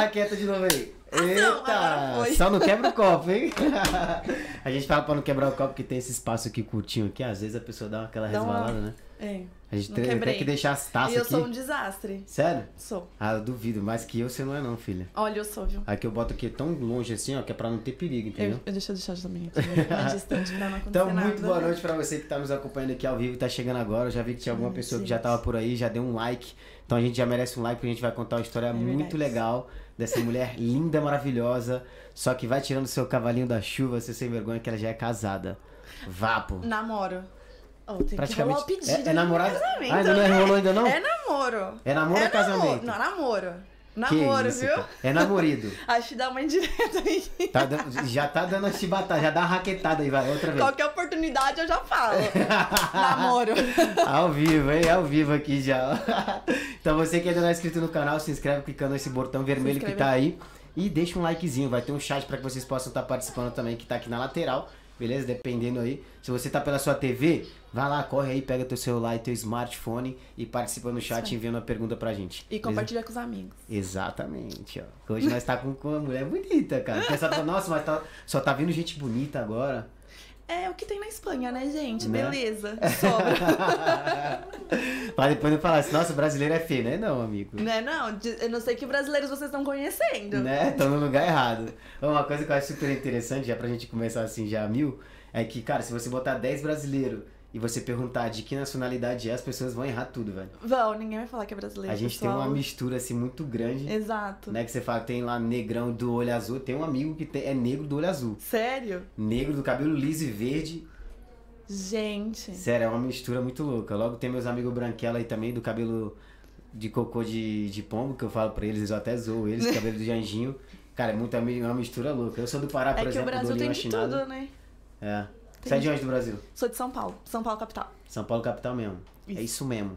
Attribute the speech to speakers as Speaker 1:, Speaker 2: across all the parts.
Speaker 1: raqueta de novo aí.
Speaker 2: não, agora
Speaker 1: Eita!
Speaker 2: foi.
Speaker 1: Só não quebra o copo, hein? a gente fala pra não quebrar o copo que tem esse espaço aqui curtinho aqui. Às vezes a pessoa dá aquela
Speaker 2: Dá uma-
Speaker 1: resvalada, né?
Speaker 2: É.
Speaker 1: A gente
Speaker 2: Não
Speaker 1: tem, tem que deixar as
Speaker 2: E
Speaker 1: taças
Speaker 2: eu
Speaker 1: aqui.
Speaker 2: sou um desastre.
Speaker 1: Sério?
Speaker 2: Sou.
Speaker 1: Ah, eu duvido. Mais que eu, você não é não, filha.
Speaker 2: Olha, eu sou, viu?
Speaker 1: Aqui eu boto aqui tão longe assim, ó, que é pra não ter perigo, entendeu?
Speaker 2: Eu, eu deixa eu deixar também aqui, mais distante pra não acontecer
Speaker 1: Então,
Speaker 2: nada.
Speaker 1: muito boa noite pra você que tá nos acompanhando aqui ao vivo e tá chegando agora. Eu já vi que tinha alguma
Speaker 2: Ai,
Speaker 1: pessoa que já
Speaker 2: gente.
Speaker 1: tava por aí, já deu um like. Então a gente já merece um like porque a gente vai contar uma história muito
Speaker 2: verdade.
Speaker 1: legal dessa mulher linda, maravilhosa. Só que vai tirando seu cavalinho da chuva, você sem vergonha que ela já é casada. Vapo.
Speaker 2: Namoro. Oh, tem que
Speaker 1: Praticamente-
Speaker 2: rolar o pedido
Speaker 1: é- é namorado-
Speaker 2: casamento,
Speaker 1: Ah, ainda não
Speaker 2: né?
Speaker 1: rolou ainda não?
Speaker 2: É namoro.
Speaker 1: É namoro ou casamento?
Speaker 2: Namoro. Não, namoro. Namoro,
Speaker 1: isso,
Speaker 2: viu?
Speaker 1: cara. É namorido.
Speaker 2: Acho que dá uma indireta aí.
Speaker 1: Tá dando- já tá dando a chibatada, já dá uma raquetada aí, vai, outra vez.
Speaker 2: Qualquer oportunidade eu já falo. namoro.
Speaker 1: Ao vivo, hein? Ao vivo aqui já. Então você que ainda não é inscrito no canal, se inscreve clicando nesse botão vermelho que tá aí. E deixa um likezinho, vai ter um chat para que vocês possam estar participando também, que tá aqui na lateral. Beleza? Dependendo aí. Se você tá pela sua TV, vai lá, corre aí, pega teu celular e teu smartphone e participa no chat enviando uma pergunta pra gente.
Speaker 2: E
Speaker 1: beleza?
Speaker 2: compartilha com os amigos.
Speaker 1: Exatamente, ó. Hoje nós tá com, com uma mulher bonita, cara. Pessoal fala, nossa, mas tá- só tá vindo gente bonita agora.
Speaker 2: É o que tem na Espanha, né, gente?
Speaker 1: Né?
Speaker 2: Beleza. Sobra.
Speaker 1: pra depois não falar assim, nossa, brasileiro é feio, né? Não, amigo.
Speaker 2: né, não? De- Eu não sei que brasileiros vocês estão conhecendo.
Speaker 1: Né? Estão no lugar errado. Uma coisa que eu acho super interessante, já pra gente começar assim já a mil, é que, cara, se você botar 10 brasileiros e você perguntar de que nacionalidade é, as pessoas vão errar tudo, velho.
Speaker 2: Vão, ninguém vai falar que é brasileiro.
Speaker 1: A gente tem
Speaker 2: pessoal.
Speaker 1: uma mistura assim muito grande.
Speaker 2: Exato.
Speaker 1: Né, que você fala que tem lá negrão do olho azul, tem um amigo que tem- é negro do olho azul.
Speaker 2: Sério?
Speaker 1: Negro do cabelo liso e verde.
Speaker 2: Gente.
Speaker 1: Sério, é uma mistura muito louca. Logo tem meus amigos branquela aí também, do cabelo de cocô de, de pombo, que eu falo pra eles, eu até zoo eles, cabelo do Janjinho. Cara, é muito, é uma mistura louca. Eu sou do Pará, por
Speaker 2: É que o
Speaker 1: exemplo, do
Speaker 2: Brasil tem de tudo, né?
Speaker 1: É. Você é de
Speaker 2: de-
Speaker 1: onde do Brasil?
Speaker 2: Sou de São Paulo. São Paulo, capital.
Speaker 1: São Paulo capital mesmo. É
Speaker 2: Isso.
Speaker 1: isso mesmo.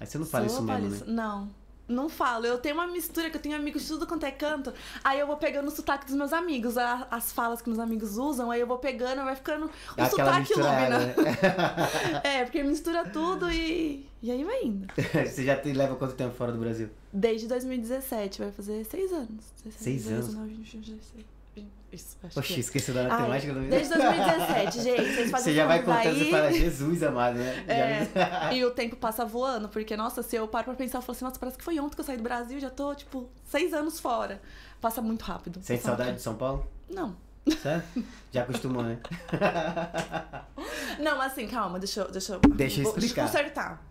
Speaker 1: Aí você não fala
Speaker 2: Sou
Speaker 1: isso mesmo, né?
Speaker 2: Não. Não falo. Eu tenho uma mistura que eu tenho amigos de tudo quanto é canto. Aí eu vou pegando o sotaque dos meus amigos, a- as falas que meus amigos usam, aí eu vou pegando, vai ficando o
Speaker 1: É Aquela
Speaker 2: sotaque
Speaker 1: misturada,
Speaker 2: lúmina.
Speaker 1: né?
Speaker 2: É, porque mistura tudo e. E aí vai indo.
Speaker 1: você já te leva quanto tempo fora do Brasil?
Speaker 2: Desde 2017, vai fazer seis anos. 17,
Speaker 1: Seis anos?
Speaker 2: 19, 20, 21, 16. Isso, acho
Speaker 1: Oxi,
Speaker 2: que é.
Speaker 1: esqueceu da
Speaker 2: Ai,
Speaker 1: matemática do
Speaker 2: desde 2017, gente. Vocês fazem
Speaker 1: Você já vai contando, fala, Jesus amado, né?
Speaker 2: É, e o tempo passa voando, porque, nossa, se eu paro pra pensar, eu falo assim, nossa, parece que foi ontem que eu saí do Brasil, já tô, tipo, seis anos fora. Passa muito rápido.
Speaker 1: Sente saudade
Speaker 2: muito
Speaker 1: de São Paulo?
Speaker 2: rápido. Não.
Speaker 1: Sério? Já acostumou, né?
Speaker 2: Não, assim, calma, deixa eu. Deixa eu,
Speaker 1: Deixa eu explicar.
Speaker 2: consertar.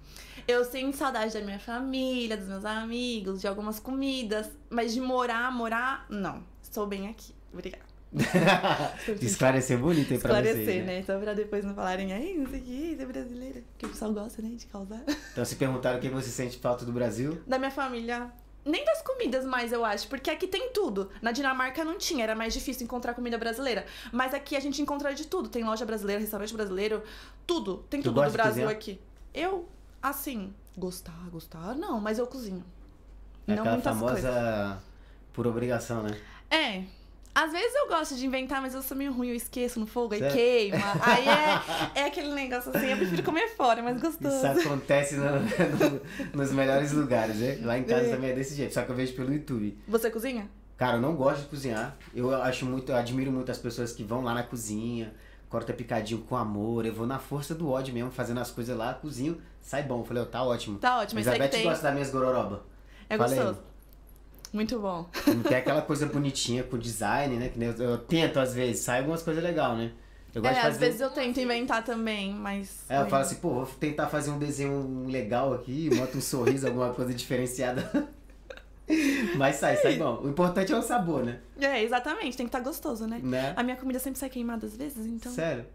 Speaker 2: Eu sinto saudade da minha família, dos meus amigos, de algumas comidas, mas de morar, morar, não. Estou bem aqui. Obrigada.
Speaker 1: De esclarecer bonito aí pra
Speaker 2: Esclarecer,
Speaker 1: vocês,
Speaker 2: né? Só pra depois não falarem, aí, não sei o que, você é brasileira. Porque o pessoal gosta, né, de causar.
Speaker 1: Então se perguntaram o que você sente falta do Brasil,
Speaker 2: Da minha família. Nem das comidas mais, eu acho, porque aqui tem tudo. Na Dinamarca não tinha, era mais difícil encontrar comida brasileira. Mas aqui a gente encontra de tudo. Tem loja brasileira, restaurante brasileiro, tudo. Tem
Speaker 1: Tu
Speaker 2: tudo do Brasil aqui. Eu, assim, gostar, gostar, não, mas eu cozinho.
Speaker 1: é
Speaker 2: não
Speaker 1: aquela
Speaker 2: muitas
Speaker 1: famosa
Speaker 2: coisas.
Speaker 1: por obrigação, né?
Speaker 2: É. Às vezes eu gosto de inventar, mas eu sou meio ruim, eu esqueço no fogo, aí
Speaker 1: Sério?
Speaker 2: queima. Aí é, é aquele negócio assim, eu prefiro comer fora, é mais gostoso.
Speaker 1: Isso acontece no- no- nos melhores lugares, né? Lá em casa
Speaker 2: É.
Speaker 1: também é desse jeito, só que eu vejo pelo YouTube.
Speaker 2: Você cozinha?
Speaker 1: Cara, eu não gosto de cozinhar. Eu acho muito, eu admiro muito as pessoas que vão lá na cozinha, corta picadinho com amor. Eu vou na força do ódio mesmo, fazendo as coisas lá, cozinho, sai bom. Eu falei, ó, tá ótimo.
Speaker 2: Tá ótimo, aí
Speaker 1: Elizabeth gosta das minhas gororoba.
Speaker 2: É
Speaker 1: Fala aí.
Speaker 2: gostoso. Muito bom.
Speaker 1: Tem aquela coisa bonitinha com design, né? Que eu, eu tento às vezes, sai algumas coisas legais, né? Eu gosto
Speaker 2: É,
Speaker 1: de
Speaker 2: às
Speaker 1: fazer.
Speaker 2: vezes eu tento inventar também, mas.
Speaker 1: É, eu falo assim, pô, vou tentar fazer um desenho legal aqui, bota um sorriso, alguma coisa diferenciada. Mas sai, sai bom. O importante é o sabor, né?
Speaker 2: É, exatamente, tem que estar gostoso, né?
Speaker 1: Né?
Speaker 2: A minha comida sempre sai queimada às vezes, então.
Speaker 1: Sério.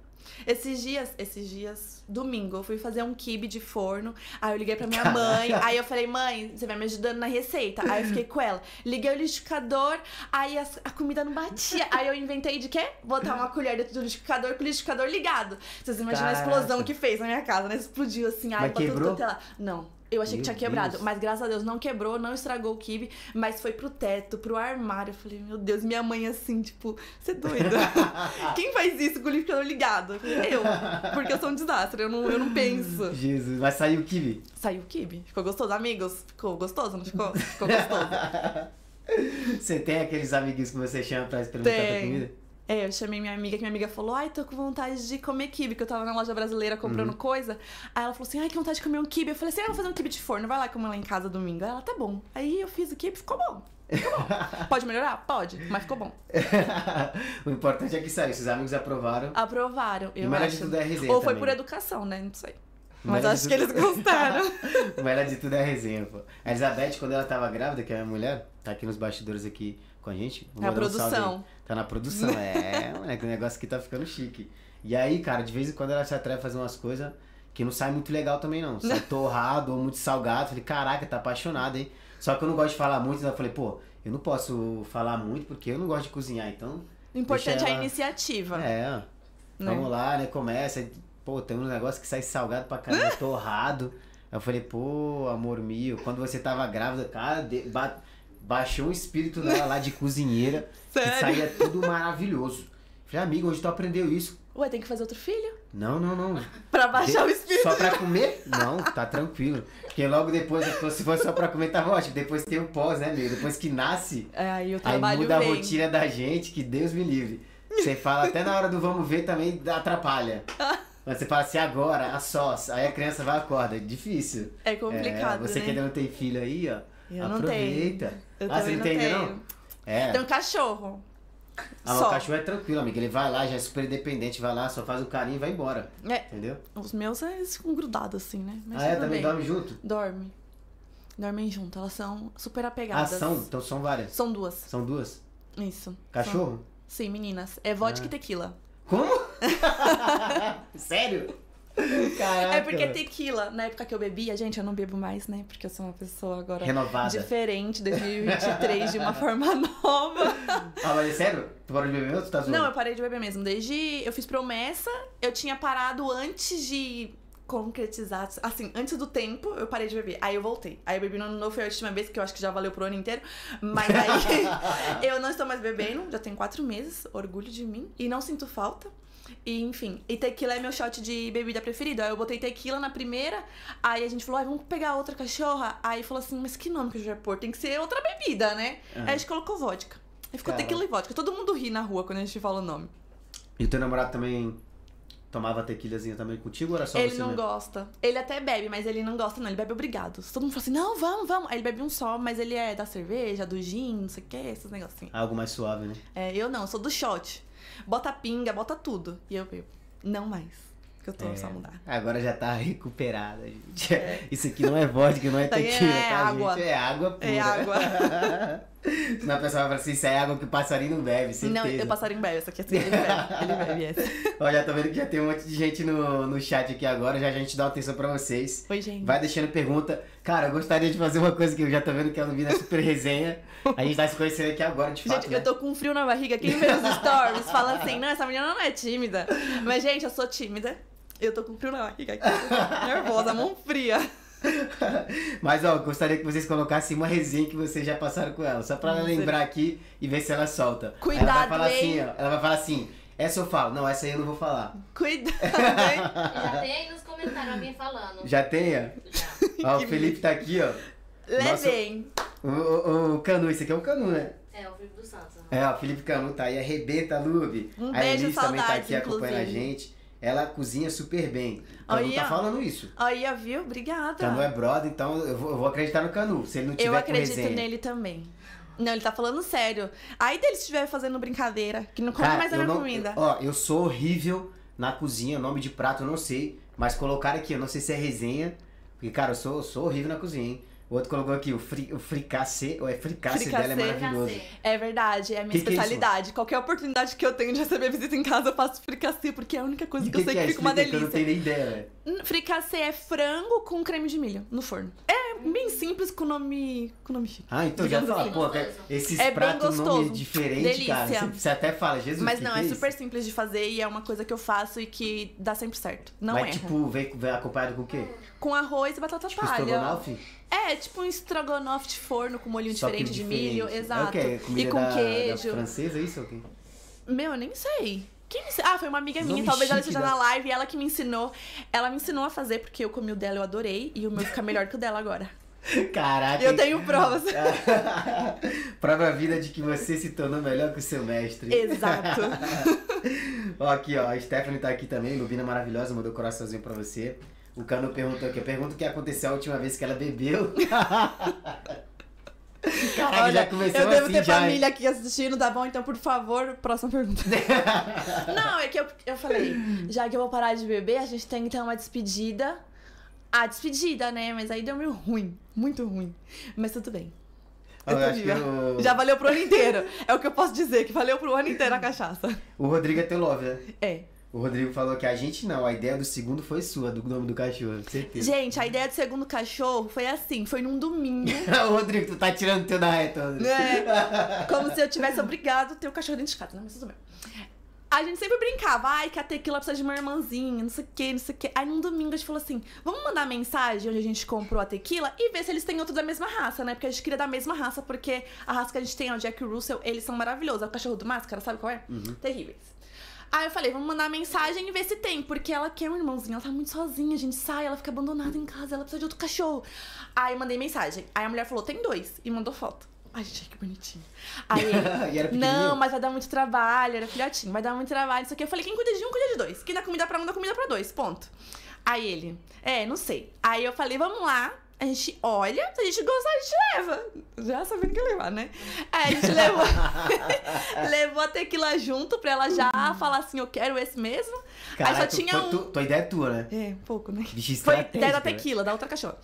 Speaker 2: Esses dias, esses dias, domingo, eu fui fazer um kibe de forno. Aí eu liguei pra minha mãe. Aí eu falei, mãe, você vai me ajudando na receita. Aí eu fiquei com ela. Liguei o liquidificador, aí a, comida não batia. Aí eu inventei de quê? Botar uma colher dentro do liquidificador com o liquidificador ligado. Vocês imaginam a explosão que fez na minha casa, né? Explodiu assim, ai, pra tudo quanto é lá. Não. Eu achei
Speaker 1: Meu
Speaker 2: que tinha quebrado,
Speaker 1: Deus.
Speaker 2: mas graças a Deus não quebrou, não estragou o kibe, mas foi pro teto, pro armário. Eu falei, meu Deus, minha mãe assim, tipo, você é doida? Quem faz isso com o liquidificador ligado? Eu, porque eu sou um desastre, eu não, eu não penso.
Speaker 1: Jesus, mas saiu o kiwi.
Speaker 2: Saiu o kibe, ficou gostoso, amigos? Ficou gostoso, não ficou? Ficou gostoso.
Speaker 1: Você tem aqueles amiguinhos que você chama pra experimentar a
Speaker 2: Tem.
Speaker 1: comida?
Speaker 2: É, eu chamei minha amiga, que minha amiga falou, ai, tô com vontade de comer kibe, que eu tava na loja brasileira comprando
Speaker 1: Uhum.
Speaker 2: coisa. Aí ela falou assim, ai, que vontade de comer um kibe. Eu falei assim, ah, eu vou fazer um kibe de forno, vai lá comer lá em casa domingo. Aí ela, tá bom. Aí eu fiz o kibe, ficou bom. Ficou bom. Pode melhorar? Pode, mas ficou bom.
Speaker 1: o importante é que saiu. Seus amigos aprovaram.
Speaker 2: Aprovaram, eu
Speaker 1: melhor de
Speaker 2: acho.
Speaker 1: tudo é a resenha
Speaker 2: Ou foi
Speaker 1: também.
Speaker 2: por educação, né? Não sei. Mas acho
Speaker 1: de
Speaker 2: que
Speaker 1: tudo-
Speaker 2: eles gostaram.
Speaker 1: o melhor de tudo é a resenha, pô. A Elizabeth, quando ela tava grávida, que é a minha mulher, tá aqui nos bastidores aqui com a gente. Vou
Speaker 2: a
Speaker 1: mandar um salve
Speaker 2: produção.
Speaker 1: aí. Tá na produção, é, moleque, o negócio aqui tá ficando chique. E aí, cara, de vez em quando ela se atreve a fazer umas coisas que não sai muito legal também, não. Sai torrado ou muito salgado. Falei, caraca, tá apaixonada, hein? Só que eu não gosto de falar muito, então eu falei, pô, eu não posso falar muito porque eu não gosto de cozinhar, então.
Speaker 2: O importante
Speaker 1: Deixa
Speaker 2: é a
Speaker 1: ela-
Speaker 2: iniciativa.
Speaker 1: É,
Speaker 2: né?
Speaker 1: Vamos lá, né? Começa. Pô, tem um negócio que sai salgado pra caramba, torrado. Eu falei, pô, amor meu, quando você tava grávida, cara, de- ba- baixou um espírito nela lá de cozinheira. Que
Speaker 2: Sério?
Speaker 1: saía tudo maravilhoso. Falei, amigo, onde tu aprendeu isso?
Speaker 2: Ué, tem que fazer outro filho?
Speaker 1: Não, não, não.
Speaker 2: Pra baixar o
Speaker 1: De-
Speaker 2: espírito.
Speaker 1: Só pra comer? Não, tá tranquilo. Porque logo depois, se fosse só pra comer, tava ótimo. Depois tem o pós, né, amigo? Depois que nasce,
Speaker 2: É, aí o
Speaker 1: aí
Speaker 2: trabalho
Speaker 1: muda a
Speaker 2: vem.
Speaker 1: rotina da gente, que Deus me livre. Você fala até na hora do vamos ver também atrapalha. Mas você fala assim, agora, a sós. Aí a criança vai e acorda. É difícil.
Speaker 2: É complicado,
Speaker 1: É, você
Speaker 2: né?
Speaker 1: que ainda não tem filho aí, ó.
Speaker 2: Eu não
Speaker 1: aproveita.
Speaker 2: Eu
Speaker 1: ah, você
Speaker 2: também
Speaker 1: não tem ainda
Speaker 2: tenho.
Speaker 1: não? É.
Speaker 2: Tem um cachorro.
Speaker 1: Ah, o cachorro é tranquilo, amiga. Ele vai lá, já é super independente, vai lá, só faz o carinho e vai embora.
Speaker 2: É,
Speaker 1: Entendeu?
Speaker 2: os meus eles ficam grudados assim, né? Mas
Speaker 1: ah, é? Também
Speaker 2: bem.
Speaker 1: dorme junto?
Speaker 2: Dorme. Dormem junto. Elas são super
Speaker 1: Ah,
Speaker 2: apegadas.
Speaker 1: são? Então são várias.
Speaker 2: São duas.
Speaker 1: São duas?
Speaker 2: Isso.
Speaker 1: Cachorro?
Speaker 2: São- Sim, meninas. É vodka
Speaker 1: Ah.
Speaker 2: e tequila.
Speaker 1: Como? Sério? Caraca.
Speaker 2: É porque tequila, na época que eu bebia, gente, eu não bebo mais, né? Porque eu sou uma pessoa agora
Speaker 1: Renovada.
Speaker 2: diferente, 2023, de uma forma nova.
Speaker 1: Ah, mas é sério? Tu parou de beber ou tu tá zoando?
Speaker 2: Não, eu parei de beber mesmo. Desde eu fiz promessa, eu tinha parado antes de concretizar, assim, antes do tempo, eu parei de beber. Aí eu voltei. Aí eu bebi no ano novo, foi a última vez, que eu acho que já valeu pro ano inteiro. Mas aí eu não estou mais bebendo, já tem quatro meses, orgulho de mim, e não sinto falta. E, enfim, e tequila é meu shot de bebida preferido. Aí eu botei tequila na primeira, aí a gente falou, ai, vamos pegar outra cachorra. Aí falou assim, mas que nome que a gente vai pôr? Tem que ser outra bebida, né?
Speaker 1: Aham.
Speaker 2: Aí a gente colocou vodka. Aí ficou
Speaker 1: Cara.
Speaker 2: tequila e vodka. Todo mundo ri na rua quando a gente fala o nome.
Speaker 1: E o teu namorado também tomava tequilazinha também contigo ou era só
Speaker 2: ele não
Speaker 1: mesmo?
Speaker 2: gosta. Ele até bebe, mas ele não gosta, não. Ele bebe obrigado. Todo mundo fala assim, não, vamos, vamos. Aí ele bebe um só, mas ele é da cerveja, do gin, não sei o que, esses negocinhos.
Speaker 1: Algo mais suave, né?
Speaker 2: É, eu não, eu sou do shot. Bota pinga, bota tudo. E eu bebo. Não mais. Que eu tô
Speaker 1: É.
Speaker 2: só mudar.
Speaker 1: Agora já tá recuperada, gente. Isso aqui não é vodka, não é tequila,
Speaker 2: é
Speaker 1: tá,
Speaker 2: água.
Speaker 1: gente? É água pura.
Speaker 2: É água.
Speaker 1: Senão a pessoa vai falar assim, isso é água que o passarinho não bebe, certeza.
Speaker 2: Não, eu passarinho bebe, essa aqui assim, ele bebe. Ele bebe essa.
Speaker 1: Olha, tá vendo que já tem um monte de gente no, no chat aqui agora, já a gente dá uma atenção pra vocês.
Speaker 2: Oi, gente.
Speaker 1: Vai deixando pergunta. Cara, eu gostaria de fazer uma coisa que eu já tô vendo que ela vira super resenha. A gente tá se conhecendo aqui agora, de fato,
Speaker 2: Gente,
Speaker 1: né?
Speaker 2: eu tô com um frio na barriga. Quem vê os stories fala assim, não, essa menina não é tímida. Mas, gente, eu sou tímida. Eu tô com frio na barriga aqui. Nervosa, mão fria.
Speaker 1: Mas, ó, gostaria que vocês colocassem uma resenha que vocês já passaram com ela, só pra ela lembrar aqui e ver se ela solta.
Speaker 2: Cuidado,
Speaker 1: ela vai falar
Speaker 2: hein?
Speaker 1: assim, ó, ela vai falar assim, essa eu falo, não, essa aí eu não vou falar.
Speaker 2: Cuidado, hein?
Speaker 3: Já tem aí nos comentários alguém falando.
Speaker 1: Já tenha?
Speaker 3: Já.
Speaker 1: Ó, o Felipe tá aqui, ó.
Speaker 2: Levem.
Speaker 1: O, o, o Canu, esse aqui é o Canu, né?
Speaker 3: É, o Felipe dos Santos.
Speaker 1: É, ó, o Felipe Canu tá aí, arrebenta, Lube.
Speaker 2: Um
Speaker 1: a
Speaker 2: beijo,
Speaker 1: Elis também tá aqui acompanhando a
Speaker 2: inclusive.
Speaker 1: gente. Ela cozinha super bem. Canu
Speaker 2: Olha.
Speaker 1: tá falando isso.
Speaker 2: Aí, viu? Obrigada.
Speaker 1: Canu é brother, então eu vou, eu vou acreditar no Canu. Se ele não tiver
Speaker 2: Eu acredito
Speaker 1: resenha.
Speaker 2: nele também. Não, ele tá falando sério. Aí dele se estiver fazendo brincadeira, que não come
Speaker 1: Cara,
Speaker 2: mais a minha
Speaker 1: não-
Speaker 2: comida.
Speaker 1: Ó, eu sou horrível na cozinha, nome de prato eu não sei. Mas colocaram aqui, eu não sei se é resenha. Porque, cara, eu sou, eu sou horrível na cozinha, hein? O outro colocou aqui, o, fri, o fricassê, ou é fricassê,
Speaker 2: Fricassê.
Speaker 1: dela é maravilhoso.
Speaker 2: É verdade, é a minha
Speaker 1: Que que é
Speaker 2: especialidade. Qualquer oportunidade que eu tenho de receber visita em casa, eu faço fricassê, porque é a única coisa
Speaker 1: E o
Speaker 2: que, eu
Speaker 1: que,
Speaker 2: sei
Speaker 1: que
Speaker 2: que,
Speaker 1: é?
Speaker 2: fica uma
Speaker 1: que Eu não
Speaker 2: delícia.
Speaker 1: tenho nem ideia, velho.
Speaker 2: Fricassê é frango com creme de milho no forno. É bem simples com nome, com nome chique.
Speaker 1: Ah, então já fala, pô, cara, esses
Speaker 2: É bem
Speaker 1: pratos, nome
Speaker 2: gostoso.
Speaker 1: diferente, cara.
Speaker 2: Delícia.
Speaker 1: Você, você até fala, Jesus,
Speaker 2: Mas
Speaker 1: que
Speaker 2: não,
Speaker 1: que
Speaker 2: é
Speaker 1: isso?
Speaker 2: super simples de fazer e é uma coisa que eu faço e que dá sempre certo. Não
Speaker 1: Mas,
Speaker 2: erra.
Speaker 1: tipo, vem, vem acompanhado com o quê?
Speaker 2: Com arroz e batata
Speaker 1: Tipo,
Speaker 2: palha.
Speaker 1: estrogonofe?
Speaker 2: É, tipo um estrogonofe de forno com molhinho
Speaker 1: que
Speaker 2: diferente de milho,
Speaker 1: diferente.
Speaker 2: exato.
Speaker 1: É o quê? Comida
Speaker 2: e com
Speaker 1: da,
Speaker 2: queijo.
Speaker 1: Da francesa, é isso ou quê?
Speaker 2: Meu, eu nem sei. Quem me ensinou? Ah, foi uma amiga minha,
Speaker 1: Nome
Speaker 2: talvez ela esteja
Speaker 1: da-
Speaker 2: na live, ela que me ensinou. Ela me ensinou a fazer, porque eu comi o dela, eu adorei, e o meu fica melhor que o dela agora.
Speaker 1: Caraca.
Speaker 2: Eu tenho provas.
Speaker 1: Prova vida de que você se tornou melhor que o seu mestre.
Speaker 2: Exato.
Speaker 1: Ó, aqui, ó. A Stephanie tá aqui também. Lubina maravilhosa, mandou coraçãozinho pra você. O Cano perguntou aqui. Pergunta o que aconteceu a última vez que ela bebeu. Caraca,
Speaker 2: Olha,
Speaker 1: já começou
Speaker 2: eu devo
Speaker 1: assim
Speaker 2: ter
Speaker 1: já.
Speaker 2: família aqui assistindo, tá bom? Então, por favor, próxima pergunta. Não, é que eu, eu falei, já que eu vou parar de beber, a gente tem que ter uma despedida. A despedida, né? Mas aí deu meio ruim. Muito ruim. Mas tudo bem.
Speaker 1: Eu
Speaker 2: Eu
Speaker 1: o-
Speaker 2: Já valeu pro ano inteiro. É o que eu posso dizer, que valeu pro ano inteiro a cachaça.
Speaker 1: O Rodrigo é teu love, né?
Speaker 2: É.
Speaker 1: O Rodrigo falou que a gente não, a ideia do segundo foi sua, do nome do cachorro, certeza.
Speaker 2: Gente, a ideia do segundo cachorro foi assim, foi num domingo.
Speaker 1: Ô, Rodrigo, tu tá tirando o teu da reta, Rodrigo.
Speaker 2: É, como se eu tivesse obrigado a ter o cachorro dentro de casa, né? Mas tudo bem. A gente sempre brincava, ai, que a tequila precisa de uma irmãzinha, não sei o que, não sei o que. Aí num domingo a gente falou assim: vamos mandar mensagem onde a gente comprou a tequila e ver se eles têm outro da mesma raça, né? Porque a gente queria da mesma raça, porque a raça que a gente tem é o Jack Russell, eles são maravilhosos. É o cachorro do máscara, sabe qual é? Terríveis. Aí eu falei, vamos mandar mensagem e ver se tem, porque ela quer um irmãozinho, ela tá muito sozinha, a gente sai, ela fica abandonada em casa, ela precisa de outro cachorro. Aí eu mandei mensagem. Aí a mulher falou, tem dois, e mandou foto. Ai, gente, que bonitinho. Aí não, mas vai dar muito trabalho, era filhotinho, vai dar muito trabalho, isso aqui. Eu falei, quem cuida de um, cuida de dois. Quem dá comida pra um, dá comida pra dois, ponto. Aí ele, é, não sei. Aí eu falei, vamos lá, a gente olha, se a gente gostar, a gente leva. Já sabendo que levar, né? Aí a gente levou, levou a tequila junto pra ela já falar assim, eu quero esse mesmo.
Speaker 1: Caraca,
Speaker 2: Aí só tinha um.
Speaker 1: tu- tua ideia é tua, né?
Speaker 2: É, um pouco, né?
Speaker 1: Bicho
Speaker 2: Foi ideia da
Speaker 1: né?
Speaker 2: tequila, da outra cachorra.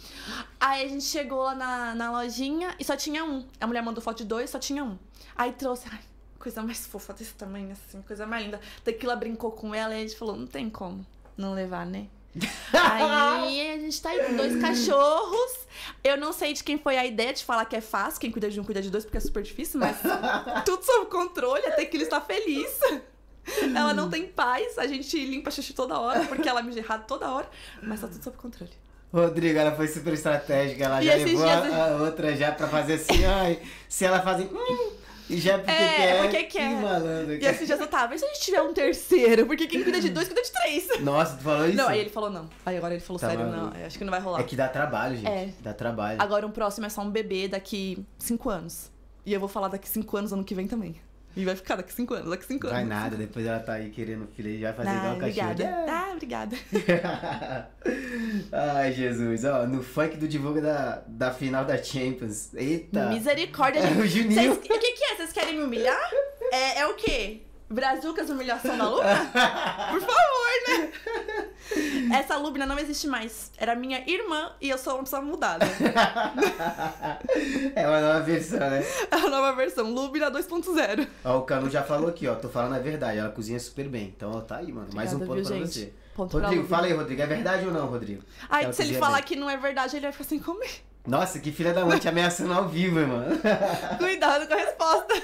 Speaker 2: Aí a gente chegou lá na, na lojinha e só tinha um. A mulher mandou foto de dois, só tinha um. Aí trouxe, ai, coisa mais fofa desse tamanho, assim, coisa mais linda. Tequila brincou com ela e a gente falou, não tem como não levar, né? Aí a gente tá aí com dois cachorros. Eu não sei de quem foi a ideia de falar que é fácil, quem cuida de um cuida de dois, porque é super difícil, mas tudo sob controle, a tequila está feliz. Ela não tem paz, a gente limpa xixi toda hora, porque ela mija errado toda hora, mas tá tudo sob controle.
Speaker 1: Rodrigo, ela foi super estratégica, ela
Speaker 2: E
Speaker 1: já levou
Speaker 2: dias-
Speaker 1: a, a outra já pra fazer assim, ai, se ela fazer. hum, e já é porque
Speaker 2: É,
Speaker 1: quer.
Speaker 2: porque quer.
Speaker 1: Que malandro.
Speaker 2: E esses dias eu tava, e se a gente tiver um terceiro? Porque quem cuida de dois, cuida de três.
Speaker 1: Nossa, tu falou isso?
Speaker 2: Não, aí ele falou não. Aí agora ele falou
Speaker 1: Tá
Speaker 2: sério,
Speaker 1: maluco.
Speaker 2: não, acho que não vai rolar.
Speaker 1: É que dá trabalho, gente.
Speaker 2: É.
Speaker 1: Dá trabalho.
Speaker 2: Agora um próximo é só um bebê daqui cinco anos. E eu vou falar daqui cinco anos ano que vem também. E vai ficar daqui cinco anos, daqui cinco
Speaker 1: Vai
Speaker 2: anos.
Speaker 1: nada, depois ela tá aí querendo filho e vai fazer
Speaker 2: Ah,
Speaker 1: igual o cachorro.
Speaker 2: obrigada. Ah, obrigada.
Speaker 1: Ai, Jesus. Ó, no funk do divulga da, da final da Champions. Eita.
Speaker 2: Misericórdia,
Speaker 1: É o. Juninho.
Speaker 2: Vocês- o que, que é? Vocês querem me humilhar? É, é o quê? Brazucas humilhação da Lubna? Por favor, né? Essa Lubna não existe mais. Era minha irmã e eu sou uma pessoa mudada.
Speaker 1: é uma nova versão, né?
Speaker 2: É a nova versão, Lubna 2.0.
Speaker 1: Ó, o Canu já falou aqui, ó. Tô falando a verdade. Ela cozinha super bem. Então, ó, tá aí, mano. Mais um
Speaker 2: Obrigada,
Speaker 1: ponto
Speaker 2: viu,
Speaker 1: pra
Speaker 2: gente?
Speaker 1: você.
Speaker 2: Ponto pra
Speaker 1: Rodrigo,
Speaker 2: Lubna.
Speaker 1: fala aí, Rodrigo. É verdade ou não, Rodrigo?
Speaker 2: Ai,
Speaker 1: Ela
Speaker 2: se ele falar
Speaker 1: bem.
Speaker 2: que não é verdade, ele vai ficar sem comer.
Speaker 1: Nossa, que filha da mãe te ameaçando ao vivo, irmão.
Speaker 2: Cuidado com a resposta.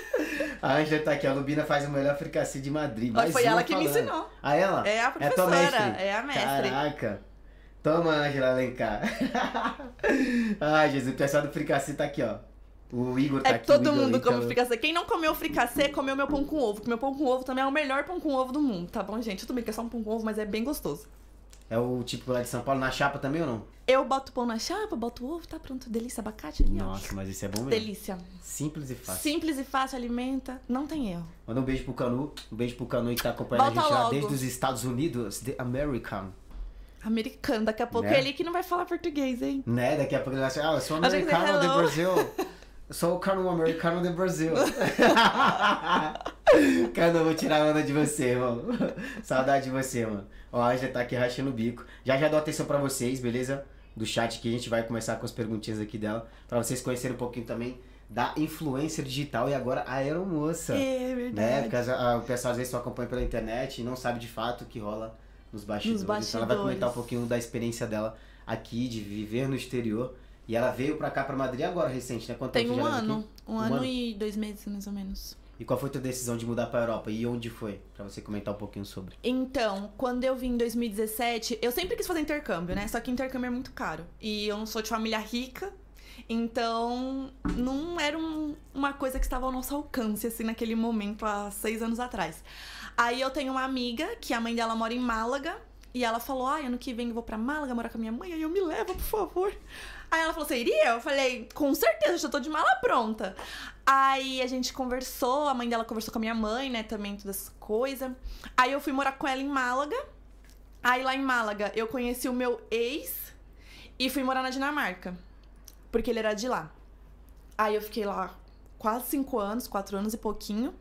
Speaker 1: A Angela tá aqui, a Lubina faz o melhor fricassê de Madrid.
Speaker 2: Ó,
Speaker 1: Mais
Speaker 2: foi ela que me
Speaker 1: falando.
Speaker 2: ensinou.
Speaker 1: Ah, ela?
Speaker 2: É a
Speaker 1: É tua
Speaker 2: professora,
Speaker 1: mestre?
Speaker 2: é a mestre.
Speaker 1: Caraca. Toma, Angela, vem cá. Ai, Jesus, o pessoal do fricassê tá aqui, ó. O Igor tá
Speaker 2: É
Speaker 1: aqui.
Speaker 2: todo mundo
Speaker 1: então-
Speaker 2: come fricassê. Quem não comeu fricassê, comeu meu pão com ovo. Porque meu pão com ovo também é o melhor pão com ovo do mundo, tá bom, gente? Tudo bem que é só um pão com ovo, mas é bem gostoso.
Speaker 1: É o típico lá de São Paulo, na chapa também ou não?
Speaker 2: Eu boto pão na chapa, boto ovo, tá pronto. Delícia, abacate ali, ó.
Speaker 1: Nossa, mas isso é bom mesmo.
Speaker 2: Delícia.
Speaker 1: Simples e fácil.
Speaker 2: Simples e fácil, alimenta, não tem erro.
Speaker 1: Manda um beijo pro Canu. Um beijo pro Canu que tá acompanhando
Speaker 2: Volta
Speaker 1: a gente lá
Speaker 2: logo.
Speaker 1: desde os Estados Unidos, The American.
Speaker 2: Americano, daqui a pouco
Speaker 1: Né?
Speaker 2: é ele que não vai falar português, hein?
Speaker 1: Né? Daqui a pouco ele vai assim, ah, eu sou americano do. Brasil. Sou o Canu americano do Brasil. Canu, eu vou tirar a onda de você, irmão. Saudade de você, mano. Ó, a Angela tá aqui rachando o bico. Já já dou atenção pra vocês, beleza? Do chat que a gente vai começar com as perguntinhas aqui dela. Pra vocês conhecerem um pouquinho também da influencer digital e agora a aeromoça.
Speaker 2: É
Speaker 1: Né?
Speaker 2: verdade.
Speaker 1: Porque as- a- o pessoal às vezes só acompanha pela internet e não sabe de fato o que rola nos bastidores.
Speaker 2: Nos
Speaker 1: Então ela vai comentar um
Speaker 2: bastidores.
Speaker 1: pouquinho da experiência dela aqui, de viver no exterior. E ela veio pra cá, pra Madrid agora, recente, né? Quanto
Speaker 2: Tem
Speaker 1: tempo
Speaker 2: um
Speaker 1: já
Speaker 2: ano. Um,
Speaker 1: Um
Speaker 2: ano,
Speaker 1: ano?
Speaker 2: e dois meses, mais ou menos.
Speaker 1: E qual foi tua decisão de mudar pra Europa? E onde foi? Pra você comentar um pouquinho sobre.
Speaker 2: Então, quando eu vim em 2017, eu sempre quis fazer intercâmbio, né? Só que intercâmbio é muito caro. E eu não sou de família rica, então não era um- uma coisa que estava ao nosso alcance, assim, naquele momento, há seis anos atrás. Aí eu tenho uma amiga, que a mãe dela mora em Málaga, E ela falou: ai, ano que vem eu vou pra Málaga morar com a minha mãe, aí eu me leva, por favor. Aí ela falou: você iria? Eu falei: com certeza, já tô de mala pronta. Aí a gente conversou, a mãe dela conversou com a minha mãe, né, também, todas essas coisas. Aí eu fui morar com ela em Málaga. Aí lá em Málaga eu conheci o meu ex e fui morar na Dinamarca. Porque ele era de lá. Aí eu fiquei lá quase cinco anos, quatro anos e pouquinho.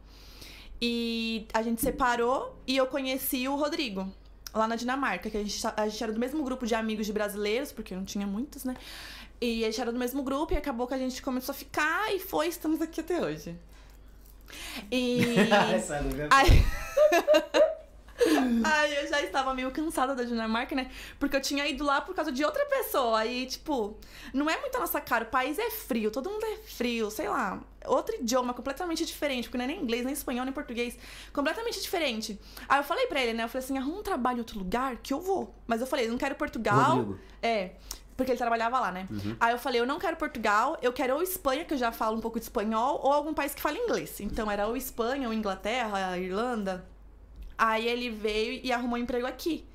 Speaker 2: E a gente separou e eu conheci o Rodrigo, lá na Dinamarca, que a gente, a gente era do mesmo grupo de amigos de brasileiros, porque não tinha muitos, né? E a gente era do mesmo grupo e acabou que a gente começou a ficar e foi, estamos aqui até hoje. E.
Speaker 1: Essa não é
Speaker 2: Aí... Aí eu já estava meio cansada da Dinamarca, né? Porque eu tinha ido lá por causa de outra pessoa. Aí, tipo, não é muito a nossa cara. O país é frio, todo mundo é frio, sei lá. Outro idioma completamente diferente, porque não é nem inglês, nem espanhol, nem português. Completamente diferente. Aí eu falei pra ele, né? Eu falei assim: arruma um trabalho em outro lugar que eu vou. Mas eu falei: não quero Portugal.
Speaker 1: Rodrigo.
Speaker 2: É. Porque ele trabalhava lá, né? Aí eu falei, eu não quero Portugal, eu quero ou Espanha, que eu já falo um pouco de espanhol, ou algum país que fale inglês. Então era ou Espanha, ou Inglaterra, Irlanda. Aí ele veio e arrumou um emprego aqui.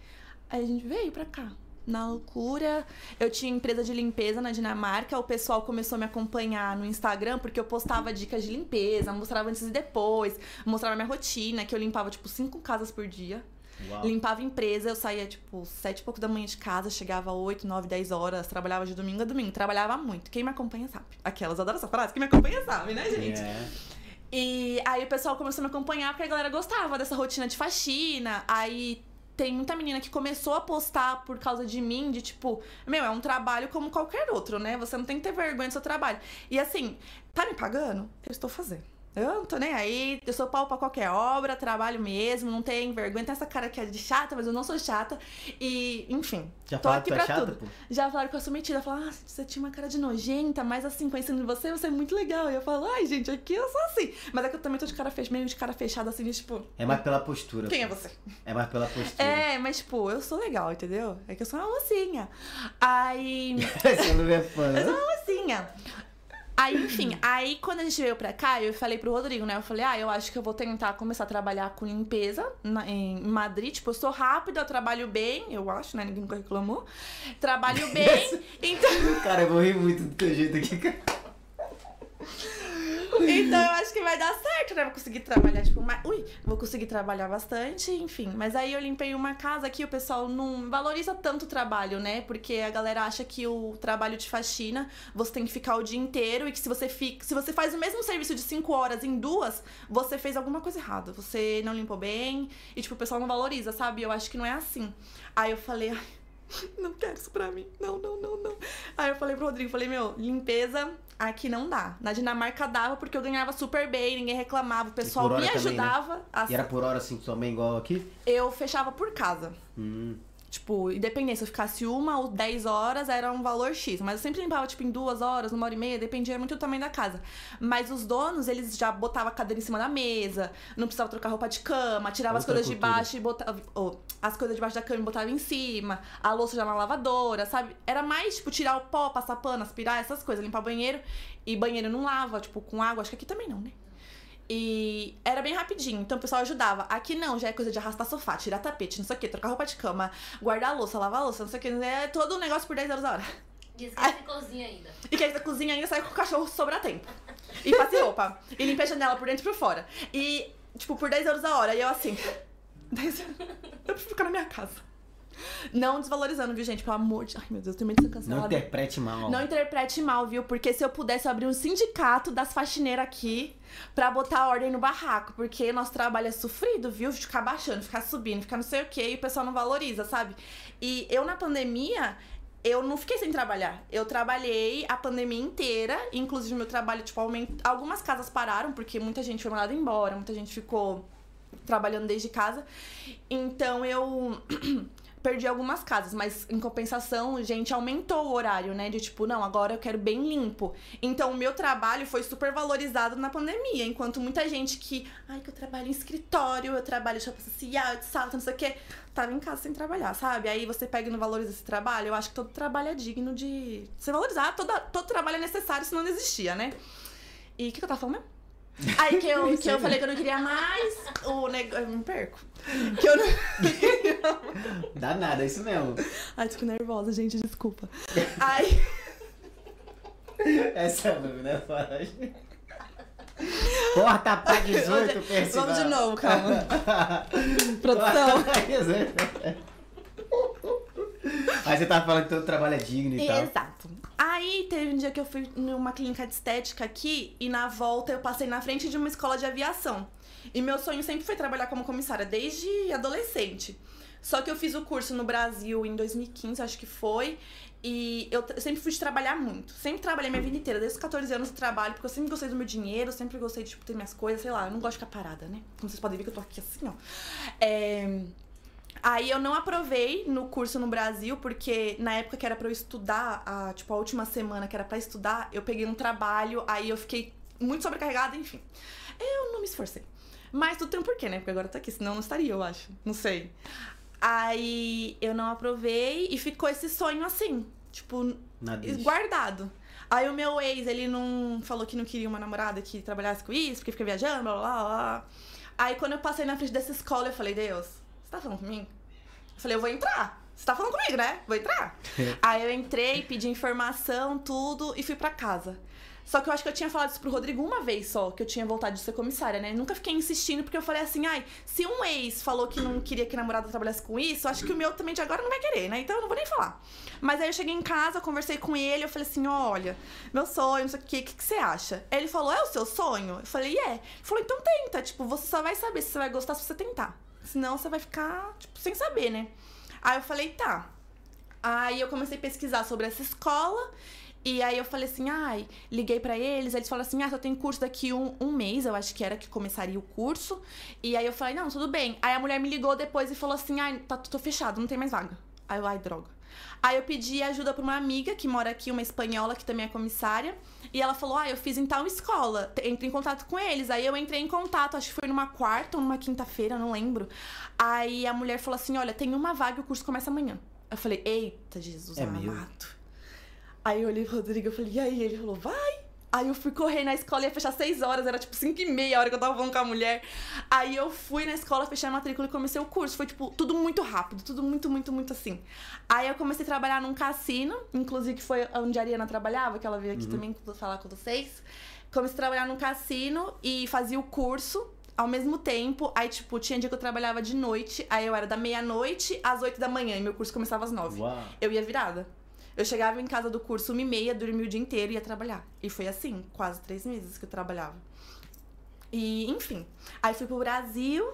Speaker 2: Aí a gente veio pra cá. Na loucura. Eu tinha empresa de limpeza na Dinamarca. O pessoal começou a me acompanhar no Instagram porque eu postava dicas de limpeza, mostrava antes e depois, mostrava minha rotina, que eu limpava, tipo, cinco casas por dia.
Speaker 1: Uau.
Speaker 2: Limpava empresa, eu saía, tipo, sete e pouco da manhã de casa, chegava oito, nove, dez horas, trabalhava de domingo a domingo. Trabalhava muito. Quem me acompanha sabe. Aquelas, adoram essa frase. Quem me acompanha sabe, né, gente?
Speaker 1: É.
Speaker 2: E aí o pessoal começou a me acompanhar porque a galera gostava dessa rotina de faxina. Aí tem muita menina que começou a postar por causa de mim, de tipo, meu, é um trabalho como qualquer outro, né? Você não tem que ter vergonha do seu trabalho. E assim, tá me pagando? Eu estou fazendo. Eu não tô nem aí, eu sou pau pra qualquer obra, trabalho mesmo, não tem vergonha. Tem essa cara que é de chata, mas eu não sou chata. E, enfim,
Speaker 1: Já
Speaker 2: tô aqui
Speaker 1: é
Speaker 2: pra
Speaker 1: chata,
Speaker 2: tudo.
Speaker 1: pô?
Speaker 2: Já falaram que eu sou metida. Falaram, ah, você tinha uma cara de nojenta, mas assim, conhecendo você, você é muito legal. E eu falo, ai, gente, aqui eu sou assim. Mas é que eu também tô de cara fechada, meio de cara fechada, assim, de, tipo,
Speaker 1: É mais pela postura.
Speaker 2: quem é
Speaker 1: pô.
Speaker 2: você?
Speaker 1: É mais pela postura.
Speaker 2: É, mas tipo, eu sou legal, entendeu? É que eu sou uma mocinha. Aí.
Speaker 1: Você não é fã,
Speaker 2: Eu sou
Speaker 1: né?
Speaker 2: uma mocinha. Aí, enfim, aí quando a gente veio pra cá, eu falei pro Rodrigo, né? Eu falei, ah, eu acho que eu vou tentar começar a trabalhar com limpeza na- em Madrid. Tipo, eu sou rápida, eu trabalho bem, eu acho, né? Ninguém nunca reclamou. Trabalho bem, então.
Speaker 1: Cara, eu vou rir muito do teu jeito aqui, cara.
Speaker 2: Então eu acho que vai dar certo, né? Vou conseguir trabalhar, tipo, mais... Ui, vou conseguir trabalhar bastante, enfim. Mas aí eu limpei uma casa que o pessoal não valoriza tanto o trabalho, né? Porque a galera acha que o trabalho de faxina você tem que ficar o dia inteiro e que se você fica. Se você faz o mesmo serviço de cinco horas em duas, você fez alguma coisa errada. Você não limpou bem. E, tipo, o pessoal não valoriza, sabe? Eu acho que não é assim. Aí eu falei, ai, não quero isso pra mim. Não, não, não, não. Aí eu falei pro Rodrigo, falei, meu, limpeza aqui não dá. Na Dinamarca dava porque eu ganhava super bem, ninguém reclamava, o pessoal me
Speaker 1: também, né?
Speaker 2: ajudava. a-
Speaker 1: E era por hora assim também, igual aqui?
Speaker 2: Eu fechava por casa.
Speaker 1: Hum.
Speaker 2: Tipo, independente, se eu ficasse uma ou dez horas, era um valor X. Mas eu sempre limpava, tipo, em duas horas, uma hora e meia, dependia muito do tamanho da casa. Mas os donos, eles já botavam a cadeira em cima da mesa, não precisava trocar roupa de cama, tirava as coisas de
Speaker 1: cultura.
Speaker 2: baixo e botava. ou, as coisas debaixo da cama e botava em cima, a louça já na lavadora, sabe? Era mais, tipo, tirar o pó, passar pano, aspirar, essas coisas, limpar banheiro. E banheiro não lava, tipo, com água, acho que aqui também não, né? E era bem rapidinho, então o pessoal ajudava. Aqui não, já é coisa de arrastar sofá, tirar tapete, não sei o que, trocar roupa de cama, guardar a louça, lavar a louça, não sei o que. É todo um negócio por 10 horas a hora.
Speaker 3: E esquece cozinha ainda.
Speaker 2: E que cozinha ainda sai com o cachorro sobrar tempo. E passe roupa. E limpa a janela por dentro e por fora. E, tipo, por 10 euros a hora. E eu assim. 10 euros. Eu prefiro ficar na minha casa. Não desvalorizando, viu, gente? Pelo amor de. Ai, meu Deus, eu tenho medo de ser
Speaker 1: Não
Speaker 2: cancelada.
Speaker 1: interprete mal.
Speaker 2: Não interprete mal, viu? Porque se eu pudesse eu abrir um sindicato das faxineiras aqui pra botar ordem no barraco. Porque nosso trabalho é sofrido, viu? Ficar baixando, ficar subindo, ficar não sei o quê, e o pessoal não valoriza, sabe? E eu na pandemia. Eu não fiquei sem trabalhar. Eu trabalhei a pandemia inteira. Inclusive, meu trabalho, tipo, aument... algumas casas pararam, porque muita gente foi mandada embora, muita gente ficou trabalhando desde casa. Então eu perdi algumas casas, mas em compensação, gente aumentou o horário, né? De tipo, não, agora eu quero bem limpo. Então o meu trabalho foi super valorizado na pandemia, enquanto muita gente que, ai, que eu trabalho em escritório, eu trabalho em shopping social, de salto, não sei o quê, tava em casa sem trabalhar, sabe? Aí você pega e não valoriza esse trabalho, eu acho que todo trabalho é digno de ser valorizado, todo, todo trabalho é necessário, senão não existia, né? E o que, que eu tava falando mesmo? Aí que eu, que eu falei que eu não queria mais, o negócio. Eu me perco. Que eu não.
Speaker 1: Dá nada, é isso mesmo.
Speaker 2: Ai, tô ficando nervosa, gente, desculpa. Aí.
Speaker 1: Essa é a nome, né? Corta pra 18, Percival.
Speaker 2: Vamos de novo, calma. Produção.
Speaker 1: Corta pra 18. Aí você tava falando que todo trabalho é digno e tal.
Speaker 2: Exato. Aí teve um dia que eu fui numa clínica de estética aqui e na volta eu passei na frente de uma escola de aviação. E meu sonho sempre foi trabalhar como comissária, desde adolescente. Só que eu fiz o curso no Brasil em 2015, acho que foi. E eu, sempre fui de trabalhar muito. Sempre trabalhei minha vida inteira. Desde os 14 anos eu trabalho, porque eu sempre gostei do meu dinheiro, sempre gostei de tipo, ter minhas coisas, sei lá. Eu não gosto de ficar parada, né? Como vocês podem ver que eu tô aqui assim, ó. É... Aí eu não aprovei no curso no Brasil, porque na época que era pra eu estudar, a, tipo, a última semana que era pra estudar, eu peguei um trabalho, aí eu fiquei muito sobrecarregada, enfim. Eu não me esforcei. Mas tudo tem um porquê, né? Porque agora tô aqui, senão eu não estaria, eu acho. Não sei. Aí eu não aprovei e ficou esse sonho assim, tipo, guardado. Aí o meu ex, ele não falou que não queria uma namorada que trabalhasse com isso, porque fica viajando, blá blá blá. Aí quando eu passei na frente dessa escola, eu falei, Deus, tá falando comigo? Eu falei, eu vou entrar. Você tá falando comigo, né? Vou entrar. Aí eu entrei, pedi informação, tudo, e fui pra casa. Só que eu acho que eu tinha falado isso pro Rodrigo uma vez só, que eu tinha vontade de ser comissária, né? Nunca fiquei insistindo, porque eu falei assim, ai, se um ex falou que não queria que a namorada trabalhasse com isso, eu acho que o meu também de agora não vai querer, né? Então eu não vou nem falar. Mas aí eu cheguei em casa, conversei com ele, eu falei assim, olha, meu sonho, não sei o que, o que, que você acha? Aí ele falou, é o seu sonho? Eu falei, é. Ele falou, então tenta, tipo, você só vai saber se você vai gostar se você tentar. Senão você vai ficar, tipo, sem saber, né? Aí eu falei, tá. Aí eu comecei a pesquisar sobre essa escola. E aí eu falei assim, ai, liguei pra eles, eles falaram assim, ah, só tem curso daqui um, um mês, eu acho que era que começaria o curso. E aí eu falei, não, tudo bem. Aí a mulher me ligou depois e falou assim, ai, tá tudo fechado, não tem mais vaga. Aí eu, ai, droga. Aí eu pedi ajuda pra uma amiga que mora aqui, uma espanhola que também é comissária. E ela falou, ah, eu fiz em tal escola, entre em contato com eles. Aí eu entrei em contato, acho que foi numa quarta ou numa quinta-feira, não lembro. Aí a mulher falou assim, olha, tem uma vaga e o curso começa amanhã. Eu falei, eita, Jesus
Speaker 1: É meu.
Speaker 2: amado. Aí eu olhei pro Rodrigo e falei, e aí? Ele falou, vai. Aí eu fui correr na escola, ia fechar seis horas, era tipo cinco e meia a hora que eu tava falando com a mulher. Aí eu fui na escola, fechei a matrícula e comecei o curso. Foi, tipo, tudo muito rápido, tudo muito, muito, muito assim. Aí eu comecei a trabalhar num cassino, inclusive que foi onde a Ariana trabalhava, que ela veio aqui também falar com vocês. Comecei a trabalhar num cassino e fazia o curso ao mesmo tempo. Aí, tipo, tinha dia que eu trabalhava de noite, aí eu era da meia-noite às oito da manhã, e meu curso começava às nove.
Speaker 1: Uau.
Speaker 2: Eu ia virada. Eu chegava em casa do curso uma e meia, dormia o dia inteiro e ia trabalhar. E foi assim, quase três meses que eu trabalhava. E, enfim. Aí fui pro Brasil.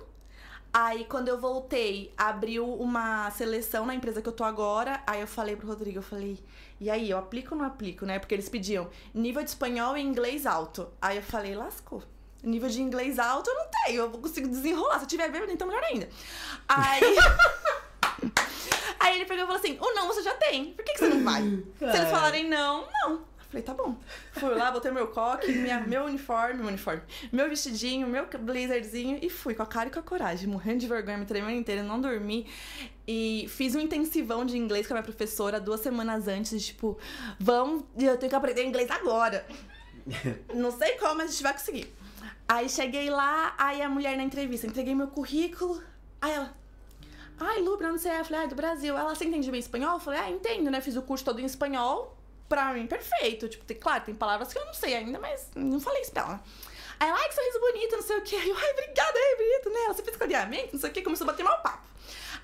Speaker 2: Aí, quando eu voltei, abriu uma seleção na empresa que eu tô agora. Aí eu falei pro Rodrigo, eu falei, e aí, eu aplico ou não aplico, né? Porque eles pediam nível de espanhol e inglês alto. Aí eu falei, lascou. Nível de inglês alto eu não tenho, eu consigo desenrolar. Se eu tiver bêbado, então melhor ainda. Aí. Aí ele pegou e falou assim: o não você já tem, por que, que você não vai? Se eles falarem não, não. Eu falei, tá bom. Fui lá, botei meu coque, minha, meu uniforme, meu uniforme, meu vestidinho, meu blazerzinho e fui com a cara e com a coragem, morrendo de vergonha, me tremendo inteira, não dormi. E fiz um intensivão de inglês com a minha professora duas semanas antes, tipo, vamos, eu tenho que aprender inglês agora. Não sei como, mas a gente vai conseguir. Aí cheguei lá, aí a mulher na entrevista, entreguei meu currículo, aí ela, ai, Lu, pra onde você é? Eu falei, ah, do Brasil. Ela, você entende bem espanhol? Eu falei, ah, entendo, né? Fiz o curso todo em espanhol, pra mim, perfeito. Tipo, tem, claro, tem palavras que eu não sei ainda, mas não falei isso pra ela. Aí ela, ai, que sorriso bonito, não sei o quê. Eu, ai, obrigada, é bonito, né? Você fez cadeamento, não sei o quê, começou a bater mal papo.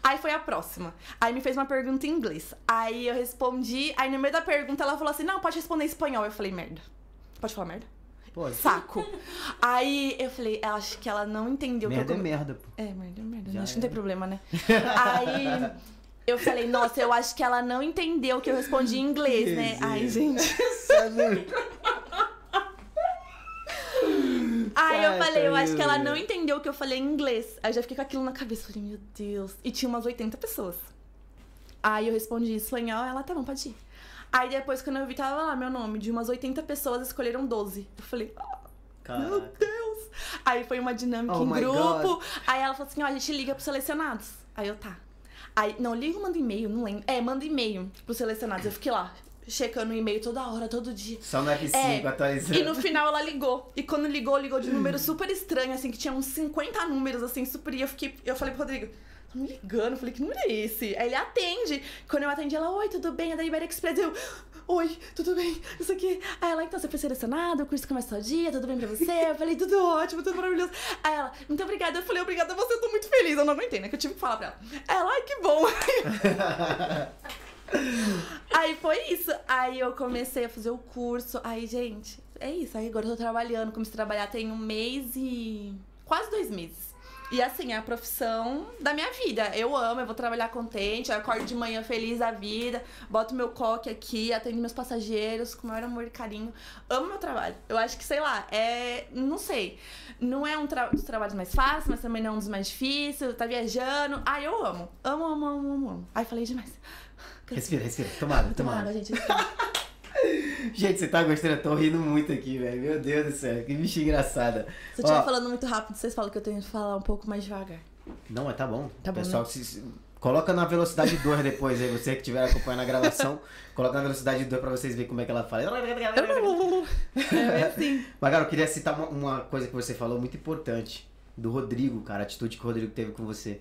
Speaker 2: Aí foi a próxima. Aí me fez uma pergunta em inglês. Aí eu respondi, aí no meio da pergunta ela falou assim, não, pode responder em espanhol. Eu falei, merda. Pode falar merda?
Speaker 1: Pô,
Speaker 2: Saco. Aí eu falei, eu acho que ela não entendeu o que
Speaker 1: merda
Speaker 2: eu
Speaker 1: é
Speaker 2: come-
Speaker 1: merda, pô.
Speaker 2: é, merda, merda.
Speaker 1: Já
Speaker 2: Acho que não tem problema, né? Aí eu falei, nossa, eu acho que ela não entendeu o que eu respondi em inglês, né?
Speaker 1: Desenho.
Speaker 2: Ai, gente.
Speaker 1: Sabe?
Speaker 2: Aí eu falei, eu acho que ela não entendeu o que eu falei em inglês. Aí eu já fiquei com aquilo na cabeça. Falei, meu Deus. E tinha umas 80 pessoas. Aí eu respondi em espanhol, ela, tá bom, pode ir. Aí depois, quando eu vi, tava lá meu nome. De umas 80 pessoas, escolheram 12. Eu falei, ah, meu. Deus! Aí foi uma dinâmica
Speaker 1: Oh
Speaker 2: em grupo. Aí ela falou assim: ó, a gente liga pros selecionados. Aí eu, tá. Aí, não, liga ou manda e-mail, não lembro. É, manda e-mail pros selecionados. Eu fiquei lá, checando o e-mail toda hora, todo dia.
Speaker 1: Só no F5
Speaker 2: É,
Speaker 1: atualizando.
Speaker 2: E no final ela ligou. E quando ligou, ligou de um número super estranho, assim, que tinha uns 50 números, assim, super. E eu fiquei. Eu falei pro Rodrigo, me ligando? Falei, que número é esse? Aí ele atende. Quando eu atendi, ela, oi, tudo bem? É da Iberia Express. Eu, oi, tudo bem? Isso aqui. Aí ela, então, você foi selecionado, o curso começa tal dia, tudo bem pra você? Eu falei, tudo ótimo, tudo maravilhoso. Aí ela, muito obrigada. Eu falei, obrigada a você, eu tô muito feliz. Eu não aguentei, né? Que eu tive que falar pra ela. Ela, ai, que bom. Aí foi isso. Aí eu comecei a fazer o curso. Aí, gente, é isso. Aí agora eu tô trabalhando. Comecei a trabalhar tem um mês e. quase dois meses. E assim, é a profissão da minha vida. Eu amo, eu vou trabalhar contente, eu acordo de manhã feliz da vida, boto meu coque aqui, atendo meus passageiros com o maior amor e carinho. Amo meu trabalho. Eu acho que, sei lá, é. Não sei. Não é um tra- dos trabalhos mais fáceis, mas também não é um dos mais difíceis. Tá viajando. Ai, eu amo. Amo, amo, amo, amo, amo. Ai, falei demais.
Speaker 1: Respira, respira. Tomada,
Speaker 2: Toma
Speaker 1: tomada.
Speaker 2: água, gente.
Speaker 1: Gente, você tá gostando? Eu tô rindo muito aqui, velho. Meu Deus do céu, que bicha engraçada.
Speaker 2: Se eu estiver falando muito rápido, vocês falam que eu tenho que falar um pouco mais devagar.
Speaker 1: Não, mas tá bom.
Speaker 2: Tá bom,
Speaker 1: Pessoal, se- se- coloca na velocidade 2 depois aí, você que estiver acompanhando a gravação, coloca na velocidade 2 pra vocês verem como é que ela fala.
Speaker 2: É assim.
Speaker 1: Mas, cara, eu queria citar uma, uma coisa que você falou muito importante. Do Rodrigo, cara, a atitude que o Rodrigo teve com você.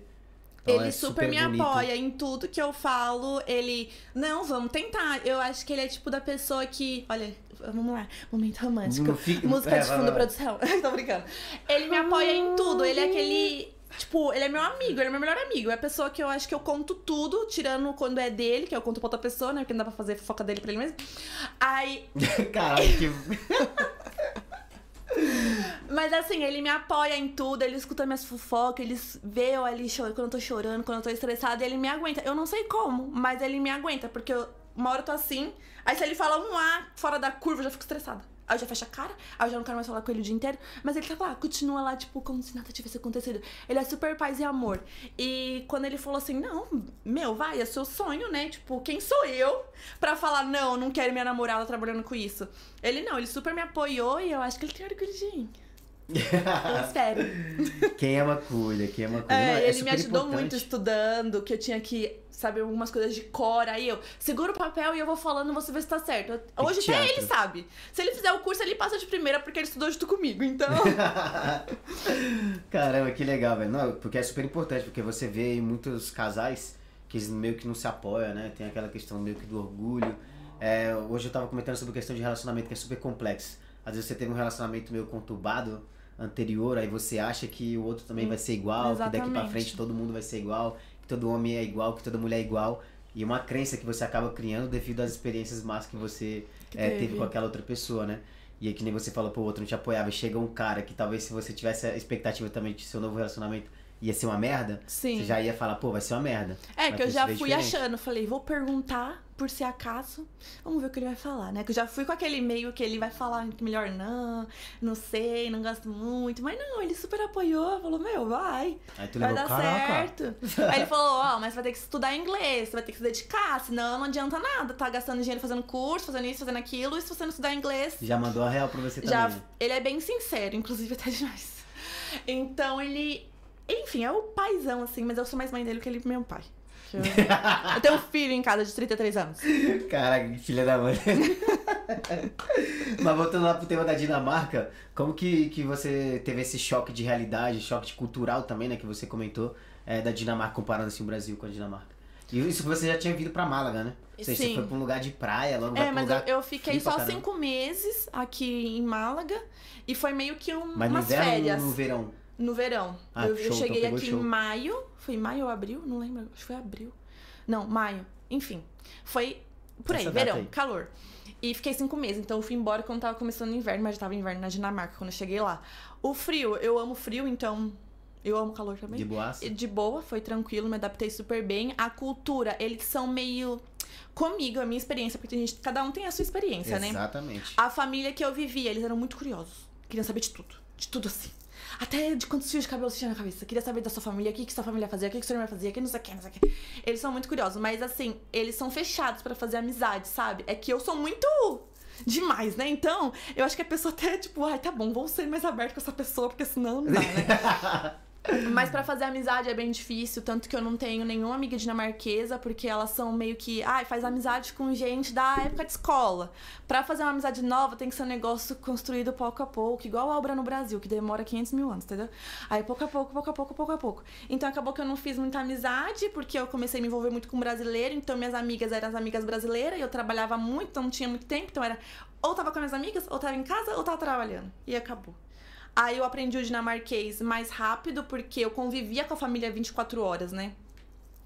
Speaker 1: Então,
Speaker 2: Ele
Speaker 1: é
Speaker 2: super, me
Speaker 1: bonito.
Speaker 2: apoia em tudo que eu falo. Ele, não, vamos tentar. Eu acho que ele é tipo da pessoa que. Olha, vamos lá, momento romântico.
Speaker 1: Fica-
Speaker 2: Música
Speaker 1: é,
Speaker 2: de fundo, produção. Tô brincando. Ele me apoia em tudo. Ele é aquele. Tipo, ele é meu amigo, ele é meu melhor amigo. É a pessoa que eu acho que eu conto tudo, tirando quando é dele, que eu conto pra outra pessoa, né? Porque não dá pra fazer fofoca dele pra ele mesmo. Aí,
Speaker 1: Caralho, que.
Speaker 2: Mas assim, ele me apoia em tudo, ele escuta minhas fofocas, ele vê eu ali quando eu tô chorando, quando eu tô estressada, ele me aguenta. Eu não sei como, mas ele me aguenta, porque eu, uma hora eu tô assim, aí se ele fala um A fora da curva, eu já fico estressada. Aí eu já fecho a cara, aí eu já não quero mais falar com ele o dia inteiro. Mas ele tá lá, continua lá, tipo, como se nada tivesse acontecido. Ele é super paz e amor. E quando ele falou assim, não, meu, vai, é seu sonho, né? Tipo, quem sou eu pra falar, não, não quero minha namorada trabalhando com isso? Ele não, ele super me apoiou e eu acho que ele tem orgulho de mim. Espero.
Speaker 1: Quem ama cuida, quem ama cuida.
Speaker 2: É,
Speaker 1: Não,
Speaker 2: ele me ajudou
Speaker 1: importante.
Speaker 2: muito estudando, que eu tinha que saber algumas coisas de cor. Aí eu seguro o papel e eu vou falando, você vê se tá certo. Hoje até
Speaker 1: teatro.
Speaker 2: ele sabe. Se ele fizer o curso, ele passa de primeira porque ele estudou junto comigo. Então.
Speaker 1: Caramba, que legal, velho. Não, porque é super importante, porque você vê em muitos casais que eles meio que não se apoiam, né? Tem aquela questão meio que do orgulho. É, hoje eu tava comentando sobre questão de relacionamento que é super complexo. Às vezes você teve um relacionamento meio conturbado anterior, aí você acha que o outro também vai ser igual, que daqui pra
Speaker 2: Exatamente.
Speaker 1: frente todo mundo vai ser igual, que todo homem é igual, que toda mulher é igual. E uma crença que você acaba criando devido às experiências más que você
Speaker 2: Que
Speaker 1: é, teve com aquela outra pessoa, né? E aí que nem você falou pro outro, não te apoiava. Chega um cara que talvez se você tivesse a expectativa também de seu novo relacionamento ia ser uma merda,
Speaker 2: Sim.
Speaker 1: você já ia falar, pô, vai ser uma merda.
Speaker 2: É,
Speaker 1: Mas
Speaker 2: que eu já fui
Speaker 1: diferente.
Speaker 2: achando, falei, vou perguntar por se acaso. Vamos ver o que ele vai falar, né? Que eu já fui com aquele e-mail que ele vai falar que melhor não, não sei, não gosto muito. Mas não, ele super apoiou, falou, meu, vai.
Speaker 1: Aí tu
Speaker 2: Vai
Speaker 1: levou,
Speaker 2: dar
Speaker 1: caraca.
Speaker 2: certo. Aí ele falou, ó, mas você vai ter que estudar inglês, você vai ter que se dedicar, senão não adianta nada. Tá gastando dinheiro fazendo curso, fazendo isso, fazendo aquilo, e se você não estudar inglês,
Speaker 1: Já mandou a real pra você
Speaker 2: já.
Speaker 1: também.
Speaker 2: Ele é bem sincero, inclusive até demais. Então ele. Enfim, é o paizão, assim, mas eu sou mais mãe dele que ele meu pai. Eu, eu tenho um filho em casa de 33 anos.
Speaker 1: Caraca, que filha da mãe. Mas voltando lá pro tema da Dinamarca, como que, que você teve esse choque de realidade, choque cultural também, né, que você comentou, é, da Dinamarca comparando assim o Brasil com a Dinamarca? E isso que você já tinha vindo pra Málaga, né? Ou seja, você
Speaker 2: Sim.
Speaker 1: foi pra um lugar de praia, logo
Speaker 2: É, mas
Speaker 1: lugar...
Speaker 2: eu, fiquei só cinco meses aqui em Málaga e foi meio que um,
Speaker 1: Mas no
Speaker 2: umas férias.
Speaker 1: no verão?
Speaker 2: No verão.
Speaker 1: Ah,
Speaker 2: eu, eu
Speaker 1: show, então
Speaker 2: cheguei
Speaker 1: pegou
Speaker 2: aqui
Speaker 1: show.
Speaker 2: em maio. Foi maio ou abril? Não lembro. Acho que foi abril. Não, maio. Enfim. Foi por aí,
Speaker 1: Essa
Speaker 2: verão,
Speaker 1: aí.
Speaker 2: calor. E fiquei cinco meses. Então eu fui embora quando tava começando o inverno, mas já tava inverno na Dinamarca quando eu cheguei lá. O frio, eu amo frio, então eu amo calor também.
Speaker 1: De boaça?
Speaker 2: De boa, foi tranquilo, me adaptei super bem. A cultura, eles são meio. Comigo, a minha experiência, porque a gente, cada um tem a sua experiência, né?
Speaker 1: Exatamente.
Speaker 2: A família que eu vivia, eles eram muito curiosos. Queriam saber de tudo. De tudo assim. Até de quantos fios de cabelo você tinha na cabeça. Queria saber da sua família, o que, que sua família fazia, o que, que sua irmã fazia, que não sei o que, não sei o que. Eles são muito curiosos, mas assim, eles são fechados pra fazer amizade, sabe? É que eu sou muito demais, né? Então, eu acho que a pessoa até, tipo, ai, tá bom, vou ser mais aberto com essa pessoa, porque senão não dá, né? Mas pra fazer amizade é bem difícil, tanto que eu não tenho nenhuma amiga dinamarquesa, porque elas são meio que, ai, faz amizade com gente da época de escola. Pra fazer uma amizade nova, tem que ser um negócio construído pouco a pouco, igual a obra no Brasil, que demora 500 mil anos, entendeu? Aí pouco a pouco, pouco a pouco, pouco a pouco. Então acabou que eu não fiz muita amizade, porque eu comecei a me envolver muito com brasileiro, então minhas amigas eram as amigas brasileiras, e eu trabalhava muito, então não tinha muito tempo, então era ou tava com minhas amigas, ou tava em casa, ou tava trabalhando. E acabou. Aí eu aprendi o dinamarquês mais rápido, porque eu convivia com a família 24 horas, né?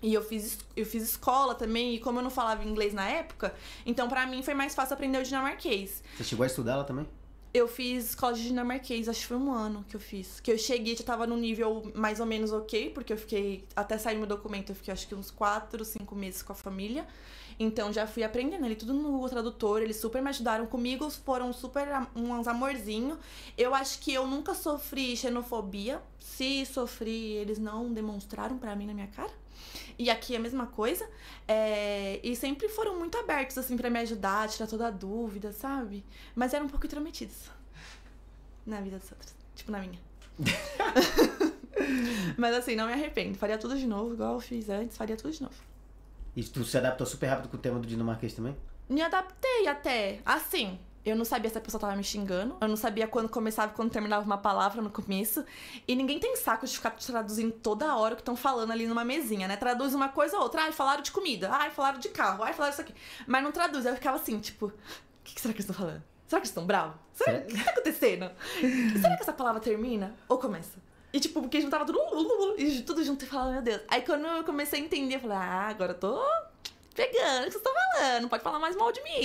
Speaker 2: E eu fiz, eu fiz escola também, e como eu não falava inglês na época, então pra mim foi mais fácil aprender o dinamarquês.
Speaker 1: Você chegou a estudar lá também?
Speaker 2: Eu fiz escola de dinamarquês, acho que foi um ano que eu fiz. Que eu cheguei, já tava no nível mais ou menos ok, porque eu fiquei, até sair meu documento, eu fiquei acho que uns 4, 5 meses com a família. Então já fui aprendendo ali tudo no tradutor, eles super me ajudaram comigo, foram super uns amorzinho. Eu acho que eu nunca sofri xenofobia. Se sofri, eles não demonstraram pra mim na minha cara. E aqui é a mesma coisa. É, E sempre foram muito abertos, assim, pra me ajudar, tirar toda a dúvida, sabe? Mas eram um pouco intrometidos. Na vida dos outros. Tipo, na minha. Mas assim, não me arrependo. Faria tudo de novo, igual eu fiz antes, faria tudo de novo.
Speaker 1: E tu se adaptou super rápido com o tema do dinamarquês também?
Speaker 2: Me adaptei até. Assim, eu não sabia se a pessoa tava me xingando. Eu não sabia quando começava e quando terminava uma palavra no começo. E ninguém tem saco de ficar traduzindo toda hora o que estão falando ali numa mesinha, né? Traduz uma coisa ou outra. Ai, falaram de comida. Ai, falaram de carro. Ai, falaram isso aqui. Mas não traduz. Eu ficava assim, tipo, o que, que será que eles estão falando? Será que eles estão bravos? Será... O que tá acontecendo? Será que essa palavra termina ou começa? E tipo, porque juntava tudo, e tudo junto e falava, meu Deus. Aí quando eu comecei a entender, eu falei, ah, agora eu tô pegando o que vocês estão falando, pode falar mais mal de mim.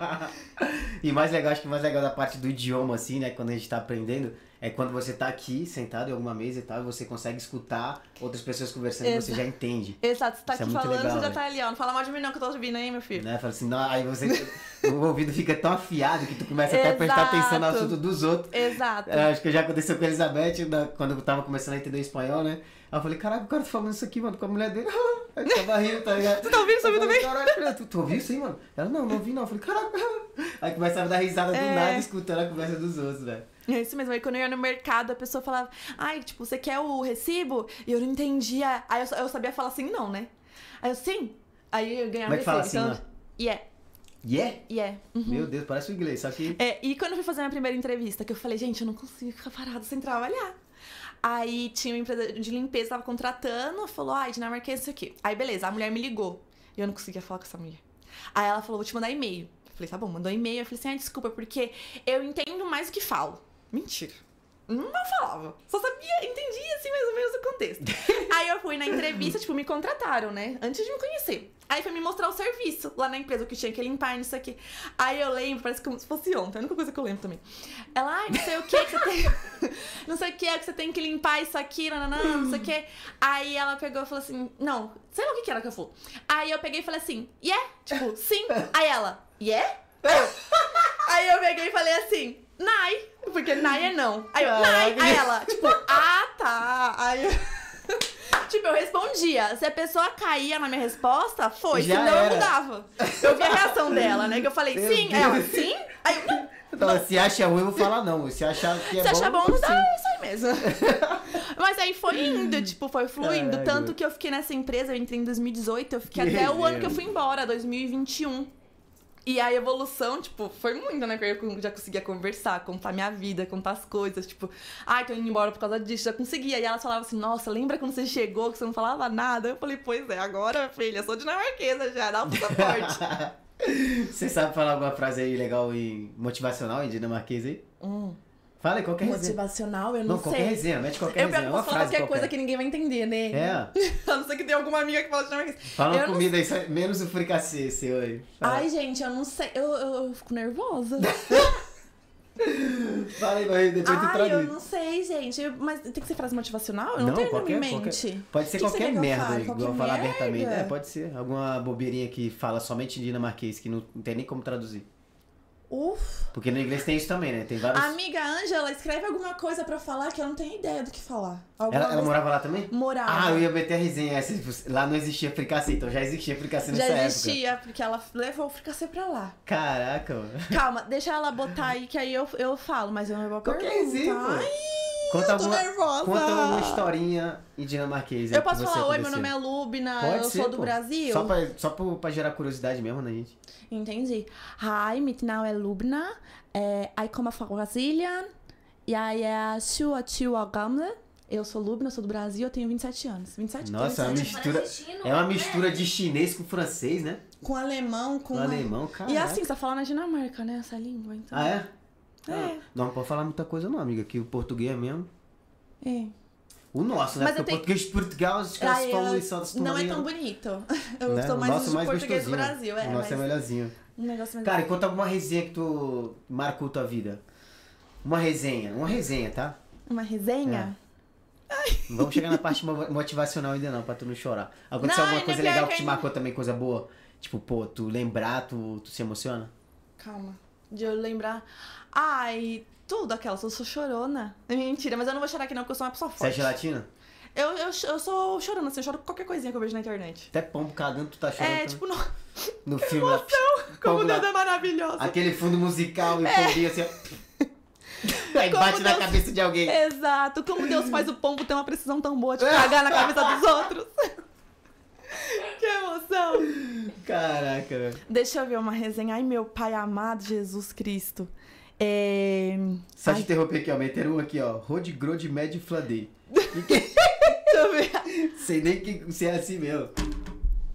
Speaker 1: e mais legal, acho que mais legal da parte do idioma, assim, né? Quando a gente tá aprendendo, é quando você tá aqui, sentado em alguma mesa e tal, e você consegue escutar outras pessoas conversando e você
Speaker 2: Exato.
Speaker 1: já entende.
Speaker 2: Exato, você tá
Speaker 1: Isso é
Speaker 2: aqui
Speaker 1: muito
Speaker 2: falando,
Speaker 1: legal,
Speaker 2: você já
Speaker 1: né?
Speaker 2: tá ali, ó. Não fala mal de mim não, que eu tô ouvindo aí, meu filho.
Speaker 1: Né? Fala assim, não, aí você. o ouvido fica tão afiado que tu começa até a prestar
Speaker 2: Exato.
Speaker 1: atenção no assunto dos outros.
Speaker 2: Exato.
Speaker 1: É, acho que já aconteceu com a Elizabeth, na- quando eu tava começando a entender espanhol, né? Aí eu falei, caraca, o cara tá falando isso aqui, mano, com a mulher dele. Aí eu tava rindo, tá ligado?
Speaker 2: Tu tá ouvindo?
Speaker 1: Eu falei,
Speaker 2: também?
Speaker 1: Filha, tu, tu ouviu isso aí, mano? Ela, não, não ouvi não. Eu falei, caraca. Aí começava a dar risada do
Speaker 2: É.
Speaker 1: nada, escutando a conversa dos outros, velho.
Speaker 2: É isso mesmo. Aí quando eu ia no mercado, a pessoa falava, ai, tipo, você quer o recibo? E eu não entendia. Aí eu, eu sabia falar assim, não, né? Aí eu, sim. Aí eu ganhava
Speaker 1: Como é que fala assim,
Speaker 2: então, yeah,
Speaker 1: Yeah?
Speaker 2: yeah. uhum.
Speaker 1: Meu Deus, parece o inglês, só que.
Speaker 2: É, e quando eu fui fazer minha primeira entrevista, que eu falei, gente, eu não consigo ficar parada sem trabalhar. Aí tinha uma empresa de limpeza, tava contratando, falou, ai, dinamarquês, isso aqui. Aí beleza, a mulher me ligou. E eu não conseguia falar com essa mulher. Aí ela falou, vou te mandar e-mail. Eu falei, tá bom, mandou e-mail. Eu falei assim, ai, desculpa, porque eu entendo mais do que falo. Mentira. Não falava. Só sabia, entendia assim mais ou menos o contexto. Aí eu fui na entrevista, tipo, me contrataram, né? Antes de me conhecer. Aí foi me mostrar o serviço lá na empresa, o que tinha que limpar, não sei o quê. Aí eu lembro, parece como se fosse ontem, a única coisa que eu lembro também. Ela, ai, não sei o que que você tem. não sei o que, que você tem que limpar isso aqui, nananã, não sei o que. Aí ela pegou e falou assim: não, sei lá o que, que era que eu falei. Aí eu peguei e falei assim, yeah? Tipo, sim. Aí ela, yeah? Aí eu peguei e falei assim, nai. Porque nai é não. Aí eu, nai.
Speaker 1: Caraca.
Speaker 2: Aí ela, tipo, ah, tá. Aí eu... Tipo, eu respondia. Se a pessoa caía na minha resposta, foi.
Speaker 1: Já
Speaker 2: senão eu
Speaker 1: era.
Speaker 2: mudava. Eu vi a reação dela, né? Que eu falei,
Speaker 1: Meu
Speaker 2: sim.
Speaker 1: Deus.
Speaker 2: Ela, sim? Aí eu, não.
Speaker 1: Então, se acha ruim, eu vou falar não. Se achar que é
Speaker 2: Se
Speaker 1: bom.
Speaker 2: achar bom,
Speaker 1: eu
Speaker 2: dá, é isso aí mesmo. Mas aí foi indo, tipo, foi fluindo. Tanto que eu fiquei nessa empresa, eu entrei em 2018, eu fiquei
Speaker 1: Que
Speaker 2: até o ano que eu fui embora, 2021. E a evolução, tipo, foi muito, né? Porque eu já conseguia conversar, contar minha vida, contar as coisas. Tipo, ai, tô indo embora por causa disso, já conseguia. E elas falavam assim, nossa, lembra quando você chegou que você não falava nada? Eu falei, pois é, agora, filha, sou dinamarquesa já, dá um passaporte.
Speaker 1: Você sabe falar alguma frase aí legal e motivacional em dinamarquês aí?
Speaker 2: hum,
Speaker 1: Fala aí, qualquer resenha.
Speaker 2: motivacional, eu
Speaker 1: Não,
Speaker 2: não,
Speaker 1: qualquer
Speaker 2: sei.
Speaker 1: resenha, mete qualquer
Speaker 2: Eu
Speaker 1: resenha. Uma
Speaker 2: posso falar
Speaker 1: frase
Speaker 2: qualquer coisa
Speaker 1: qualquer.
Speaker 2: que ninguém vai entender, né?
Speaker 1: É,
Speaker 2: A não ser que tenha alguma amiga que fala
Speaker 1: fala uma
Speaker 2: Eu não
Speaker 1: comida aí, menos o fricassê seu aí. Fala.
Speaker 2: Ai, gente, eu não sei. Eu, eu, eu fico nervosa.
Speaker 1: Fala aí, vai, depois tu
Speaker 2: Ai,
Speaker 1: traduz.
Speaker 2: eu não sei, gente. Eu- mas tem que ser frase motivacional? Eu não, tenho
Speaker 1: qualquer,
Speaker 2: em mente.
Speaker 1: qualquer- Pode ser
Speaker 2: Que
Speaker 1: qualquer
Speaker 2: quer que eu
Speaker 1: merda,
Speaker 2: fale?
Speaker 1: igual
Speaker 2: Qualquer
Speaker 1: falar
Speaker 2: merda?
Speaker 1: abertamente. É, pode ser. Alguma bobeirinha que fala somente em dinamarquês, que não, não tem nem como traduzir.
Speaker 2: Uf.
Speaker 1: Porque no inglês tem isso também, né? Tem vários.
Speaker 2: Amiga Ângela, escreve alguma coisa pra falar que eu não tenho ideia do que falar. Alguma
Speaker 1: Ela, ela
Speaker 2: coisa-
Speaker 1: morava lá também?
Speaker 2: Morava.
Speaker 1: Ah, eu ia meter a resenha. tipo, Lá não existia fricassê, então já existia fricassê nessa
Speaker 2: Já
Speaker 1: época.
Speaker 2: existia, porque ela levou o fricassê pra lá.
Speaker 1: Caraca, mano.
Speaker 2: Calma, deixa ela botar aí que aí eu, eu falo, mas eu não vou
Speaker 1: Qualquer
Speaker 2: perguntar. Ai,
Speaker 1: Conta
Speaker 2: Eu tô
Speaker 1: alguma,
Speaker 2: nervosa.
Speaker 1: conta uma historinha em dinamarquês. aí
Speaker 2: Eu posso falar, oi, meu nome é Lubna,
Speaker 1: Pode
Speaker 2: eu
Speaker 1: ser,
Speaker 2: sou do
Speaker 1: pô.
Speaker 2: Brasil.
Speaker 1: Só pra, só pra, pra gerar curiosidade mesmo, né, gente?
Speaker 2: Entendi. Hi, mit navn er Lubna. Eh, jeg kommer fra Brasilien. Jeg er 27 år gammel. Eu sou Lubna, sou do Brasil, eu tenho 27 anos. 27
Speaker 1: Nossa, é uma
Speaker 2: 27.
Speaker 1: mistura. É uma
Speaker 3: né?
Speaker 1: mistura de chinês com francês, né?
Speaker 2: Com alemão, com.
Speaker 1: Com alemão, cara.
Speaker 2: E assim, você tá falando na Dinamarca, né? Essa língua, então.
Speaker 1: Ah, é?
Speaker 2: É.
Speaker 1: Não, não pode falar muita coisa não, amiga, que o português é mesmo.
Speaker 2: É.
Speaker 1: O nosso, né?
Speaker 2: Mas
Speaker 1: Porque o
Speaker 2: tenho-
Speaker 1: português de Portugal, os caras
Speaker 2: Ai,
Speaker 1: falam isso
Speaker 2: Não é tão bonito. Eu
Speaker 1: né?
Speaker 2: sou
Speaker 1: O
Speaker 2: mais
Speaker 1: nosso
Speaker 2: de
Speaker 1: mais
Speaker 2: português do. Brasil, é.
Speaker 1: O nosso
Speaker 2: mas
Speaker 1: é melhorzinho.
Speaker 2: um negócio mais.
Speaker 1: Cara, e conta alguma resenha que tu marcou tua vida. Uma resenha, uma resenha, tá?
Speaker 2: Uma resenha?
Speaker 1: Não vamos chegar na parte mo- motivacional ainda não, pra tu não chorar. Aconteceu
Speaker 2: Não,
Speaker 1: alguma coisa legal
Speaker 2: que
Speaker 1: que te
Speaker 2: ainda-
Speaker 1: marcou também, coisa boa? Tipo, pô, tu lembrar, tu, tu se emociona?
Speaker 2: Calma. De eu lembrar. Ai, tudo aquela, eu sou chorona. Mentira, mas eu não vou chorar aqui não, porque eu sou uma pessoa
Speaker 1: Você é
Speaker 2: forte.
Speaker 1: gelatina?
Speaker 2: Eu, eu, eu sou chorona, assim, eu choro qualquer coisinha que eu vejo na internet.
Speaker 1: Até pombo cagando, tu tá chorando.
Speaker 2: É,
Speaker 1: também.
Speaker 2: tipo, no...
Speaker 1: no filme lá.
Speaker 2: como
Speaker 1: pombo lá,
Speaker 2: Deus é maravilhoso.
Speaker 1: Aquele fundo musical e o pombinho assim, ó. Aí
Speaker 2: Como
Speaker 1: bate na
Speaker 2: Deus-
Speaker 1: cabeça de alguém.
Speaker 2: Exato, como Deus faz o pombo ter uma precisão tão boa de cagar na cabeça dos outros. que emoção.
Speaker 1: Caraca, velho.
Speaker 2: Deixa eu ver uma resenha. Ai, meu pai amado Jesus Cristo. É...
Speaker 1: Só
Speaker 2: Ai,
Speaker 1: te interromper aqui, ó. Meteram um aqui, ó. Rod Grode Med Fladei. Sei nem que se é assim mesmo.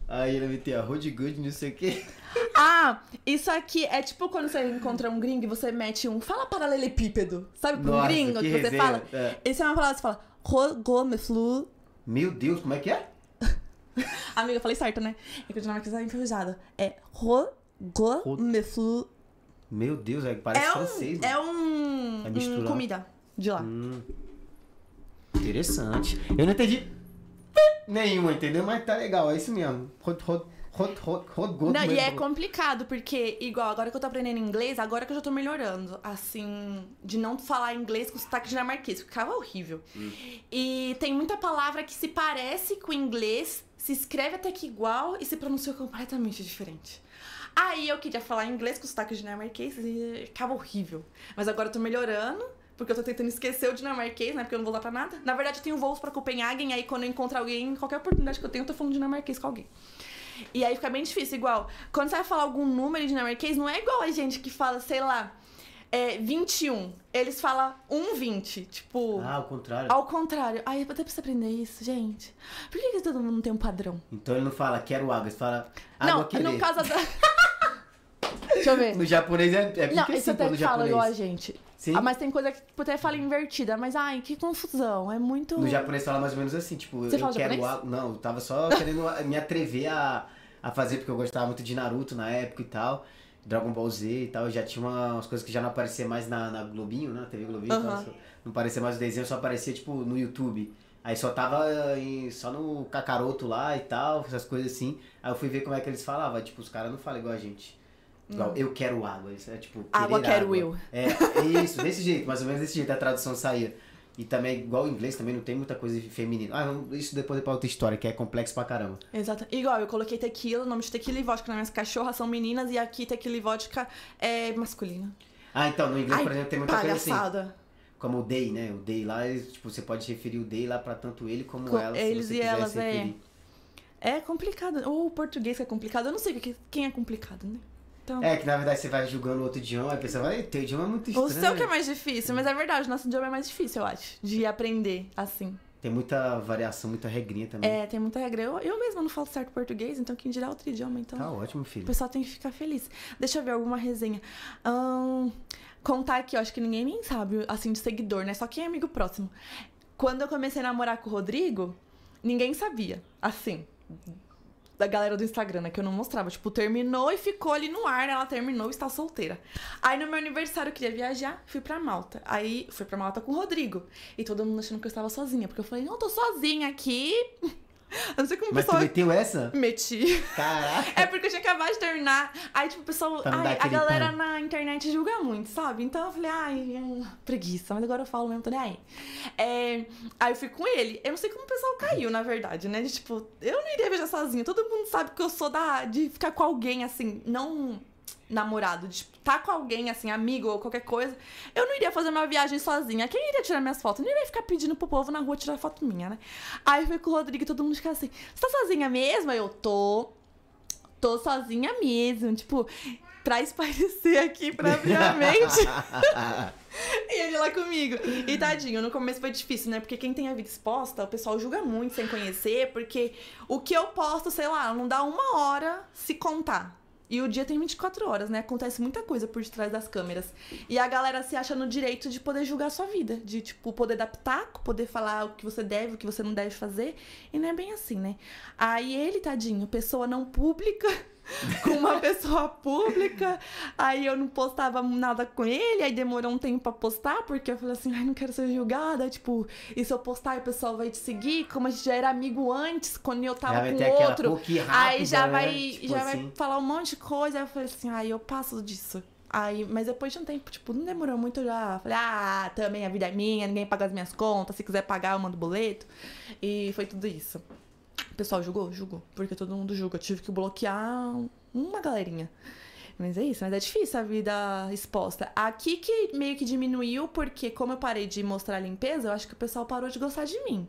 Speaker 1: Aí ele meteu, ó. Rod Good, não sei o quê.
Speaker 2: Ah, isso aqui é tipo quando você encontra um gringo e você mete um fala paralelepípedo. Sabe pro
Speaker 1: Nossa,
Speaker 2: gringo
Speaker 1: que
Speaker 2: que, você
Speaker 1: resenha.
Speaker 2: fala?
Speaker 1: É.
Speaker 2: Esse é uma palavra que você fala. Rogomeflu.
Speaker 1: Meu Deus, como é que é?
Speaker 2: Amiga, eu falei certo, né? É que o dinamarquês é enferrujado. É rogomeflu.
Speaker 1: Meu Deus, é, parece
Speaker 2: É
Speaker 1: francês,
Speaker 2: um,
Speaker 1: mano.
Speaker 2: é um,
Speaker 1: É misturado.
Speaker 2: comida de lá.
Speaker 1: Hum. Interessante. Eu não entendi nenhuma, entendeu? Mas tá legal, é isso mesmo. Rod, rod, rod, rod, rod, god,
Speaker 2: Não, e
Speaker 1: med-
Speaker 2: é complicado, porque, igual, agora que eu tô aprendendo inglês, agora que eu já tô melhorando, assim, de não falar inglês com sotaque dinamarquês, ficava horrível. E tem muita palavra que se parece com inglês, se escreve até que igual e se pronuncia completamente diferente. Aí eu queria falar inglês com sotaque dinamarquês e ficava horrível. Mas agora eu tô melhorando. Porque eu tô tentando esquecer o dinamarquês, né? Porque eu não vou lá pra nada. Na verdade, eu tenho voos pra Copenhagen, aí quando eu encontro alguém, qualquer oportunidade que eu tenho, eu tô falando dinamarquês com alguém. E aí fica bem difícil. Igual, quando você vai falar algum número em dinamarquês, não é igual a gente que fala, sei lá, é, 21. Eles falam 1,20. Tipo,
Speaker 1: Ah, ao contrário.
Speaker 2: ao contrário. Ai, eu até preciso aprender isso, gente. Por que, que todo mundo não tem um padrão?
Speaker 1: Então ele não fala quero água, ele fala água
Speaker 2: não,
Speaker 1: querer.
Speaker 2: no caso da. Deixa eu ver.
Speaker 1: No japonês é, é
Speaker 2: Não, isso até
Speaker 1: no
Speaker 2: fala igual a gente.
Speaker 1: Sim.
Speaker 2: Ah, mas tem coisa que até fala invertida. Mas, ai, que confusão. É muito.
Speaker 1: No japonês fala mais ou menos assim, tipo,
Speaker 2: Você
Speaker 1: eu
Speaker 2: fala
Speaker 1: quero água. Não, eu tava só querendo me atrever a, a fazer, porque eu gostava muito de Naruto na época e tal. Dragon Ball Z e tal, já tinha uma- umas coisas que já não aparecia mais na, na Globinho, né? Na TV Globinho, então, só- não aparecia mais o desenho, só aparecia, tipo, no YouTube. Aí só tava em- só no Kakaroto lá e tal, essas coisas assim. Aí eu fui ver como é que eles falavam, tipo, os caras não falam igual a gente. Igual, eu quero água, isso é tipo,
Speaker 2: Água quero
Speaker 1: água.
Speaker 2: eu.
Speaker 1: É, é isso, desse jeito, mais ou menos desse jeito a tradução saía. E também, igual o inglês, também não tem muita coisa feminina. Ah, isso depois é pra outra história, que é complexo pra caramba.
Speaker 2: Exato. Igual, eu coloquei tequila, o nome de tequila e vodka nas minhas cachorras são meninas e aqui tequila e vodka é masculina.
Speaker 1: Ah, então, no inglês,
Speaker 2: Ai,
Speaker 1: por exemplo, tem muita coisa assim.
Speaker 2: palhaçada.
Speaker 1: Como o they, né? O they lá, tipo, você pode referir o they lá pra tanto ele como
Speaker 2: Com
Speaker 1: ela,
Speaker 2: eles
Speaker 1: se
Speaker 2: e elas, é. É complicado. Ou o português que é complicado. Eu não sei quem é complicado, né? Então.
Speaker 1: É, que na verdade você vai julgando outro idioma, a pessoa vai, teu idioma é muito estranho.
Speaker 2: o seu que é mais difícil, mas é verdade, o nosso idioma é mais difícil, eu acho, de aprender assim.
Speaker 1: Tem muita variação, muita regrinha também.
Speaker 2: É, tem muita regra. Eu, eu mesma não falo certo português, então quem dirá outro idioma, então.
Speaker 1: Tá ótimo,
Speaker 2: O
Speaker 1: filho.
Speaker 2: pessoal tem que ficar feliz. Deixa eu ver alguma resenha. Contar aqui, eu acho que ninguém nem sabe, assim, de seguidor, né? Só quem é amigo próximo. Quando eu comecei a namorar com o Rodrigo, ninguém sabia. Assim. Da galera do Instagram, né? Que eu não mostrava. Tipo, terminou e ficou ali no ar. Ela terminou e está solteira. Aí no meu aniversário eu queria viajar, fui pra Malta. Aí fui pra Malta com o Rodrigo. E todo mundo achando que eu estava sozinha. Porque eu falei, não, eu tô sozinha aqui. Eu não sei como o
Speaker 1: Mas
Speaker 2: pessoal.
Speaker 1: meteu essa?
Speaker 2: Meti.
Speaker 1: Caraca.
Speaker 2: É porque eu tinha acabado de terminar. Aí, tipo, o pessoal. Ai, a galera
Speaker 1: pão.
Speaker 2: na internet julga muito, sabe? Então eu falei, ai, hum, preguiça. Mas agora eu falo mesmo, tô nem aí. É, aí eu fui com ele. Eu não sei como o pessoal caiu, na verdade, né? De, tipo, eu não iria viajar sozinha. Todo mundo sabe que eu sou da, de ficar com alguém, assim. Não. Namorado, de tipo, tá com alguém, assim, amigo ou qualquer coisa, eu não iria fazer uma viagem sozinha. Quem iria tirar minhas fotos? Eu não iria ficar pedindo pro povo na rua tirar foto minha, né? Aí eu fui com o Rodrigo e todo mundo fica assim: Você tá sozinha mesmo? Eu tô. Tô sozinha mesmo. Tipo, pra espairecer aqui pra minha mente. e ele lá comigo. E tadinho, no começo foi difícil, né? Porque quem tem a vida exposta, o pessoal julga muito sem conhecer, porque o que eu posto, sei lá, não dá uma hora se contar. E o dia tem 24 horas, né? Acontece muita coisa por detrás das câmeras. E a galera se acha no direito de poder julgar a sua vida. De, tipo, poder dar pitaco, poder falar o que você deve, o que você não deve fazer. E não é bem assim, né? Aí ele, tadinho, pessoa não pública, com uma pessoa pública. Aí eu não postava nada com ele, aí demorou um tempo pra postar, porque eu falei assim, ai, não quero ser julgada, tipo, e se eu postar o pessoal vai te seguir, como a gente já era amigo antes, quando eu tava com
Speaker 1: aquela
Speaker 2: outro,
Speaker 1: PUC
Speaker 2: aí
Speaker 1: rápida,
Speaker 2: já
Speaker 1: né?
Speaker 2: vai,
Speaker 1: Tipo
Speaker 2: já
Speaker 1: assim.
Speaker 2: vai falar um monte de coisa, aí eu falei assim, ai, eu passo disso. Aí, mas depois de um tempo, tipo, não demorou muito, eu já falei, ah, também a vida é minha, ninguém paga as minhas contas, se quiser pagar, eu mando boleto. E foi tudo isso. Pessoal julgou? Julgou. Porque todo mundo julga. Eu tive que bloquear uma galerinha. Mas é isso, mas é difícil a vida exposta. Aqui que meio que diminuiu, porque como eu parei de mostrar a limpeza, eu acho que o pessoal parou de gostar de mim.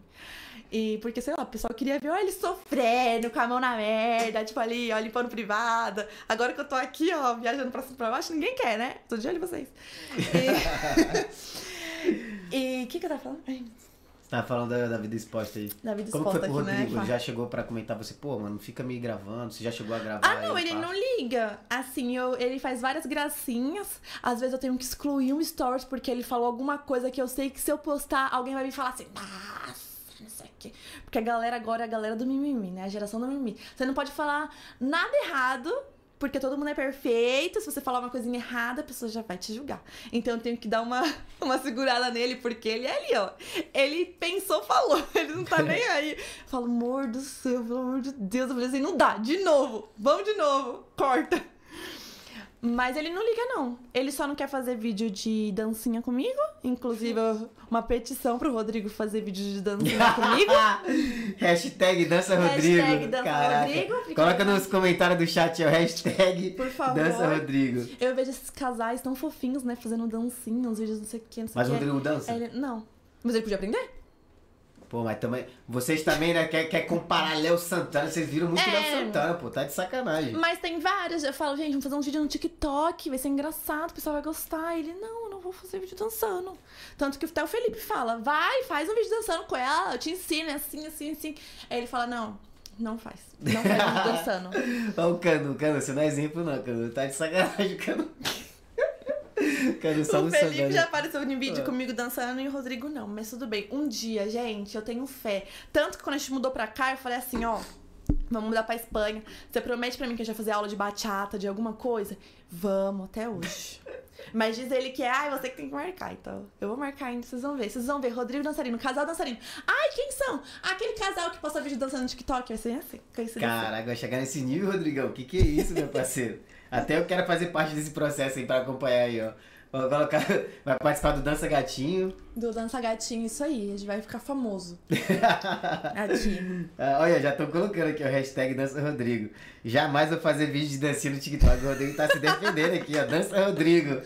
Speaker 2: E porque, sei lá, o pessoal queria ver ó, ele sofrendo, com a mão na merda, tipo ali, ó, limpando privada. Agora que eu tô aqui, ó, viajando pra cima pra baixo, ninguém quer, né? Tô de olho em vocês. E. E o que, que eu tava falando? Ai,
Speaker 1: Tava falando da, da vida exposta aí.
Speaker 2: Da vida
Speaker 1: Como
Speaker 2: exposta
Speaker 1: foi pro
Speaker 2: aqui, né?
Speaker 1: Rodrigo?
Speaker 2: Fá?
Speaker 1: Ele já chegou pra comentar você, pô, mano, fica me gravando, você já chegou a gravar
Speaker 2: Ah, não, ele não liga. Assim, eu, ele faz várias gracinhas. Às vezes eu tenho que excluir um stories porque ele falou alguma coisa que eu sei que se eu postar, alguém vai me falar assim, nossa, não sei o quê. Porque a galera agora é a galera do mimimi, né? A geração do mimimi. Você não pode falar nada errado. Porque todo mundo é perfeito. Se você falar uma coisinha errada, a pessoa já vai te julgar. Então eu tenho que dar uma, uma segurada nele, porque ele é ali, ó. Ele pensou, falou. Ele não tá nem aí. Eu falo, amor do céu, pelo amor de Deus. Eu falei assim, não dá, de novo. Vamos de novo. Corta. Mas ele não liga, não. Ele só não quer fazer vídeo de dancinha comigo. Inclusive, uma petição pro Rodrigo fazer vídeo de dancinha comigo.
Speaker 1: hashtag Dança Rodrigo.
Speaker 2: Hashtag Dança
Speaker 1: Caraca.
Speaker 2: Rodrigo, fica-
Speaker 1: Coloca nos comentários do chat o hashtag
Speaker 2: Por favor.
Speaker 1: Dança Rodrigo.
Speaker 2: Eu vejo esses casais tão fofinhos, né? Fazendo dancinha, uns vídeos não sei o que, não sei
Speaker 1: Mas o. Rodrigo dança?
Speaker 2: Ele- Não. Mas ele podia aprender?
Speaker 1: Pô, mas também. Vocês também, né? Quer, quer comparar Léo Santana, vocês viram muito
Speaker 2: É.
Speaker 1: Léo Santana, pô, tá de sacanagem.
Speaker 2: Mas tem várias. Eu falo, gente, vamos fazer um vídeo no TikTok, vai ser engraçado, o pessoal vai gostar. Ele, não, eu não vou fazer vídeo dançando. Tanto que até o Felipe fala, vai, faz um vídeo dançando com ela, eu te ensino, é assim, assim, assim. Aí ele fala, não, não faz. Não faz vídeo dançando.
Speaker 1: Ó, o Cano, Cano, você não é exemplo, não, Cano. Tá de sacanagem, Cano. Cano só
Speaker 2: o Felipe já apareceu em vídeo
Speaker 1: Ah.
Speaker 2: comigo dançando e o Rodrigo não, mas tudo bem. Um dia, gente, eu tenho fé. Tanto que quando a gente mudou pra cá, eu falei assim, ó. Vamos mudar pra Espanha. Você promete pra mim que a gente vai fazer aula de bachata, de alguma coisa? Vamos, até hoje. Mas diz ele que é, ai, você que tem que marcar. Então, eu vou marcar ainda, vocês vão ver. Vocês vão ver, Rodrigo dançarino, casal dançarino. Ai, quem são? Aquele casal que posta vídeo dançando no TikTok. Vai ser assim, assim.
Speaker 1: Caraca, vai chegar nesse nível, Rodrigão. O que, que é isso, meu parceiro? Até eu quero fazer parte desse processo aí pra acompanhar aí, ó. Vou colocar, vai participar do Dança Gatinho.
Speaker 2: Do Dança Gatinho, isso aí. A gente vai ficar famoso. Aqui.
Speaker 1: Ah, olha, já tô colocando aqui o hashtag Dança Rodrigo. Jamais vou fazer vídeo de dancinha no TikTok. O Rodrigo tá se defendendo aqui, ó. Dança Rodrigo.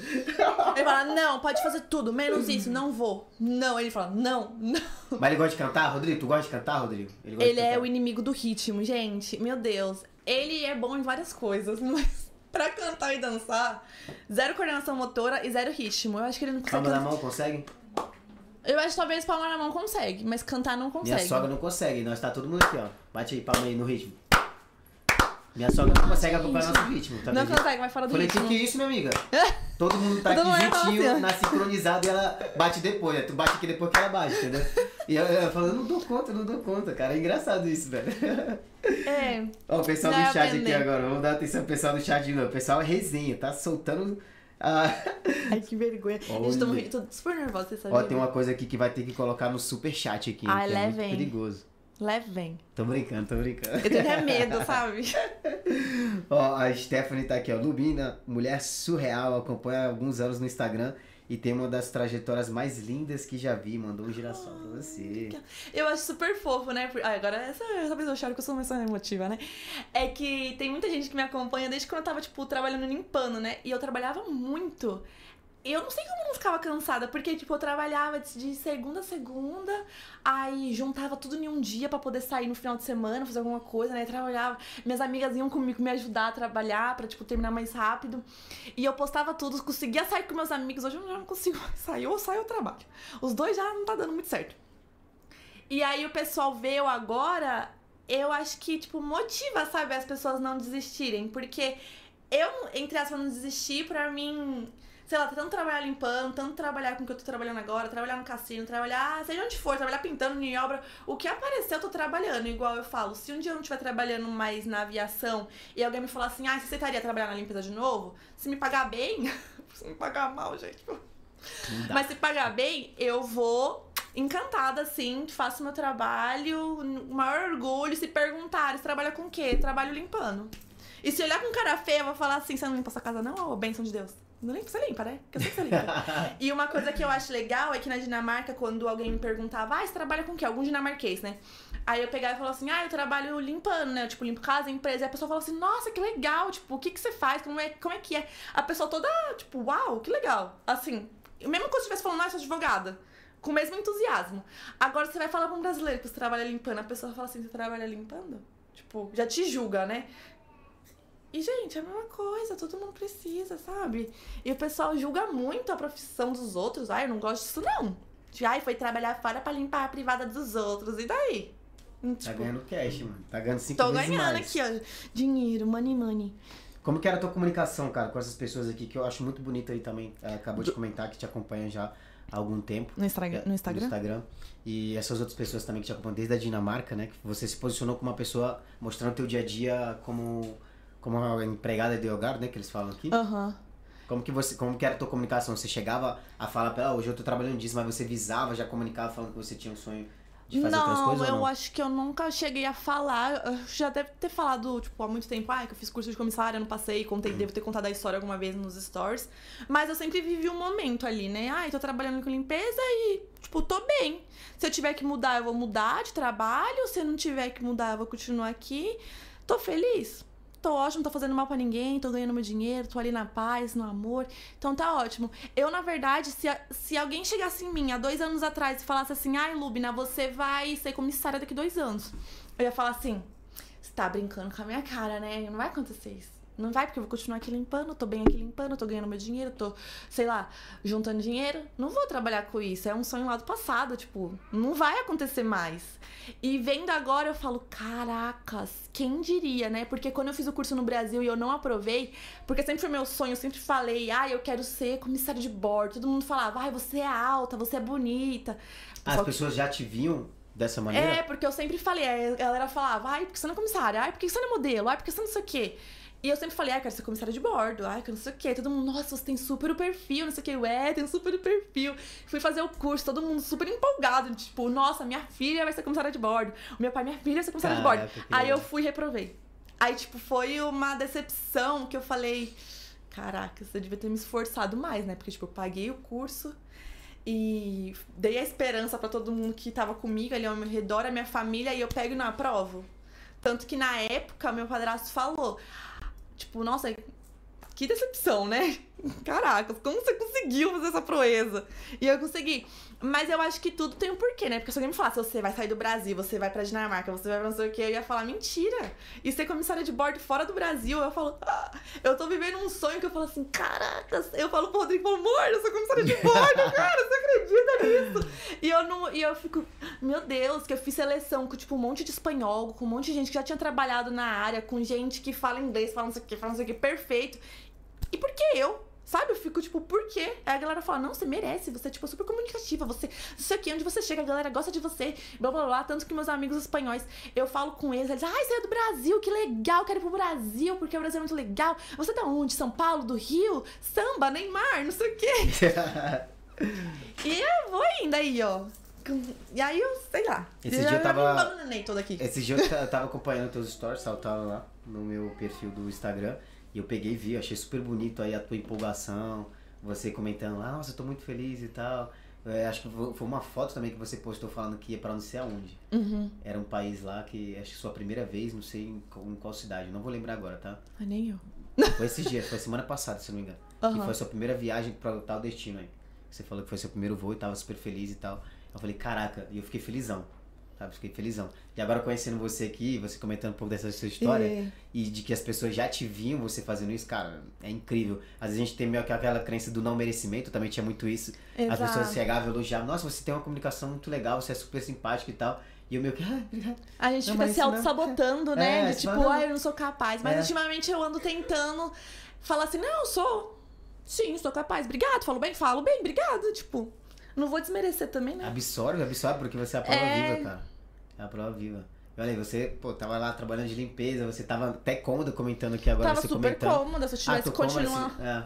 Speaker 2: Ele fala, não, pode fazer tudo, menos isso, não vou. Não, ele fala, não, não.
Speaker 1: Mas ele gosta de cantar, Rodrigo? Tu gosta de cantar, Rodrigo?
Speaker 2: Ele
Speaker 1: de
Speaker 2: é
Speaker 1: cantar.
Speaker 2: o inimigo do ritmo, gente. Meu Deus. Ele é bom em várias coisas, mas pra cantar e dançar, zero coordenação motora e zero ritmo. Eu acho que ele não consegue.
Speaker 1: Palma na mão, consegue?
Speaker 2: Eu acho que talvez palma na mão consegue, mas cantar não consegue.
Speaker 1: Minha sogra não consegue. Nós tá todo mundo aqui, ó. Bate aí, palma aí no ritmo. Minha sogra não consegue acompanhar nosso ritmo, tá
Speaker 2: não consegue, vai fora do
Speaker 1: Falei, que
Speaker 2: ritmo.
Speaker 1: que é isso, minha amiga? Todo mundo tá
Speaker 2: Todo
Speaker 1: aqui juntinho,
Speaker 2: assim,
Speaker 1: na sincronizada e ela bate depois, né? Tu bate aqui depois que ela bate, entendeu? E eu, eu falo, eu não dou conta, eu não dou conta, cara. É engraçado isso, velho.
Speaker 2: É.
Speaker 1: Ó, o pessoal do chat
Speaker 2: aprender.
Speaker 1: aqui agora, vamos dar atenção pro pessoal do chat de novo. O pessoal é resenha, tá soltando.
Speaker 2: Ai, que vergonha.
Speaker 1: Olha.
Speaker 2: Gente, tô, tô super nervosa, você sabia?
Speaker 1: Ó, tem uma coisa aqui que vai ter que colocar no super chat aqui,
Speaker 2: Ai,
Speaker 1: que é muito perigoso.
Speaker 2: Levem.
Speaker 1: Tô brincando, tô brincando.
Speaker 2: Eu tenho até medo, sabe?
Speaker 1: Ó, a Stephanie tá aqui, ó. Lubina, mulher surreal, acompanha há alguns anos no Instagram e tem uma das trajetórias mais lindas que já vi. Mandou um girassol pra você.
Speaker 2: Eu acho super fofo, né? Ah, agora, essa, talvez eu chore que eu sou mais emotiva, né? É que tem muita gente que me acompanha desde quando eu tava, tipo, trabalhando limpando, né? E eu trabalhava muito. Eu não sei como eu não ficava cansada, porque, tipo, eu trabalhava de segunda a segunda, aí juntava tudo em um dia pra poder sair no final de semana, fazer alguma coisa, né? Trabalhava. Minhas amigas iam comigo me ajudar a trabalhar pra, tipo, terminar mais rápido. E eu postava tudo, conseguia sair com meus amigos. Hoje eu já não consigo sair, ou saio ou trabalho. Os dois já não tá dando muito certo. E aí o pessoal vê eu agora, eu acho que, tipo, motiva, sabe, as pessoas não desistirem. Porque eu, entre aspas, não desistir, pra mim, sei lá, tanto trabalhar limpando, tanto trabalhar com o que eu tô trabalhando agora, trabalhar no cassino, trabalhar, seja onde for, trabalhar pintando em obra, o que aparecer eu tô trabalhando, igual eu falo. Se um dia eu não estiver trabalhando mais na aviação e alguém me falar assim, ah, você aceitaria trabalhar na limpeza de novo? Se me pagar bem, se me pagar mal, gente,
Speaker 1: dá.
Speaker 2: mas se pagar bem, eu vou encantada, assim, faço meu trabalho, o maior orgulho. Se perguntarem, você trabalha com o quê? Trabalho limpando. E se olhar com cara feia, eu vou falar assim, você não limpa essa casa não? Ô, bênção de Deus. Não limpa, você limpa, né? Porque eu sei que você limpa. e uma coisa que eu acho legal é que na Dinamarca, quando alguém me perguntava, ah, você trabalha com o quê? Algum dinamarquês, né? Aí eu pegava e falava assim, ah, eu trabalho limpando, né? Eu, tipo, limpo casa, empresa. E a pessoa fala assim, nossa, que legal, tipo, o que que você faz? Como é, como é que é? A pessoa toda, tipo, uau, que legal. Assim, mesmo quando você estivesse falando, ah, eu sou advogada. Com o mesmo entusiasmo. Agora você vai falar pra um brasileiro que você trabalha limpando, a pessoa fala assim, você trabalha limpando? Tipo, já te julga, né? E, gente, é a mesma coisa, todo mundo precisa, sabe? E o pessoal julga muito a profissão dos outros. Ai, eu não gosto disso, não. Ai, foi trabalhar fora pra limpar a privada dos outros. E daí? Hum,
Speaker 1: Tá
Speaker 2: Tipo,
Speaker 1: ganhando cash, mano. Tá ganhando cinco
Speaker 2: tô
Speaker 1: vezes
Speaker 2: ganhando
Speaker 1: mais.
Speaker 2: aqui, ó. Dinheiro, money, money.
Speaker 1: Como que era a tua comunicação, cara, com essas pessoas aqui, que eu acho muito bonito aí também. eh, Acabou de comentar que te acompanha já há algum tempo.
Speaker 2: No, Instra-
Speaker 1: É,
Speaker 2: no Instagram?
Speaker 1: No Instagram. E essas outras pessoas também que te acompanham desde a Dinamarca, né? Que você se posicionou como uma pessoa mostrando teu dia a dia como, como uma empregada de hogar, né? Que eles falam aqui.
Speaker 2: Aham.
Speaker 1: Como que você, como que era a tua comunicação? Você chegava a falar pra ela, ah, hoje eu tô trabalhando disso, mas você visava, já comunicava falando que você tinha um sonho de fazer outras
Speaker 2: não,
Speaker 1: coisas
Speaker 2: eu
Speaker 1: ou não?
Speaker 2: acho que eu nunca cheguei a falar. Eu já deve ter falado, tipo, há muito tempo, ah, que eu fiz curso de comissária, não passei, contei,
Speaker 1: Uhum.
Speaker 2: devo ter contado a história alguma vez nos stories. Mas eu sempre vivi um momento ali, né? Ah, eu tô trabalhando com limpeza e, tipo, tô bem. Se eu tiver que mudar, eu vou mudar de trabalho. Se eu não tiver que mudar, eu vou continuar aqui. Tô feliz. Tô ótimo, tô fazendo mal pra ninguém, tô ganhando meu dinheiro, tô ali na paz, no amor. Então tá ótimo. Eu, na verdade, se, se alguém chegasse em mim há dois anos atrás e falasse assim, ai, Lubina, você vai ser comissária daqui dois anos. Eu ia falar assim, você tá brincando com a minha cara, né? Não vai acontecer isso. Não vai, porque eu vou continuar aqui limpando, tô bem aqui limpando, tô ganhando meu dinheiro, tô, sei lá, juntando dinheiro. Não vou trabalhar com isso. É um sonho lá do passado, tipo, não vai acontecer mais. E vendo agora, eu falo, caracas, quem diria, né? Porque quando eu fiz o curso no Brasil e eu não aprovei, porque sempre foi meu sonho, eu sempre falei, ah, eu quero ser comissário de bordo. Todo mundo falava, ai, você é alta, você é bonita.
Speaker 1: As
Speaker 2: Só que-
Speaker 1: pessoas já te viam dessa maneira?
Speaker 2: é, porque eu sempre falei, a galera falava, ai, porque você não é comissária, ai, porque você não é modelo, ai, porque você não sei o quê. E eu sempre falei, ai, quero ser comissária de bordo, ai, que não sei o quê. Todo mundo, nossa, você tem super o perfil, não sei o quê. Eu, é, tem super o perfil. Fui fazer o curso, todo mundo super empolgado, tipo, nossa, minha filha vai ser comissária de bordo. O meu pai, minha filha vai ser comissária de bordo. Aí eu fui e reprovei. Aí, tipo, foi uma decepção que eu falei, caraca, você devia ter me esforçado mais, né? Porque, tipo, eu paguei o curso e dei a esperança pra todo mundo que tava comigo ali ao meu redor, a minha família, e eu pego e não aprovo. Tanto que na época, meu padrasto falou, tipo, nossa, que decepção, né? Caraca, como você conseguiu fazer essa proeza? E eu consegui. Mas eu acho que tudo tem um porquê, né? Porque se alguém me falasse, você vai sair do Brasil, você vai pra Dinamarca, você vai pra não sei o quê, eu ia falar, mentira. E ser comissária de bordo fora do Brasil, eu falo, ah, eu tô vivendo um sonho que eu falo assim, caracas. Eu falo pro Rodrigo, eu falo, amor, eu sou comissária de bordo, cara, você acredita nisso? E eu não, e eu fico, meu Deus, que eu fiz seleção com, tipo, um monte de espanhol, com um monte de gente que já tinha trabalhado na área, com gente que fala inglês, fala não sei o que, fala não sei o que, perfeito. E por que eu? Sabe? Eu fico tipo, por quê? Aí a galera fala, não, você merece, você é tipo super comunicativa, você. Isso aqui, onde você chega, a galera gosta de você, blá blá blá. Tanto que meus amigos espanhóis, eu falo com eles, eles, ai, você é do Brasil, que legal, quero ir pro Brasil, porque o Brasil é muito legal. Você é da onde? São Paulo, do Rio? Samba, Neymar, não sei o quê. E eu vou indo aí, ó. E aí eu, sei lá.
Speaker 1: Esse dia eu tava-
Speaker 2: toda aqui.
Speaker 1: Esse dia eu tava acompanhando teus stories, saltava lá no meu perfil do Instagram. E eu peguei e vi, achei super bonito aí a tua empolgação, Você comentando lá, nossa, eu tô muito feliz e tal. É, acho que foi uma foto também que você postou falando que ia pra não sei aonde.
Speaker 2: Uhum.
Speaker 1: Era um país lá que acho que sua primeira vez, não sei em qual, em qual cidade, não vou lembrar agora, tá?
Speaker 2: Ah, nem eu.
Speaker 1: Foi esse dia, foi semana passada, se não me engano.
Speaker 2: Aham.
Speaker 1: Que foi a sua primeira viagem pra tal destino aí. Você falou que foi seu primeiro voo e tava super feliz e tal. Eu falei, caraca, e eu fiquei felizão. Sabe, fiquei felizão. E agora conhecendo você aqui, você comentando um pouco dessa sua história,
Speaker 2: É.
Speaker 1: e de que as pessoas já te viam você fazendo isso, cara, é incrível. Às vezes a gente tem meio que aquela crença do não merecimento, também tinha muito isso. As
Speaker 2: Exato.
Speaker 1: pessoas chegavam e elogiavam, nossa, você tem uma comunicação muito legal, você é super simpático e tal. E eu meio que, ah.
Speaker 2: A gente
Speaker 1: Não,
Speaker 2: fica se auto-sabotando, né?
Speaker 1: É,
Speaker 2: de tipo, ai, eu não sou capaz. Mas
Speaker 1: É.
Speaker 2: ultimamente eu ando tentando falar assim, não, eu sou. Sim, sou capaz. Obrigado. Falo bem? Falo bem, obrigado. Tipo, não vou desmerecer também, né?
Speaker 1: Absorve, absorve, porque você é a prova
Speaker 2: É.
Speaker 1: viva, cara. É a prova viva. Olha aí, você, pô, tava lá trabalhando de limpeza, você tava até cômoda comentando aqui agora,
Speaker 2: Tava
Speaker 1: você
Speaker 2: super
Speaker 1: comentando.
Speaker 2: cômoda. Se eu
Speaker 1: Ah,
Speaker 2: tivesse
Speaker 1: cômoda,
Speaker 2: continuar,
Speaker 1: assim, é.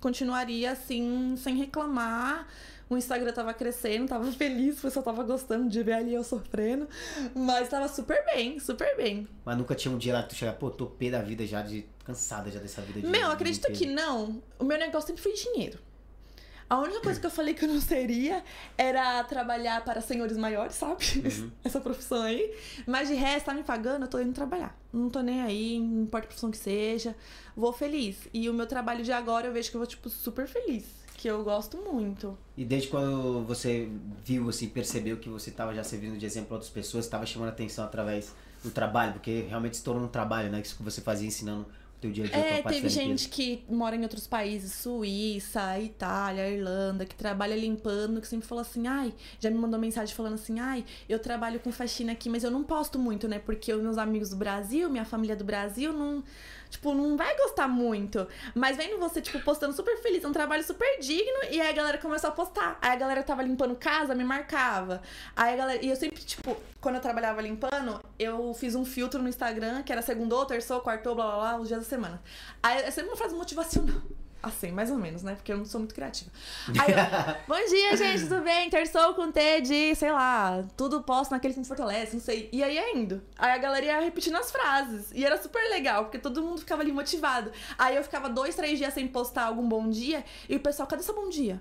Speaker 2: continuaria assim, sem reclamar. O Instagram tava crescendo, tava feliz, o pessoal tava gostando de ver ali eu sofrendo. Mas tava super bem, super bem.
Speaker 1: Mas nunca tinha um dia lá que tu chega, pô, tô pé da vida já, de cansada já dessa vida de
Speaker 2: Meu,
Speaker 1: de
Speaker 2: acredita
Speaker 1: limpeza.
Speaker 2: que não. O meu negócio sempre foi dinheiro. A única coisa que eu falei que eu não seria era trabalhar para senhores maiores, sabe?
Speaker 1: Uhum.
Speaker 2: Essa profissão aí. Mas de resto, tá me pagando, eu tô indo trabalhar. Não tô nem aí, não importa a profissão que seja. Vou feliz. E o meu trabalho de agora eu vejo que eu vou, tipo, super feliz. Que eu gosto muito.
Speaker 1: E desde quando você viu, assim, percebeu que você tava já servindo de exemplo a outras pessoas, tava chamando atenção através do trabalho, porque realmente se tornou um trabalho, né? Isso que você fazia ensinando teu dia a dia
Speaker 2: É, teve gente que mora em outros países, Suíça, Itália, Irlanda, que trabalha limpando, que sempre falou assim, ai, já me mandou mensagem falando assim, ai, eu trabalho com faxina aqui, mas eu não posto muito, né? Porque os meus amigos do Brasil, minha família do Brasil, não, tipo, não vai gostar muito. Mas vendo você, tipo, postando super feliz, um trabalho super digno, e aí a galera começou a postar. Aí a galera tava limpando casa, me marcava. Aí a galera, e eu sempre, tipo, quando eu trabalhava limpando, eu fiz um filtro no Instagram, que era segundou, terçou, quartou, blá blá blá, os dias da semana. Aí é sempre uma frase motivacional. Assim, mais ou menos, né? Porque eu não sou muito criativa. Aí eu, bom dia, gente, tudo bem? Terçou com T de, sei lá, tudo posto naquele que me fortalece, não sei. E aí ia indo. Aí a galera ia repetindo as frases. E era super legal, porque todo mundo ficava ali motivado. Aí eu ficava dois, três dias sem postar algum bom dia. E o pessoal, cadê seu bom dia?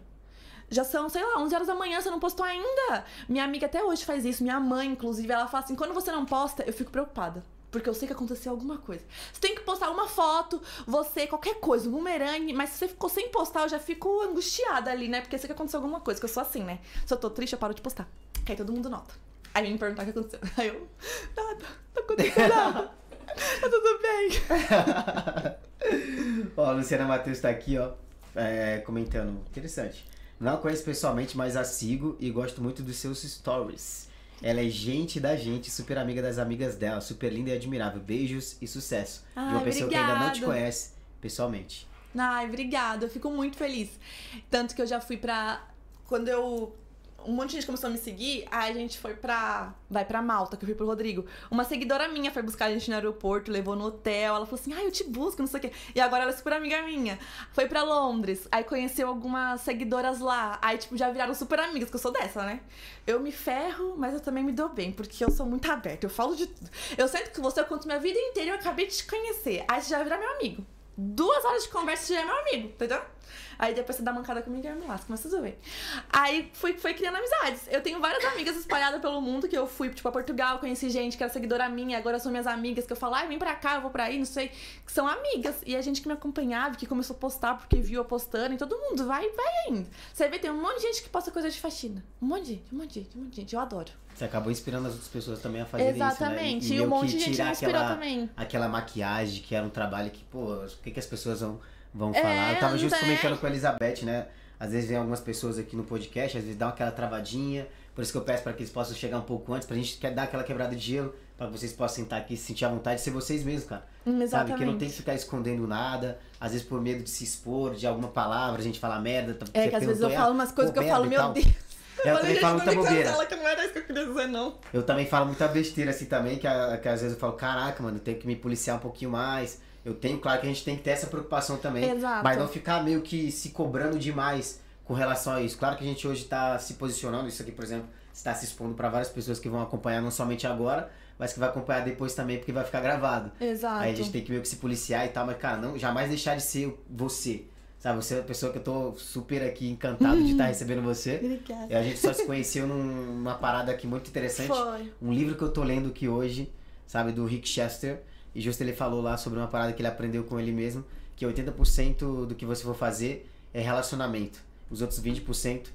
Speaker 2: Já são, sei lá, 11 horas da manhã, você não postou ainda. Minha amiga até hoje faz isso, minha mãe, inclusive, ela fala assim: quando você não posta, eu fico preocupada. Porque eu sei que aconteceu alguma coisa. Você tem que postar uma foto, você, qualquer coisa, um bumerangue, mas se você ficou sem postar, eu já fico angustiada ali, né? Porque eu sei que aconteceu alguma coisa, que eu sou assim, né? Se eu tô triste, eu paro de postar. Que aí todo mundo nota. Aí vem me perguntar o que aconteceu. Aí eu, nada, não aconteceu nada. Tá tudo bem.
Speaker 1: ó, a Luciana Matheus tá aqui, ó, é, comentando. Interessante. Não a conheço pessoalmente, mas a sigo e gosto muito dos seus stories. Ela é gente da gente, super amiga das amigas dela, super linda e admirável. Beijos e sucesso. de uma
Speaker 2: Ai,
Speaker 1: pessoa que ainda não te conhece pessoalmente.
Speaker 2: Ai, obrigada. Eu fico muito feliz. Tanto que eu já fui pra. Quando eu. Um monte de gente começou a me seguir, aí a gente foi pra. Vai pra Malta, que eu fui pro Rodrigo. Uma seguidora minha foi buscar a gente no aeroporto, levou no hotel. Ela falou assim: ai, eu te busco, não sei o quê. E agora ela é super amiga minha. Foi pra Londres, aí conheceu algumas seguidoras lá. Aí, tipo, já viraram super amigas, que eu sou dessa, né? Eu me ferro, mas eu também me dou bem, porque eu sou muito aberta. Eu falo de tudo. Eu sinto que você, eu conto minha vida inteira e eu acabei de te conhecer. Aí você já vira meu amigo. Duas horas de conversa você já é meu amigo, entendeu? Aí depois você dá mancada comigo e eu me lasco, mas tudo bem. Aí fui, foi criando amizades. Eu tenho várias amigas espalhadas pelo mundo que eu fui, tipo, a Portugal, conheci gente que era seguidora minha, agora são minhas amigas, que eu falo, ai, vem pra cá, eu vou pra aí, não sei. Que são amigas. E a gente que me acompanhava, que começou a postar porque viu eu postando, e todo mundo vai, vai indo. Você vê, tem um monte de gente que posta coisa de faxina. Um monte de gente, um monte de gente, um monte de gente. Eu adoro.
Speaker 1: Você acabou inspirando as outras pessoas também a
Speaker 2: Exatamente.
Speaker 1: isso, né?
Speaker 2: E, um
Speaker 1: meio
Speaker 2: monte
Speaker 1: que
Speaker 2: de gente me inspirou
Speaker 1: aquela,
Speaker 2: também.
Speaker 1: aquela maquiagem que era um trabalho que, pô, o que, que as pessoas vão, vão
Speaker 2: É,
Speaker 1: falar? Eu tava justo
Speaker 2: né?
Speaker 1: comentando com a Elizabeth, né? Às vezes vem algumas pessoas aqui no podcast, às vezes dá aquela travadinha, por isso que eu peço para que eles possam chegar um pouco antes, pra gente quer dar aquela quebrada de gelo, para que vocês possam sentar aqui e se sentir à vontade de ser vocês mesmos, cara.
Speaker 2: Hum,
Speaker 1: Sabe? Que não
Speaker 2: Exatamente.
Speaker 1: tem que ficar escondendo nada, às vezes por medo de se expor, de alguma palavra, a gente falar merda. tá-
Speaker 2: É que às vezes eu
Speaker 1: perguntou,
Speaker 2: falo
Speaker 1: ah,
Speaker 2: umas coisas que eu falo, meu. Deus.
Speaker 1: Eu também falo muita bobeira.
Speaker 2: cancela, que não era isso que eu queria dizer, não.
Speaker 1: Eu também falo muita besteira assim também, que, que às vezes eu falo, caraca, mano, eu tenho que me policiar um pouquinho mais. Eu tenho, claro que a gente tem que ter essa preocupação também.
Speaker 2: Exato.
Speaker 1: Mas não ficar meio que se cobrando demais com relação a isso. Claro que a gente hoje tá se posicionando, isso aqui, por exemplo, está se expondo para várias pessoas que vão acompanhar não somente agora, mas que vai acompanhar depois também, porque vai ficar gravado.
Speaker 2: Exato.
Speaker 1: Aí a gente tem que meio que se policiar e tal, mas, cara, não, jamais deixar de ser você. Sabe, você é uma pessoa que eu tô super aqui encantado de estar recebendo você.
Speaker 2: Obrigada.
Speaker 1: E a gente só se conheceu num- numa parada aqui muito interessante.
Speaker 2: Foi.
Speaker 1: Um livro que eu tô lendo aqui hoje, sabe, do Rick Chester. E justo ele falou lá sobre uma parada que ele aprendeu com ele mesmo, que 80% do que você for fazer é relacionamento. Os outros 20%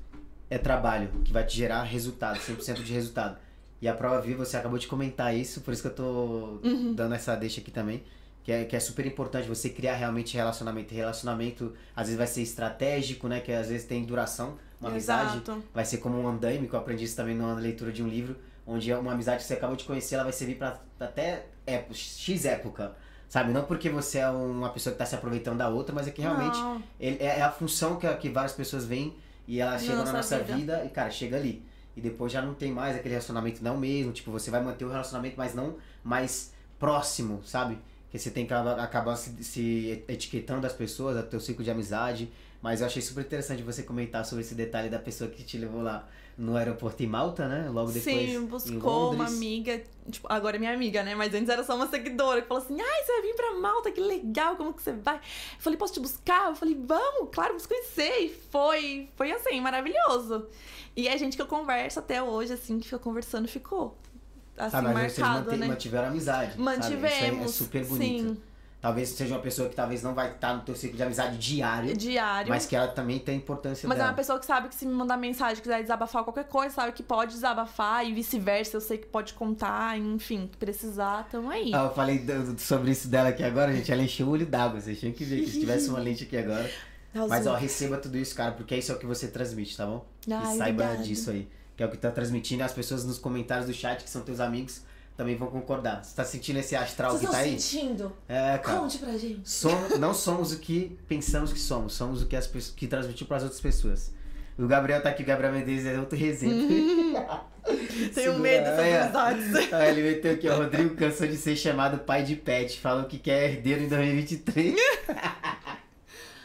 Speaker 1: é trabalho, que vai te gerar resultado, 100% de resultado. E a prova viva, você acabou de comentar isso, por isso que eu tô dando essa deixa aqui também. Que é, que é super importante você criar realmente relacionamento. Relacionamento, às vezes, vai ser estratégico, né? Que às vezes tem duração. Uma amizade
Speaker 2: Exato.
Speaker 1: vai ser como um andaime, que eu aprendi isso também numa leitura de um livro, onde é uma amizade que você acabou de conhecer, ela vai servir pra até X época. Sabe? Não porque você é uma pessoa que tá se aproveitando da outra, mas é que realmente ele- é, é a função que, que várias pessoas veem e ela chega na
Speaker 2: nossa vida.
Speaker 1: vida. e, cara, chega ali. E depois já não tem mais aquele relacionamento não mesmo. Tipo, você vai manter o relacionamento, mas não mais próximo, sabe? Que você tem que acabar, se, se etiquetando as pessoas, o teu ciclo de amizade. Mas eu achei super interessante você comentar sobre esse detalhe da pessoa que te levou lá no aeroporto em Malta, né? Logo depois.
Speaker 2: Sim,
Speaker 1: em
Speaker 2: buscou uma amiga, tipo, agora é minha amiga, né? Mas antes era só uma seguidora que falou assim: ai, você vai vir pra Malta, que legal, como que você vai? Eu falei, posso te buscar? Eu falei, vamos, claro, vamos conhecer. E foi, foi assim, maravilhoso. E a gente que eu converso até hoje, assim, que ficou conversando, ficou assim,
Speaker 1: Sabe, mas vocês
Speaker 2: marcado,
Speaker 1: mantém-
Speaker 2: né?
Speaker 1: mantiveram amizade. sabe?
Speaker 2: Mantivemos.
Speaker 1: Isso aí é super bonito.
Speaker 2: Sim,
Speaker 1: Talvez seja uma pessoa que talvez não vai estar no teu ciclo de amizade diário,
Speaker 2: diário.
Speaker 1: mas que ela também tem importância
Speaker 2: Mas é
Speaker 1: dela.
Speaker 2: uma pessoa que sabe que se me mandar mensagem, quiser desabafar qualquer coisa, sabe que pode desabafar e vice-versa. Eu sei que pode contar, enfim, que precisar, tamo aí.
Speaker 1: Ah, eu falei do- sobre isso dela aqui agora, gente. Ela encheu o olho d'água. Vocês tinham que ver que se tivesse uma lente aqui agora. Mas, ó, receba tudo isso, cara, porque isso é o que você transmite, tá bom?
Speaker 2: Ai,
Speaker 1: e saiba disso aí. Que é o que tá transmitindo. As pessoas nos comentários do chat, que são teus amigos, também vão concordar. Você tá sentindo esse astral
Speaker 2: Vocês
Speaker 1: que tá aí?
Speaker 2: sentindo?
Speaker 1: É, cara.
Speaker 2: Conte pra gente.
Speaker 1: Somos, não somos o que pensamos que somos, somos o que, as, pessoas- que transmitiu pras outras pessoas. O Gabriel tá aqui, o Gabriel Mendes é outro resenha.
Speaker 2: Tenho medo dessas
Speaker 1: é.
Speaker 2: amizades.
Speaker 1: Ah, ele meteu aqui, ó. Rodrigo cansou de ser chamado pai de pet. Falou que quer herdeiro em 2023.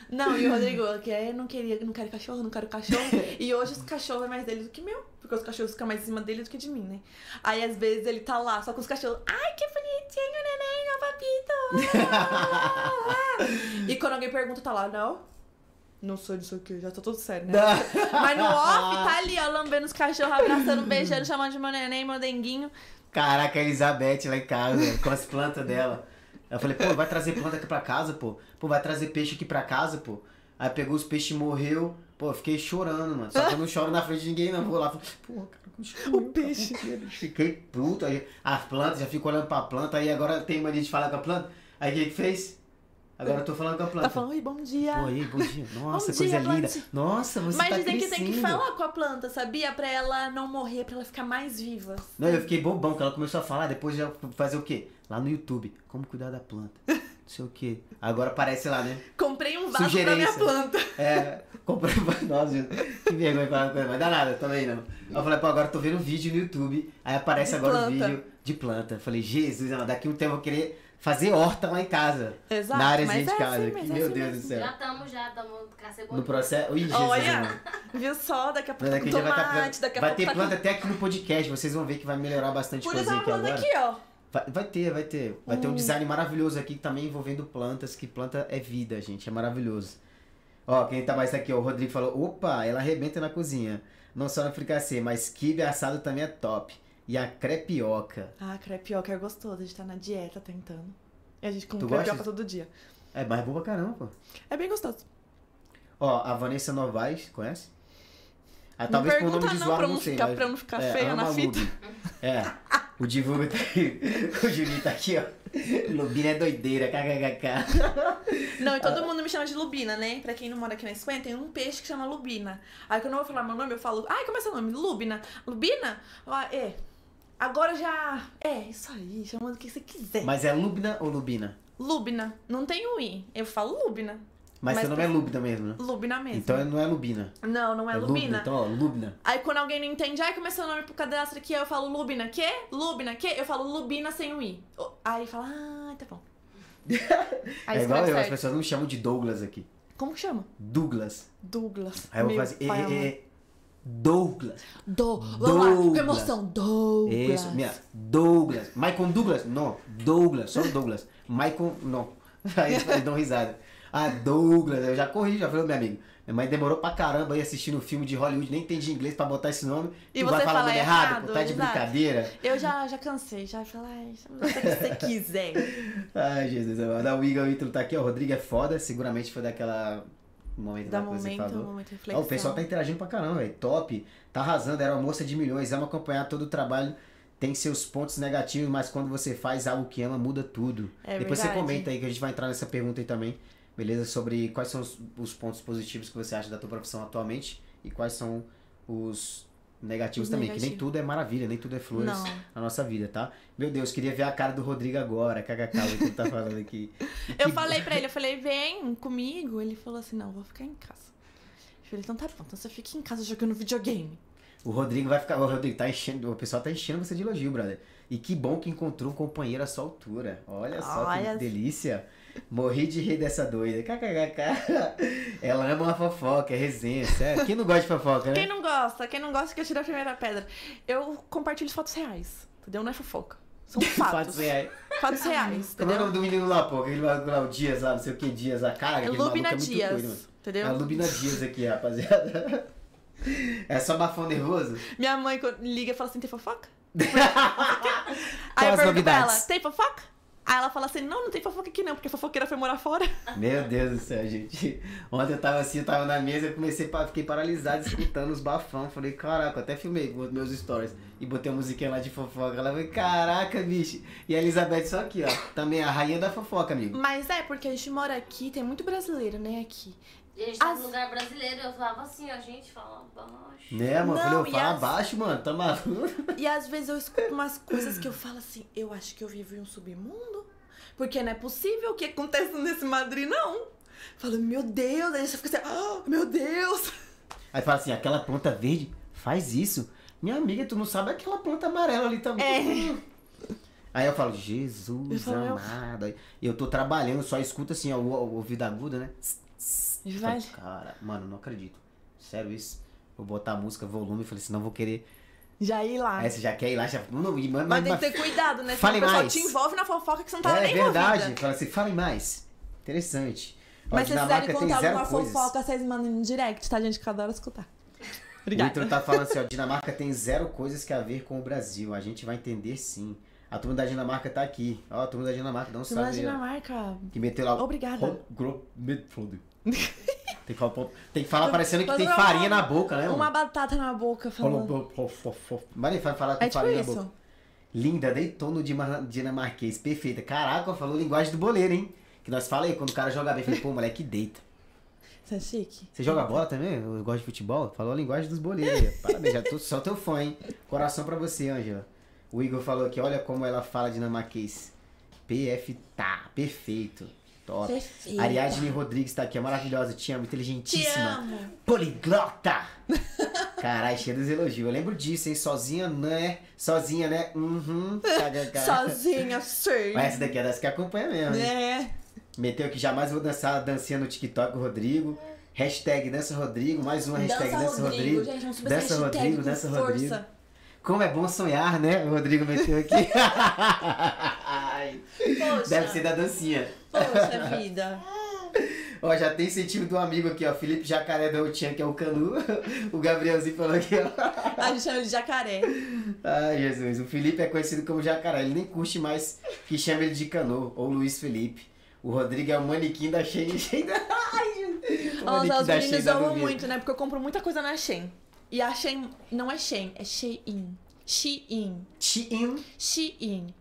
Speaker 2: Não, e o Rodrigo, que é, não queria, não quero cachorro, não quero cachorro. E hoje os cachorros é mais dele do que meu. Porque os cachorros ficam mais em cima dele do que de mim, né? Aí às vezes ele tá lá, só com os cachorros. Ai, que bonitinho, neném, meu papito. e quando alguém pergunta, tá lá, não. Não sou disso aqui, já tá tudo sério, né? Mas no off, tá ali, ó, lambendo os cachorros, abraçando, beijando, chamando de meu neném, meu denguinho.
Speaker 1: Caraca, a Elizabeth lá em casa, com as plantas dela. Eu falei, pô, vai trazer planta aqui pra casa, pô. Pô, vai trazer peixe aqui pra casa, pô. Aí pegou os peixes e morreu. Pô, eu fiquei chorando, mano. Só que eu não choro na frente de ninguém, não. Vou lá, falei, pô, cara,
Speaker 2: O peixe.
Speaker 1: tá medo. Fiquei puto. Aí as plantas, já fico olhando pra planta. Aí agora tem mania de falar com a planta. Aí o que que fez? Agora eu tô falando com a planta.
Speaker 2: Tá falando, oi, bom dia.
Speaker 1: Aí, bom dia. Nossa,
Speaker 2: Bom
Speaker 1: coisa
Speaker 2: dia,
Speaker 1: linda.
Speaker 2: planta.
Speaker 1: Nossa, você
Speaker 2: Mas
Speaker 1: tá
Speaker 2: dizem que tem que falar com a planta, sabia? Pra ela não morrer, pra ela ficar mais viva.
Speaker 1: Não, eu fiquei bobão, que ela começou a falar, depois já fazer o quê? Lá no YouTube, como cuidar da planta. Não sei o quê. Agora aparece lá, né?
Speaker 2: Comprei um vaso pra minha
Speaker 1: Sugerência.
Speaker 2: planta.
Speaker 1: É, comprei Nossa, gente, que vergonha falar coisa, mas dá nada também não. Aí eu falei, pô, agora eu tô vendo um vídeo no YouTube, aí aparece
Speaker 2: De
Speaker 1: agora o
Speaker 2: planta.
Speaker 1: vídeo de planta. Eu falei, Jesus, daqui um tempo eu vou querer fazer horta lá em casa.
Speaker 2: Exato,
Speaker 1: na área
Speaker 2: mas
Speaker 1: de
Speaker 2: é
Speaker 1: casa.
Speaker 2: assim,
Speaker 1: que,
Speaker 2: é
Speaker 1: meu
Speaker 2: assim
Speaker 1: Deus
Speaker 2: mesmo.
Speaker 1: do céu.
Speaker 3: Já estamos, já estamos com a
Speaker 1: No processo. Ih, Jesus,
Speaker 2: Olha,
Speaker 1: mano.
Speaker 2: viu só? Daqui a pouco
Speaker 1: daqui já vai, tá-
Speaker 2: tomate, daqui a
Speaker 1: vai
Speaker 2: pouco
Speaker 1: ter
Speaker 2: tá
Speaker 1: planta até aqui no podcast, vocês vão ver que vai melhorar bastante
Speaker 2: Por
Speaker 1: coisa
Speaker 2: isso
Speaker 1: aqui agora.
Speaker 2: aqui, ó.
Speaker 1: Vai, vai ter, vai ter. Vai ter um
Speaker 2: Hum.
Speaker 1: design maravilhoso aqui também envolvendo plantas, que planta é vida, gente. É maravilhoso. Ó, quem tá mais aqui, ó, o Rodrigo falou, opa, ela arrebenta na cozinha. Não só no fricassê, mas quibe assado também é top. E a crepioca.
Speaker 2: Ah, crepioca é gostoso, a gente tá na dieta tentando. E a gente come
Speaker 1: Tu
Speaker 2: crepioca
Speaker 1: gosta?
Speaker 2: todo dia.
Speaker 1: É mais boa pra caramba, pô.
Speaker 2: É bem gostoso.
Speaker 1: Ó, a Vanessa Novaes, conhece? Ah,
Speaker 2: Não
Speaker 1: talvez por nome de
Speaker 2: não, pra
Speaker 1: não
Speaker 2: não
Speaker 1: sei,
Speaker 2: ficar-
Speaker 1: mas...
Speaker 2: pra não ficar
Speaker 1: é,
Speaker 2: feia na fita.
Speaker 1: Lube. É, o divulgo tá aqui. O Juninho tá aqui, ó. Lubina é doideira, kkkk.
Speaker 2: Não, e todo mundo me chama de lubina, né? Pra quem não mora aqui na Espanha, tem um peixe que chama lubina. Aí quando eu vou falar meu nome, eu falo, ai, como é seu nome? Lubina. Lubina? Ah, é. Agora já. É, isso aí, chama do que você quiser.
Speaker 1: Mas é Lubna ou Lubina?
Speaker 2: Lubina. Não tem o I. Eu falo lubina.
Speaker 1: Mas,
Speaker 2: Mas
Speaker 1: seu nome é Lubna mesmo, né?
Speaker 2: Lubina mesmo.
Speaker 1: Então não é Lubina.
Speaker 2: Não, não é, lubina.
Speaker 1: Então, ó, Lubna.
Speaker 2: Aí quando alguém não entende, ai, como é seu nome pro cadastro aqui? Eu falo Lubina, quê? Lubina, quê? Eu falo Lubina sem o I. Aí fala, ah, tá bom. Aí
Speaker 1: é igual eu, as pessoas não me chamam de Douglas aqui.
Speaker 2: Como que chama?
Speaker 1: Douglas.
Speaker 2: Douglas.
Speaker 1: Aí eu vou fazer.
Speaker 2: Pai
Speaker 1: e, e, Douglas.
Speaker 2: Do... Vamos lá, com
Speaker 1: Douglas.
Speaker 2: emoção. Douglas.
Speaker 1: Isso, minha. Douglas. Michael Douglas? Não. Douglas. Só Douglas. Michael, não. Aí eles dão risada. Ah, Douglas, eu já corri, já falei, meu amigo. Minha mãe demorou pra caramba aí assistindo filme de Hollywood, nem entendi inglês pra botar esse nome.
Speaker 2: E
Speaker 1: tu
Speaker 2: você
Speaker 1: vai falar
Speaker 2: fala
Speaker 1: nome errado,
Speaker 2: errado,
Speaker 1: pô, tá de brincadeira.
Speaker 2: Eu já, já cansei, já falei, ai, chama você que você quiser.
Speaker 1: Ai, Jesus, amado. O Igor Ítalo tá aqui, ó. O Rodrigo é foda, seguramente foi daquela momento você
Speaker 2: momento,
Speaker 1: falou.
Speaker 2: momento
Speaker 1: Ó, o pessoal tá interagindo pra caramba, velho. Top. Tá arrasando, era uma moça de milhões, ama acompanhar todo o trabalho. Tem seus pontos negativos, mas quando você faz algo que ama, muda tudo.
Speaker 2: É
Speaker 1: Depois
Speaker 2: verdade.
Speaker 1: você comenta aí que a gente vai entrar nessa pergunta aí também. Beleza? Sobre quais são os, os pontos positivos que você acha da tua profissão atualmente e quais são os negativos
Speaker 2: Os
Speaker 1: também. Que nem tudo é maravilha, nem tudo é flores
Speaker 2: Não.
Speaker 1: na nossa vida, tá? Meu Deus, queria ver a cara do Rodrigo agora. KKK, o que ele tá falando aqui.
Speaker 2: Eu
Speaker 1: que-
Speaker 2: falei pra ele, eu falei, vem comigo. Ele falou assim, não, vou ficar em casa. Eu falei, então tá bom, então você fica em casa jogando videogame.
Speaker 1: O Rodrigo vai ficar. O Rodrigo tá enchendo. O pessoal tá enchendo você de elogio, brother. E que bom que encontrou um companheiro à sua altura. Olha só
Speaker 2: Olha-
Speaker 1: que delícia. Morri de rir dessa doida. KKKK. Ela ama uma fofoca, é resenha, sério. Quem não gosta de fofoca, né?
Speaker 2: Quem não gosta, quem não gosta que eu tire a primeira pedra. Eu compartilho fotos reais, entendeu? Não é fofoca. São fatos.
Speaker 1: Fatos reais.
Speaker 2: Fatos reais,
Speaker 1: Como é o nome do menino lá, pô? Aquele lá, o Dias lá, não sei o que, Dias lá. Cara,
Speaker 2: É Lubina
Speaker 1: é
Speaker 2: Dias,
Speaker 1: doido,
Speaker 2: entendeu?
Speaker 1: É a Lubina Dias aqui, rapaziada. É só bafão nervoso?
Speaker 2: Minha mãe quando liga e fala assim, tem fofoca? Aí eu pergunto pra ela, tem fofoca? Aí ela fala assim, não, não tem fofoca aqui não, porque a fofoqueira foi morar fora.
Speaker 1: Meu Deus do céu, gente. Ontem eu tava assim, eu tava na mesa, eu comecei, fiquei paralisado escutando os bafão. Falei, caraca, até filmei meus stories e botei a musiquinha lá de fofoca. Ela falou, caraca, bicho. E a Elizabeth só aqui, ó. Também a rainha da fofoca, amigo.
Speaker 2: Mas é, porque a gente mora aqui, tem muito brasileiro, né, aqui.
Speaker 3: E a gente tá
Speaker 2: As-
Speaker 3: lugar brasileiro, eu falava assim, ó, gente, fala baixo.
Speaker 1: Né, mano? Eu
Speaker 2: Não,
Speaker 1: falei,
Speaker 2: e
Speaker 1: eu fala
Speaker 2: as-
Speaker 1: baixo, mano, tá maluco?
Speaker 2: E às vezes eu escuto umas coisas que eu falo assim, eu acho que eu vivo em um submundo. Porque não é possível o que acontece nesse Madrid, não. Falo, meu Deus, aí você fica assim, ah, meu Deus.
Speaker 1: Aí fala assim, aquela planta verde faz isso. Minha amiga, tu não sabe aquela planta amarela ali também.
Speaker 2: É.
Speaker 1: Aí eu falo, Jesus
Speaker 2: Eu falo,
Speaker 1: amado. Aí eu tô trabalhando, só escuta assim, ó, o, o ouvido agudo, né?
Speaker 2: E vai.
Speaker 1: Falei, Cara, mano, não acredito. Sério isso? Vou botar a música, volume, falei, senão vou querer.
Speaker 2: Já ir lá.
Speaker 1: Aí você já quer ir lá, já. Não, e manda
Speaker 2: Mas
Speaker 1: mas,
Speaker 2: tem que ter cuidado, né? Senão
Speaker 1: Fale
Speaker 2: o pessoal
Speaker 1: mais.
Speaker 2: te envolve na fofoca que você não tá
Speaker 1: É
Speaker 2: nem
Speaker 1: verdade.
Speaker 2: envolvida.
Speaker 1: Fala assim, fale mais. Interessante.
Speaker 2: Mas se vocês
Speaker 1: Dinamarca
Speaker 2: quiserem
Speaker 1: tem
Speaker 2: contar
Speaker 1: zero
Speaker 2: alguma
Speaker 1: coisas.
Speaker 2: fofoca, vocês mandam no direct, tá, gente? Que eu adoro escutar.
Speaker 1: O
Speaker 2: Obrigada.
Speaker 1: Ítalo tá falando assim, ó, Dinamarca tem zero coisas que a ver com o Brasil. A gente vai entender sim. A turma da Dinamarca tá aqui. Ó, a turma da Dinamarca, dá um
Speaker 2: Turma da
Speaker 1: salve aí, ó.
Speaker 2: Dinamarca.
Speaker 1: Que meteu lá.
Speaker 2: Obrigada.
Speaker 1: Midfield. tem, que falar, tem que falar parecendo que tem
Speaker 2: uma-
Speaker 1: farinha na boca, né?
Speaker 2: Uma batata na boca falando.
Speaker 1: Mas vai falar com
Speaker 2: É tipo
Speaker 1: farinha na
Speaker 2: isso.
Speaker 1: boca. Linda, deitou no dinamarquês. Perfeita. Caraca, falou linguagem do boleiro, hein? Que nós falamos aí, quando o cara joga bem, falei, pô, moleque, deita.
Speaker 2: Você é chique?
Speaker 1: Você joga bola também? Eu gosto de futebol? Falou a linguagem dos boleiros. Parabéns, já tô só teu fã, hein? Coração pra você, Ângela. O Igor falou aqui, olha como ela fala dinamarquês. PF tá, perfeito. Top.
Speaker 2: Perfeita.
Speaker 1: Ariadne Rodrigues tá aqui, é maravilhosa, te amo,
Speaker 2: Te
Speaker 1: inteligentíssima.
Speaker 2: amo.
Speaker 1: Poliglota! Caralho, cheio dos elogios. Eu lembro disso, hein? Sozinha, né? Sozinha, né? Uhum.
Speaker 2: Sozinha, sim.
Speaker 1: Mas essa daqui é das que acompanha mesmo, hein?
Speaker 2: É.
Speaker 1: Meteu que jamais vou dançar a dancinha no TikTok com o Rodrigo. Hashtag dança Rodrigo, mais uma hashtag dança, Rodrigo.
Speaker 2: Gente, vamos subir
Speaker 1: Dança Rodrigo, dança
Speaker 2: força.
Speaker 1: Rodrigo. Como é bom sonhar, né? O Rodrigo meteu aqui. Ai,
Speaker 2: Poxa.
Speaker 1: Deve ser da dancinha.
Speaker 2: Poxa vida.
Speaker 1: Ó, já tem incentivo do amigo aqui, ó. Felipe Jacaré da Otian, que é o Canu. O Gabrielzinho falou aqui, ó.
Speaker 2: A gente chama ele de jacaré.
Speaker 1: Ai, Jesus. O Felipe é conhecido como Jacaré. Ele nem curte mais que chame ele de Canu ou Luiz Felipe. O Rodrigo é o manequim da Shein. Ai,
Speaker 2: Nossa, os meninos amam muito, né? Porque eu compro muita coisa na Shein. E a Shein não é Shein, é Shein. Shein.
Speaker 1: Shein.
Speaker 2: Shein.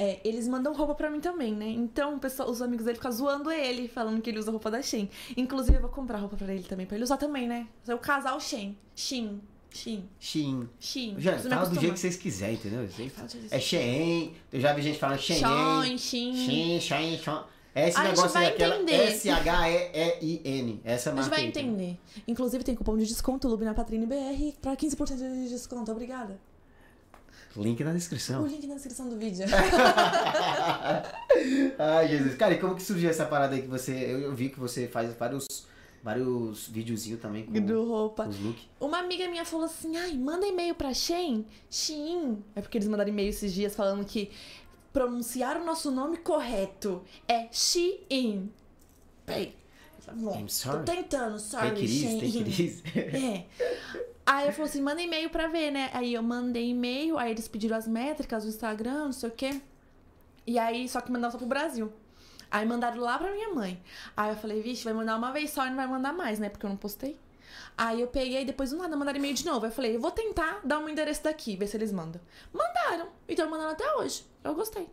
Speaker 2: É, eles mandam roupa pra mim também, né? Então o pessoal, os amigos dele ficam zoando ele, falando que ele usa roupa da Shein. Inclusive, eu vou comprar roupa pra ele também, pra ele usar também, né? É o casal Shein. Shein. Shein.
Speaker 1: Shein.
Speaker 2: Shein.
Speaker 1: Já,
Speaker 2: Preciso
Speaker 1: fala do jeito que vocês quiserem, entendeu?
Speaker 2: Jeito
Speaker 1: É Shein. Eu já vi gente falando Shein.
Speaker 2: Shein, Shein.
Speaker 1: Shein, Shein, Shein. É esse
Speaker 2: A gente
Speaker 1: negócio aí,
Speaker 2: vai entender.
Speaker 1: S-H-E-E-I-N. Essa
Speaker 2: A gente
Speaker 1: marca
Speaker 2: vai
Speaker 1: aí, tá?
Speaker 2: entender. Inclusive, tem cupom de desconto Lube na Patrine BR pra 15% de desconto. Obrigada.
Speaker 1: Link na
Speaker 2: O
Speaker 1: descrição.
Speaker 2: link na descrição do vídeo.
Speaker 1: Ai, Jesus. Cara, e como que surgiu essa parada aí que você... Eu, vi que você faz vários, vários videozinhos também com,
Speaker 2: do roupa.
Speaker 1: com os looks.
Speaker 2: Uma amiga minha falou assim: ai, manda e-mail pra Shein. Shein. É porque eles mandaram e-mail esses dias falando que pronunciar o nosso nome correto. É Shein. Peraí. Bom,
Speaker 1: I'm sorry.
Speaker 2: Tô tentando, sorry,
Speaker 1: Take
Speaker 2: Shein. É. Aí eu falei assim, manda e-mail pra ver, né? Aí eu mandei e-mail, aí eles pediram as métricas do Instagram, não sei o quê. E aí, só que mandava só pro Brasil. Aí mandaram lá pra minha mãe. Aí eu falei, vixe, vai mandar uma vez só e não vai mandar mais, né? Porque eu não postei. Aí eu peguei, depois do nada, mandaram e-mail de novo. Aí eu falei, eu vou tentar dar um endereço daqui, ver se eles mandam. Mandaram. E estão mandando até hoje. Eu gostei.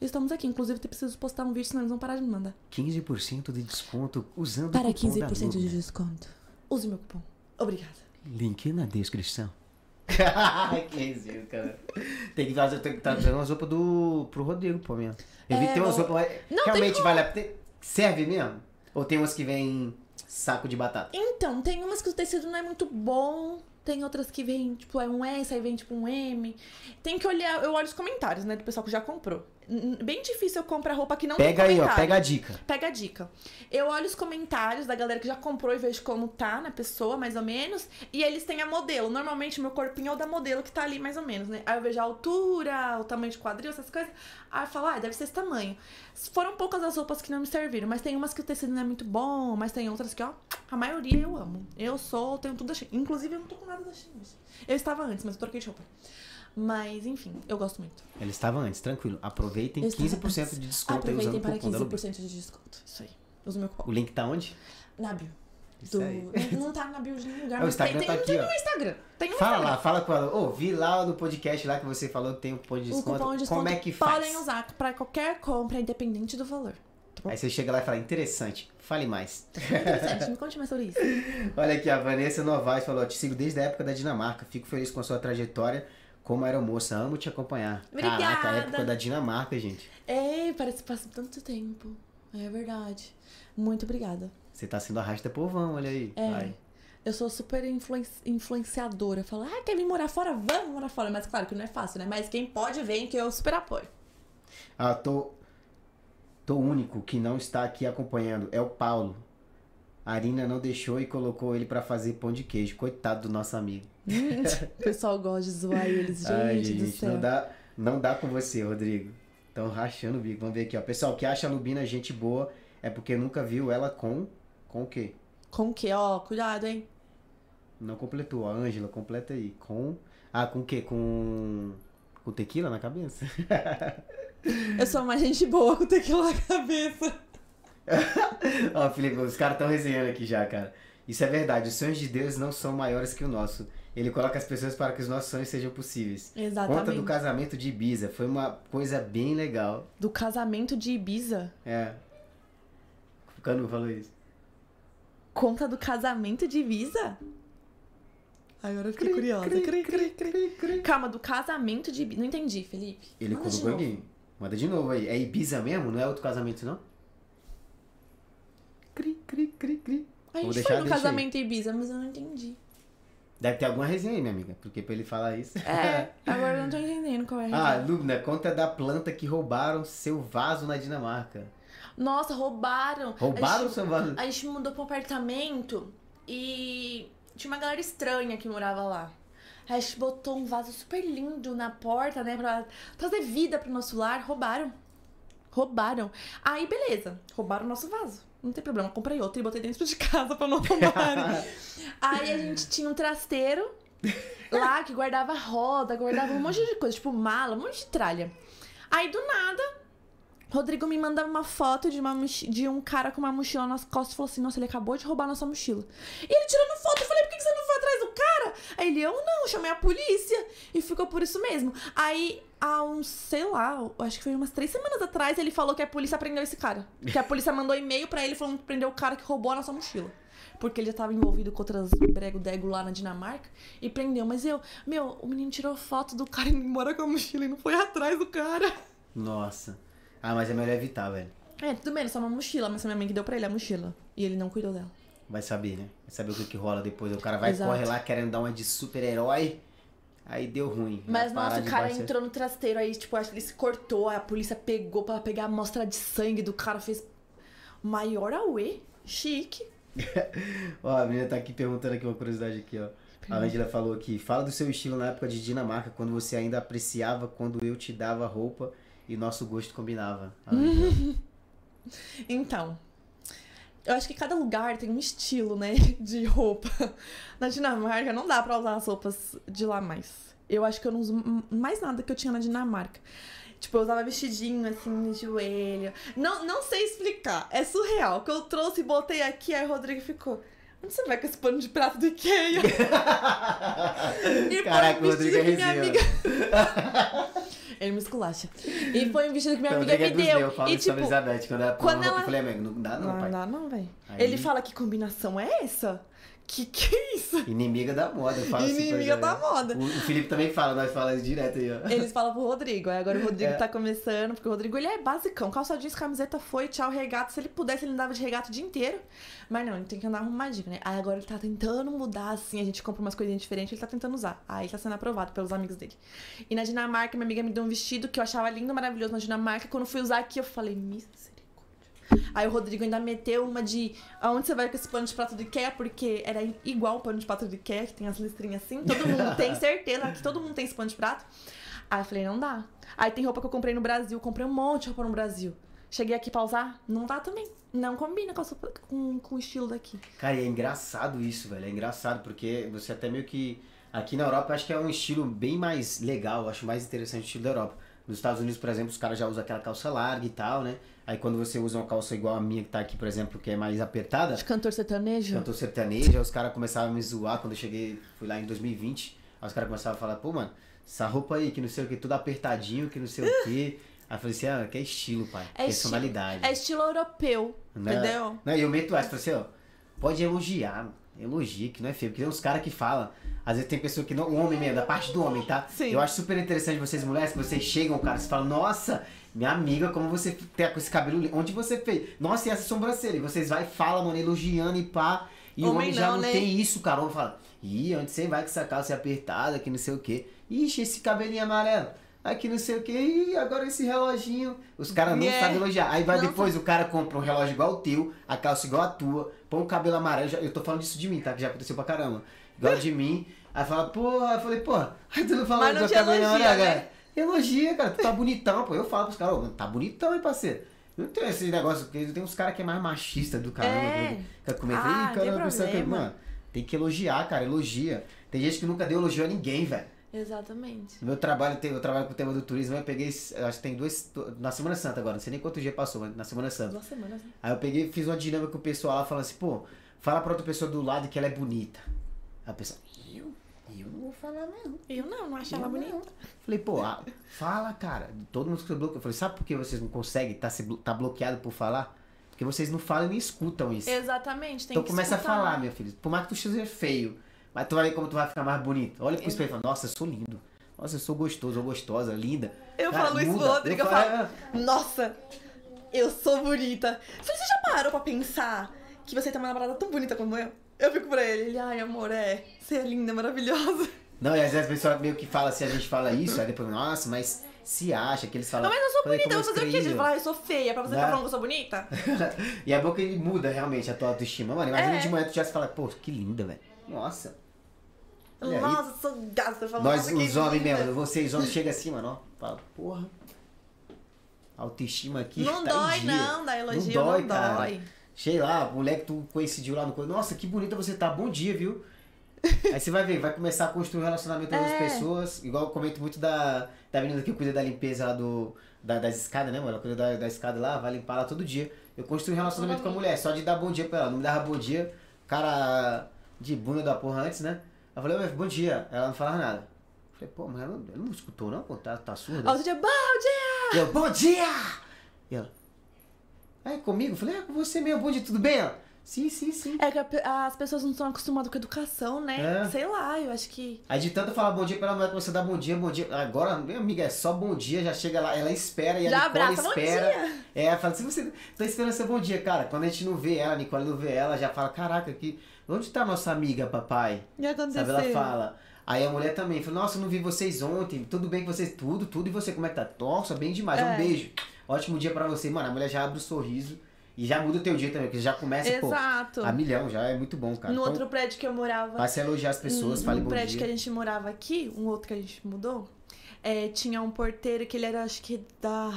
Speaker 2: Estamos aqui. Inclusive, eu preciso postar um vídeo, senão eles vão parar de me mandar.
Speaker 1: 15% de desconto usando
Speaker 2: Para
Speaker 1: o cupom
Speaker 2: 15%
Speaker 1: da
Speaker 2: de desconto. Use meu cupom. Obrigada.
Speaker 1: Link na descrição. que isso, cara. Tem que fazer, tem que trazer umas roupas do, pro Rodrigo, pô, mesmo. Eu vi
Speaker 2: É,
Speaker 1: tem umas roupas. mas
Speaker 2: Não,
Speaker 1: realmente vale a pena. Serve mesmo? Ou tem umas que vem saco de batata?
Speaker 2: Então, tem umas que o tecido não é muito bom. Tem outras que vem, tipo, é um S, aí vem tipo um M. Tem que olhar, eu olho os comentários, né, do pessoal que já comprou. Bem difícil eu comprar roupa que não
Speaker 1: Pega
Speaker 2: tem
Speaker 1: aí, ó,
Speaker 2: comentário.
Speaker 1: pega a dica.
Speaker 2: Pega a dica. Eu olho os comentários da galera que já comprou e vejo como tá na pessoa, mais ou menos. E eles têm a modelo. Normalmente, meu corpinho é o da modelo que tá ali, mais ou menos, né? Aí eu vejo a altura, o tamanho de quadril, essas coisas. Aí eu falo, ah, deve ser esse tamanho. Foram poucas as roupas que não me serviram, mas tem umas que o tecido não é muito bom, mas tem outras que, ó, a maioria eu amo. Eu sou, tenho tudo da Shein. Inclusive, eu não tô com nada da Shein. Eu estava antes, mas eu troquei de roupa. Mas, enfim, eu gosto muito.
Speaker 1: Ele estava antes, tranquilo. Aproveitem
Speaker 2: Eu estava
Speaker 1: 15%
Speaker 2: antes.
Speaker 1: de desconto aí usando
Speaker 2: Aproveitem
Speaker 1: o
Speaker 2: para
Speaker 1: cupom da Lubin.
Speaker 2: 15% de desconto. Isso aí. Usa o meu
Speaker 1: O
Speaker 2: cupom.
Speaker 1: link tá onde?
Speaker 2: Na bio.
Speaker 1: Isso
Speaker 2: Do...
Speaker 1: aí.
Speaker 2: Não, não tá na bio de nenhum lugar,
Speaker 1: É, o
Speaker 2: mas tem,
Speaker 1: Instagram
Speaker 2: tem,
Speaker 1: tá
Speaker 2: tem
Speaker 1: aqui, ó.
Speaker 2: no Instagram. Tem no
Speaker 1: Fala
Speaker 2: Instagram.
Speaker 1: lá, fala com ela. Ô, vi lá no podcast lá que você falou que tem um cupom de
Speaker 2: O
Speaker 1: desconto.
Speaker 2: cupom de desconto
Speaker 1: Como é que faz?
Speaker 2: podem usar pra qualquer compra, independente do valor. Tá?
Speaker 1: Aí você chega lá e fala, interessante, fale mais.
Speaker 2: Interessante, me conte mais sobre isso.
Speaker 1: Olha aqui, a Vanessa Novaes falou, te sigo desde a época da Dinamarca, fico feliz com a sua trajetória como aeromoça, amo te acompanhar. Caraca, a
Speaker 2: Obrigada.
Speaker 1: época da Dinamarca, gente.
Speaker 2: Ei, parece que passa tanto tempo. É verdade. Muito obrigada.
Speaker 1: Você tá sendo arrasta povão, olha aí.
Speaker 2: É.
Speaker 1: Vai.
Speaker 2: Eu sou super influen- influenciadora. Eu falo, ah, quer vir morar fora? Vamos morar fora. Mas claro que não é fácil, né? Mas quem pode, vem, que eu super apoio.
Speaker 1: Ah, tô. Tô único que não está aqui acompanhando. É o Paulo. A Arina não deixou e colocou ele pra fazer pão de queijo. Coitado do nosso amigo.
Speaker 2: O pessoal gosta de zoar eles, gente,
Speaker 1: Ai,
Speaker 2: do
Speaker 1: gente,
Speaker 2: céu.
Speaker 1: não dá, não dá com você, Rodrigo. Estão rachando o bico. Vamos ver aqui, ó. Pessoal, que acha a Lubina gente boa é porque nunca viu ela com. Com o quê?
Speaker 2: Com o quê? Ó, cuidado, hein?
Speaker 1: Não completou. A Ângela, completa aí. Com. Ah, com o quê? Com. Com tequila na cabeça?
Speaker 2: Eu sou uma gente boa com tequila na cabeça.
Speaker 1: Ó, Felipe, os caras estão resenhando aqui já, cara. Isso é verdade. Os sonhos de Deus não são maiores que o nosso. Ele coloca as pessoas para que os nossos sonhos sejam possíveis.
Speaker 2: Exatamente.
Speaker 1: Conta do casamento de Ibiza. Foi uma coisa bem legal.
Speaker 2: Do casamento de Ibiza.
Speaker 1: É. O Canu falou isso.
Speaker 2: Conta do casamento de Ibiza? Agora eu fiquei curiosa. Cri, cri, cri. Calma, do casamento de Ibiza. Não entendi, Felipe.
Speaker 1: Ele
Speaker 2: Manda
Speaker 1: colocou aqui. Manda de novo aí. É Ibiza mesmo? Não é outro casamento, não? Cri, cri, cri, cri.
Speaker 2: A
Speaker 1: Vou
Speaker 2: gente
Speaker 1: deixar-
Speaker 2: foi no
Speaker 1: aí.
Speaker 2: casamento em Ibiza, mas eu não entendi.
Speaker 1: Deve ter alguma resenha aí, minha amiga. Porque pra ele falar isso.
Speaker 2: É, agora eu não tô entendendo qual é a
Speaker 1: ah,
Speaker 2: resenha.
Speaker 1: Lubna, conta da planta que roubaram seu vaso na Dinamarca.
Speaker 2: Nossa, roubaram.
Speaker 1: Roubaram
Speaker 2: gente,
Speaker 1: seu vaso?
Speaker 2: a gente mudou pra um apartamento e tinha uma galera estranha que morava lá. Aí a gente botou um vaso super lindo na porta, né? Pra trazer vida pro nosso lar. Roubaram. Roubaram. Aí, beleza. Roubaram o nosso vaso. Não tem problema. Comprei outro e botei dentro de casa pra não roubarem. Aí a gente tinha um trasteiro lá que guardava roda, guardava um monte de coisa, tipo mala, um monte de tralha. Aí do nada, Rodrigo me manda uma foto de, uma de um cara com uma mochila nas costas e falou assim: Nossa, ele acabou de roubar nossa mochila. E ele tirando foto, eu falei: Por que você não foi atrás do cara? Aí ele: Eu não, chamei a polícia. E ficou por isso mesmo. Aí, há uns, sei lá, acho que foi umas três semanas atrás, ele falou que a polícia prendeu esse cara. Que a polícia mandou e-mail pra ele falando que prendeu o cara que roubou a nossa mochila. Porque ele já tava envolvido com outras brego-dego lá na Dinamarca e prendeu. Mas eu, meu, o menino tirou foto do cara indo embora com a mochila e não foi atrás do cara.
Speaker 1: Nossa. Ah, mas é melhor evitar, velho.
Speaker 2: É, tudo bem, ele só uma mochila, mas foi minha mãe que deu pra ele a mochila. E ele não cuidou dela.
Speaker 1: Vai saber, né? Vai saber o que, que rola depois. O cara vai
Speaker 2: Exato.
Speaker 1: correr lá querendo dar uma de super-herói. Aí deu ruim.
Speaker 2: Mas, nossa, o cara
Speaker 1: baixar-
Speaker 2: entrou no trasteiro aí, tipo, acho que ele se cortou, a polícia pegou pra pegar a amostra de sangue do cara, fez maior auê, chique.
Speaker 1: Ó, a menina tá aqui perguntando aqui uma curiosidade aqui, ó. A Angela falou aqui, fala do seu estilo na época de Dinamarca, quando você ainda apreciava quando eu te dava roupa e nosso gosto combinava.
Speaker 2: Então, eu acho que cada lugar tem um estilo, né, de roupa. Na Dinamarca não dá pra usar as roupas de lá mais. Eu acho que eu não uso mais nada que eu tinha na Dinamarca. Tipo, eu usava vestidinho assim no joelho. Não, não sei explicar. É surreal. Que eu trouxe e botei aqui, aí o Rodrigo ficou. Você vai com esse pano de prato do Ikea? E
Speaker 1: Caraca,
Speaker 2: foi
Speaker 1: o
Speaker 2: um
Speaker 1: Rodrigo é
Speaker 2: vestido que minha amiga. Ele me esculacha. E foi um vestido que minha amiga me
Speaker 1: é
Speaker 2: deu.
Speaker 1: Eu falo
Speaker 2: E tipo,
Speaker 1: Elizabeth. Quando ela
Speaker 2: quando ela-
Speaker 1: eu falei, amigo, não dá não,
Speaker 2: não
Speaker 1: pai.
Speaker 2: dá não, velho.
Speaker 1: Aí-
Speaker 2: Ele fala que combinação é essa? Que que é isso?
Speaker 1: Inimiga da moda, eu falo assim
Speaker 2: Inimiga
Speaker 1: ele.
Speaker 2: da moda.
Speaker 1: O, Felipe também fala, nós falamos direto aí, ó.
Speaker 2: Eles falam pro Rodrigo. Aí agora o Rodrigo
Speaker 1: É.
Speaker 2: tá começando, porque o Rodrigo ele é basicão. Calça jeans, camiseta foi, tchau, regata. Se ele pudesse, ele andava de regata o dia inteiro. Mas não, ele tem que andar arrumadinho, né? Aí agora ele tá tentando mudar, assim. A gente compra umas coisinhas diferentes, ele tá tentando usar. Aí tá sendo aprovado pelos amigos dele. E na Dinamarca, minha amiga me deu um vestido que eu achava lindo, maravilhoso na Dinamarca. Quando fui usar aqui, eu falei, misericórdia. Aí o Rodrigo ainda meteu uma de aonde você vai com esse pano de prato do Ikea, porque era igual o pano de prato do Ikea, que tem as listrinhas assim. Todo mundo tem certeza que todo mundo tem esse pano de prato. Aí eu falei, não dá. Aí tem roupa que eu comprei no Brasil, comprei um monte de roupa no Brasil. Cheguei aqui pra usar, não dá também. Não combina com, sua- com, com o estilo daqui.
Speaker 1: Cara, e é engraçado isso, velho. É engraçado porque você até meio que. Aqui na Europa, eu acho que é um estilo bem mais legal. Eu acho mais interessante o estilo da Europa. Nos Estados Unidos, por exemplo, os caras já usam aquela calça larga e tal, né? Aí quando você usa uma calça igual a minha que tá aqui, por exemplo, que é mais apertada,
Speaker 2: De cantor sertanejo.
Speaker 1: cantor sertanejo, os caras começavam a me zoar quando eu cheguei, fui lá em 2020. Aí os caras começavam a falar, pô, mano, essa roupa aí, que não sei o que, tudo apertadinho, que não sei o que. Aí eu falei assim, ah, que é estilo, pai.
Speaker 2: É
Speaker 1: personalidade.
Speaker 2: É estilo europeu,
Speaker 1: Né?
Speaker 2: entendeu?
Speaker 1: Não, e eu meto essa, falei assim, ó, pode elogiar, mano. Elogia, que não é feio, porque tem uns caras que falam, às vezes tem pessoa que não, o homem mesmo, da parte do homem, tá?
Speaker 2: Sim.
Speaker 1: Eu acho super interessante vocês mulheres, que vocês chegam, cara, você fala, nossa, minha amiga, como você tem com esse cabelo, onde você fez? Nossa, e essa sobrancelha? E vocês vai e falam, mano, elogiando e pá, e o
Speaker 2: Homem
Speaker 1: homem já
Speaker 2: não,
Speaker 1: não
Speaker 2: né?
Speaker 1: tem isso, cara, o homem fala, ih, onde você vai com essa calça apertada, que não sei o quê? Ixi, esse cabelinho amarelo. Aqui não sei o que, e agora esse reloginho. Os caras não
Speaker 2: É.
Speaker 1: sabem elogiar. Aí vai
Speaker 2: Não
Speaker 1: depois, o cara compra um relógio igual o teu, a calça igual a tua, põe o cabelo amarelo. Eu tô falando disso de mim, tá? Que já aconteceu pra caramba. Igual de mim. Aí fala, porra, eu falei, porra, aí tu não fala
Speaker 2: não
Speaker 1: do cabelo amarelo,
Speaker 2: né?
Speaker 1: cara. Elogia, cara, tu tá bonitão, pô. Eu falo pros caras, tá bonitão, hein, parceiro. Não tem esse negócio, porque tem uns caras que é mais machista do caramba.
Speaker 2: É.
Speaker 1: que Fica comendo,
Speaker 2: Ah,
Speaker 1: ih,
Speaker 2: não tem
Speaker 1: cara, não sei o que. Mano, tem que elogiar, cara, elogia. Tem gente que nunca deu elogio a ninguém, velho.
Speaker 2: Exatamente.
Speaker 1: No meu trabalho, tem- eu trabalho com o tema do turismo, eu peguei, acho que tem dois, na Semana Santa agora, não sei nem quanto dia passou, mas na Semana Santa.
Speaker 2: Duas semanas, né?
Speaker 1: Aí eu peguei, fiz uma dinâmica com o pessoal lá, falando assim, pô, fala pra outra pessoa do lado que ela é bonita. Aí a pessoa, eu? Eu não vou falar não.
Speaker 2: Eu não, não
Speaker 1: Eu não.
Speaker 2: bonita.
Speaker 1: Falei, pô, ah, fala, cara. Todo mundo que bloqueou. Eu falei, sabe por que vocês não conseguem, tá, se tá bloqueado por falar? Porque vocês não falam e nem escutam isso.
Speaker 2: Exatamente, tem
Speaker 1: então
Speaker 2: que
Speaker 1: começa a
Speaker 2: escutar.
Speaker 1: falar, meu filho. Por mais que tu seja feio, mas tu vai ver como tu vai ficar mais bonito. Olha pro espelho e fala, nossa, eu sou lindo. Nossa, eu sou gostoso, ou gostosa, linda.
Speaker 2: Eu
Speaker 1: Cara,
Speaker 2: falo isso pro. Rodrigo, eu
Speaker 1: falo,
Speaker 2: falo, nossa, eu sou bonita. Você já parou pra pensar que você tem uma namorada tão bonita como eu? Eu fico pra ele, ele, ai amor, é, você é linda, maravilhosa.
Speaker 1: Não, e às vezes a pessoa meio que fala assim, a gente fala isso, aí depois, nossa, mas se acha que eles falam.
Speaker 2: Não, mas eu sou bonita, eu vou fazer o quê? A gente
Speaker 1: escreve,
Speaker 2: fala, ai, eu sou feia, pra você
Speaker 1: Né?
Speaker 2: ficar falando que eu sou bonita?
Speaker 1: E é bom que ele muda realmente a tua autoestima. Mano, imagina
Speaker 2: É.
Speaker 1: de manhã tu já se fala, pô, que linda, velho. Nossa. Aí.
Speaker 2: Nossa, eu sou gata, eu falo,
Speaker 1: Nós,
Speaker 2: nossa,
Speaker 1: os homens
Speaker 2: linda.
Speaker 1: mesmo, vocês homens chegam assim, mano, ó. Fala, porra. Autoestima aqui.
Speaker 2: Não
Speaker 1: tá
Speaker 2: dói, não, dá elogio,
Speaker 1: Não
Speaker 2: não
Speaker 1: dói,
Speaker 2: dói.
Speaker 1: cara. Sei lá, moleque, tu coincidiu lá no. Nossa, que bonita você tá. Bom dia, viu? Aí você vai ver, vai começar a construir um relacionamento com as
Speaker 2: É.
Speaker 1: pessoas. Igual eu comento muito da, da menina que cuida da limpeza lá do, da, das escadas, né, mano? Ela cuida da, da escada lá, vai limpar lá todo dia. Eu construí um relacionamento com a mulher, só de dar bom dia pra ela. Não me dava bom dia, cara de bunda da porra antes, né? Eu falei, "Ué, bom dia. Ela não falava nada. Eu falei, pô, mas ela não, ela não escutou não, pô, tá, tá surda.
Speaker 2: Outro dia, bom dia!
Speaker 1: Eu, bom dia! E ela, aí comigo? Eu falei, é com você mesmo, bom dia, tudo bem? Ela, sim, sim, sim.
Speaker 2: É que a as pessoas não estão acostumadas com educação, né?
Speaker 1: É.
Speaker 2: Sei lá, eu acho que...
Speaker 1: Aí de tanto falar bom dia pra ela, mulher, você dá bom dia, bom dia. Agora, minha amiga, é só bom dia, já chega lá, ela espera e a
Speaker 2: Já
Speaker 1: Nicole
Speaker 2: abraça, bom
Speaker 1: espera.
Speaker 2: dia!
Speaker 1: É, fala, se você tá esperando seu bom dia, cara, quando a gente não vê ela, a Nicole não vê ela, já fala, caraca, que, onde tá nossa amiga, papai?
Speaker 2: Que aconteceu?
Speaker 1: Sabe, ela fala. Aí a mulher também fala, nossa, eu não vi vocês ontem, tudo bem com vocês, tudo, tudo, e você, como é que tá? Nossa, bem demais, um
Speaker 2: É.
Speaker 1: beijo. Ótimo dia pra você. Mano, a mulher já abre o sorriso e já muda o teu dia também, porque já começa,
Speaker 2: Exato.
Speaker 1: pô, a milhão, já é muito bom, cara.
Speaker 2: No
Speaker 1: então,
Speaker 2: outro prédio que eu morava...
Speaker 1: passe a elogiar as pessoas,
Speaker 2: um,
Speaker 1: fale
Speaker 2: um
Speaker 1: bom
Speaker 2: prédio
Speaker 1: dia.
Speaker 2: que a gente morava aqui, um outro que a gente mudou, é, tinha um porteiro que ele era, acho que da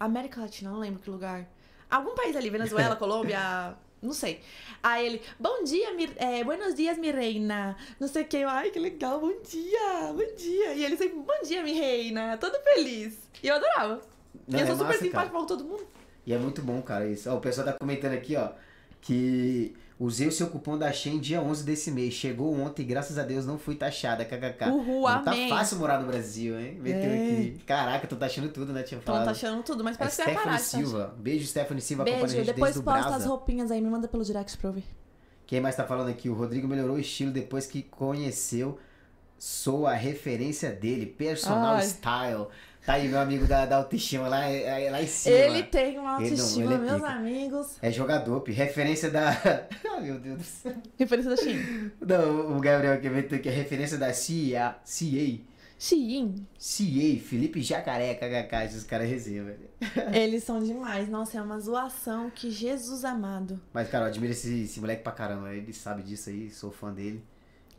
Speaker 2: América Latina, não lembro que lugar. Algum país ali, Venezuela, Colômbia, não sei. Aí ele, bom dia, mi, é, buenos dias, mi reina. Não sei o que. Eu, ai, que legal, bom dia, bom dia. E ele sempre, bom dia, mi reina. Todo feliz. E eu adorava.
Speaker 1: Não,
Speaker 2: e eu
Speaker 1: é
Speaker 2: sou super
Speaker 1: massa,
Speaker 2: simpática com todo mundo.
Speaker 1: E é muito bom, cara, isso. Ó, o pessoal tá comentando aqui, ó, que usei o seu cupom da Shein dia 11 desse mês. Chegou ontem graças a Deus não fui taxada, kkk.
Speaker 2: Uhul,
Speaker 1: não
Speaker 2: amém.
Speaker 1: tá fácil morar no Brasil, hein? Meteu
Speaker 2: É.
Speaker 1: aqui. Caraca, tô taxando tudo, né? Tinha falado.
Speaker 2: tá achando tudo, mas
Speaker 1: É
Speaker 2: parece que de taxar.
Speaker 1: Silva. Beijo, Stephanie Silva,
Speaker 2: Beijo,
Speaker 1: gente
Speaker 2: depois
Speaker 1: desde
Speaker 2: posta
Speaker 1: Brasa.
Speaker 2: as roupinhas aí, me manda pelo direct pra eu ver.
Speaker 1: Quem mais tá falando aqui? O Rodrigo melhorou o estilo depois que conheceu. Sou a referência dele, personal
Speaker 2: Ai.
Speaker 1: style. Tá aí, meu amigo da, da autoestima lá, é- é lá em cima.
Speaker 2: Ele tem uma
Speaker 1: Ele não,
Speaker 2: autoestima,
Speaker 1: ele é
Speaker 2: meus amigos.
Speaker 1: É jogador, pi. referência da. Ai, meu Deus do céu.
Speaker 2: Referência da Shein.
Speaker 1: Não, o Gabriel aqui inventou que é referência da CIA. CIA.
Speaker 2: Shein.
Speaker 1: CIA, Felipe Jacaré, kkk, esses caras resenham, velho.
Speaker 2: Eles são demais. Nossa, é uma zoação. Que Jesus amado.
Speaker 1: Mas, cara, eu admiro esse, esse moleque pra caramba. Ele sabe disso aí, sou fã dele.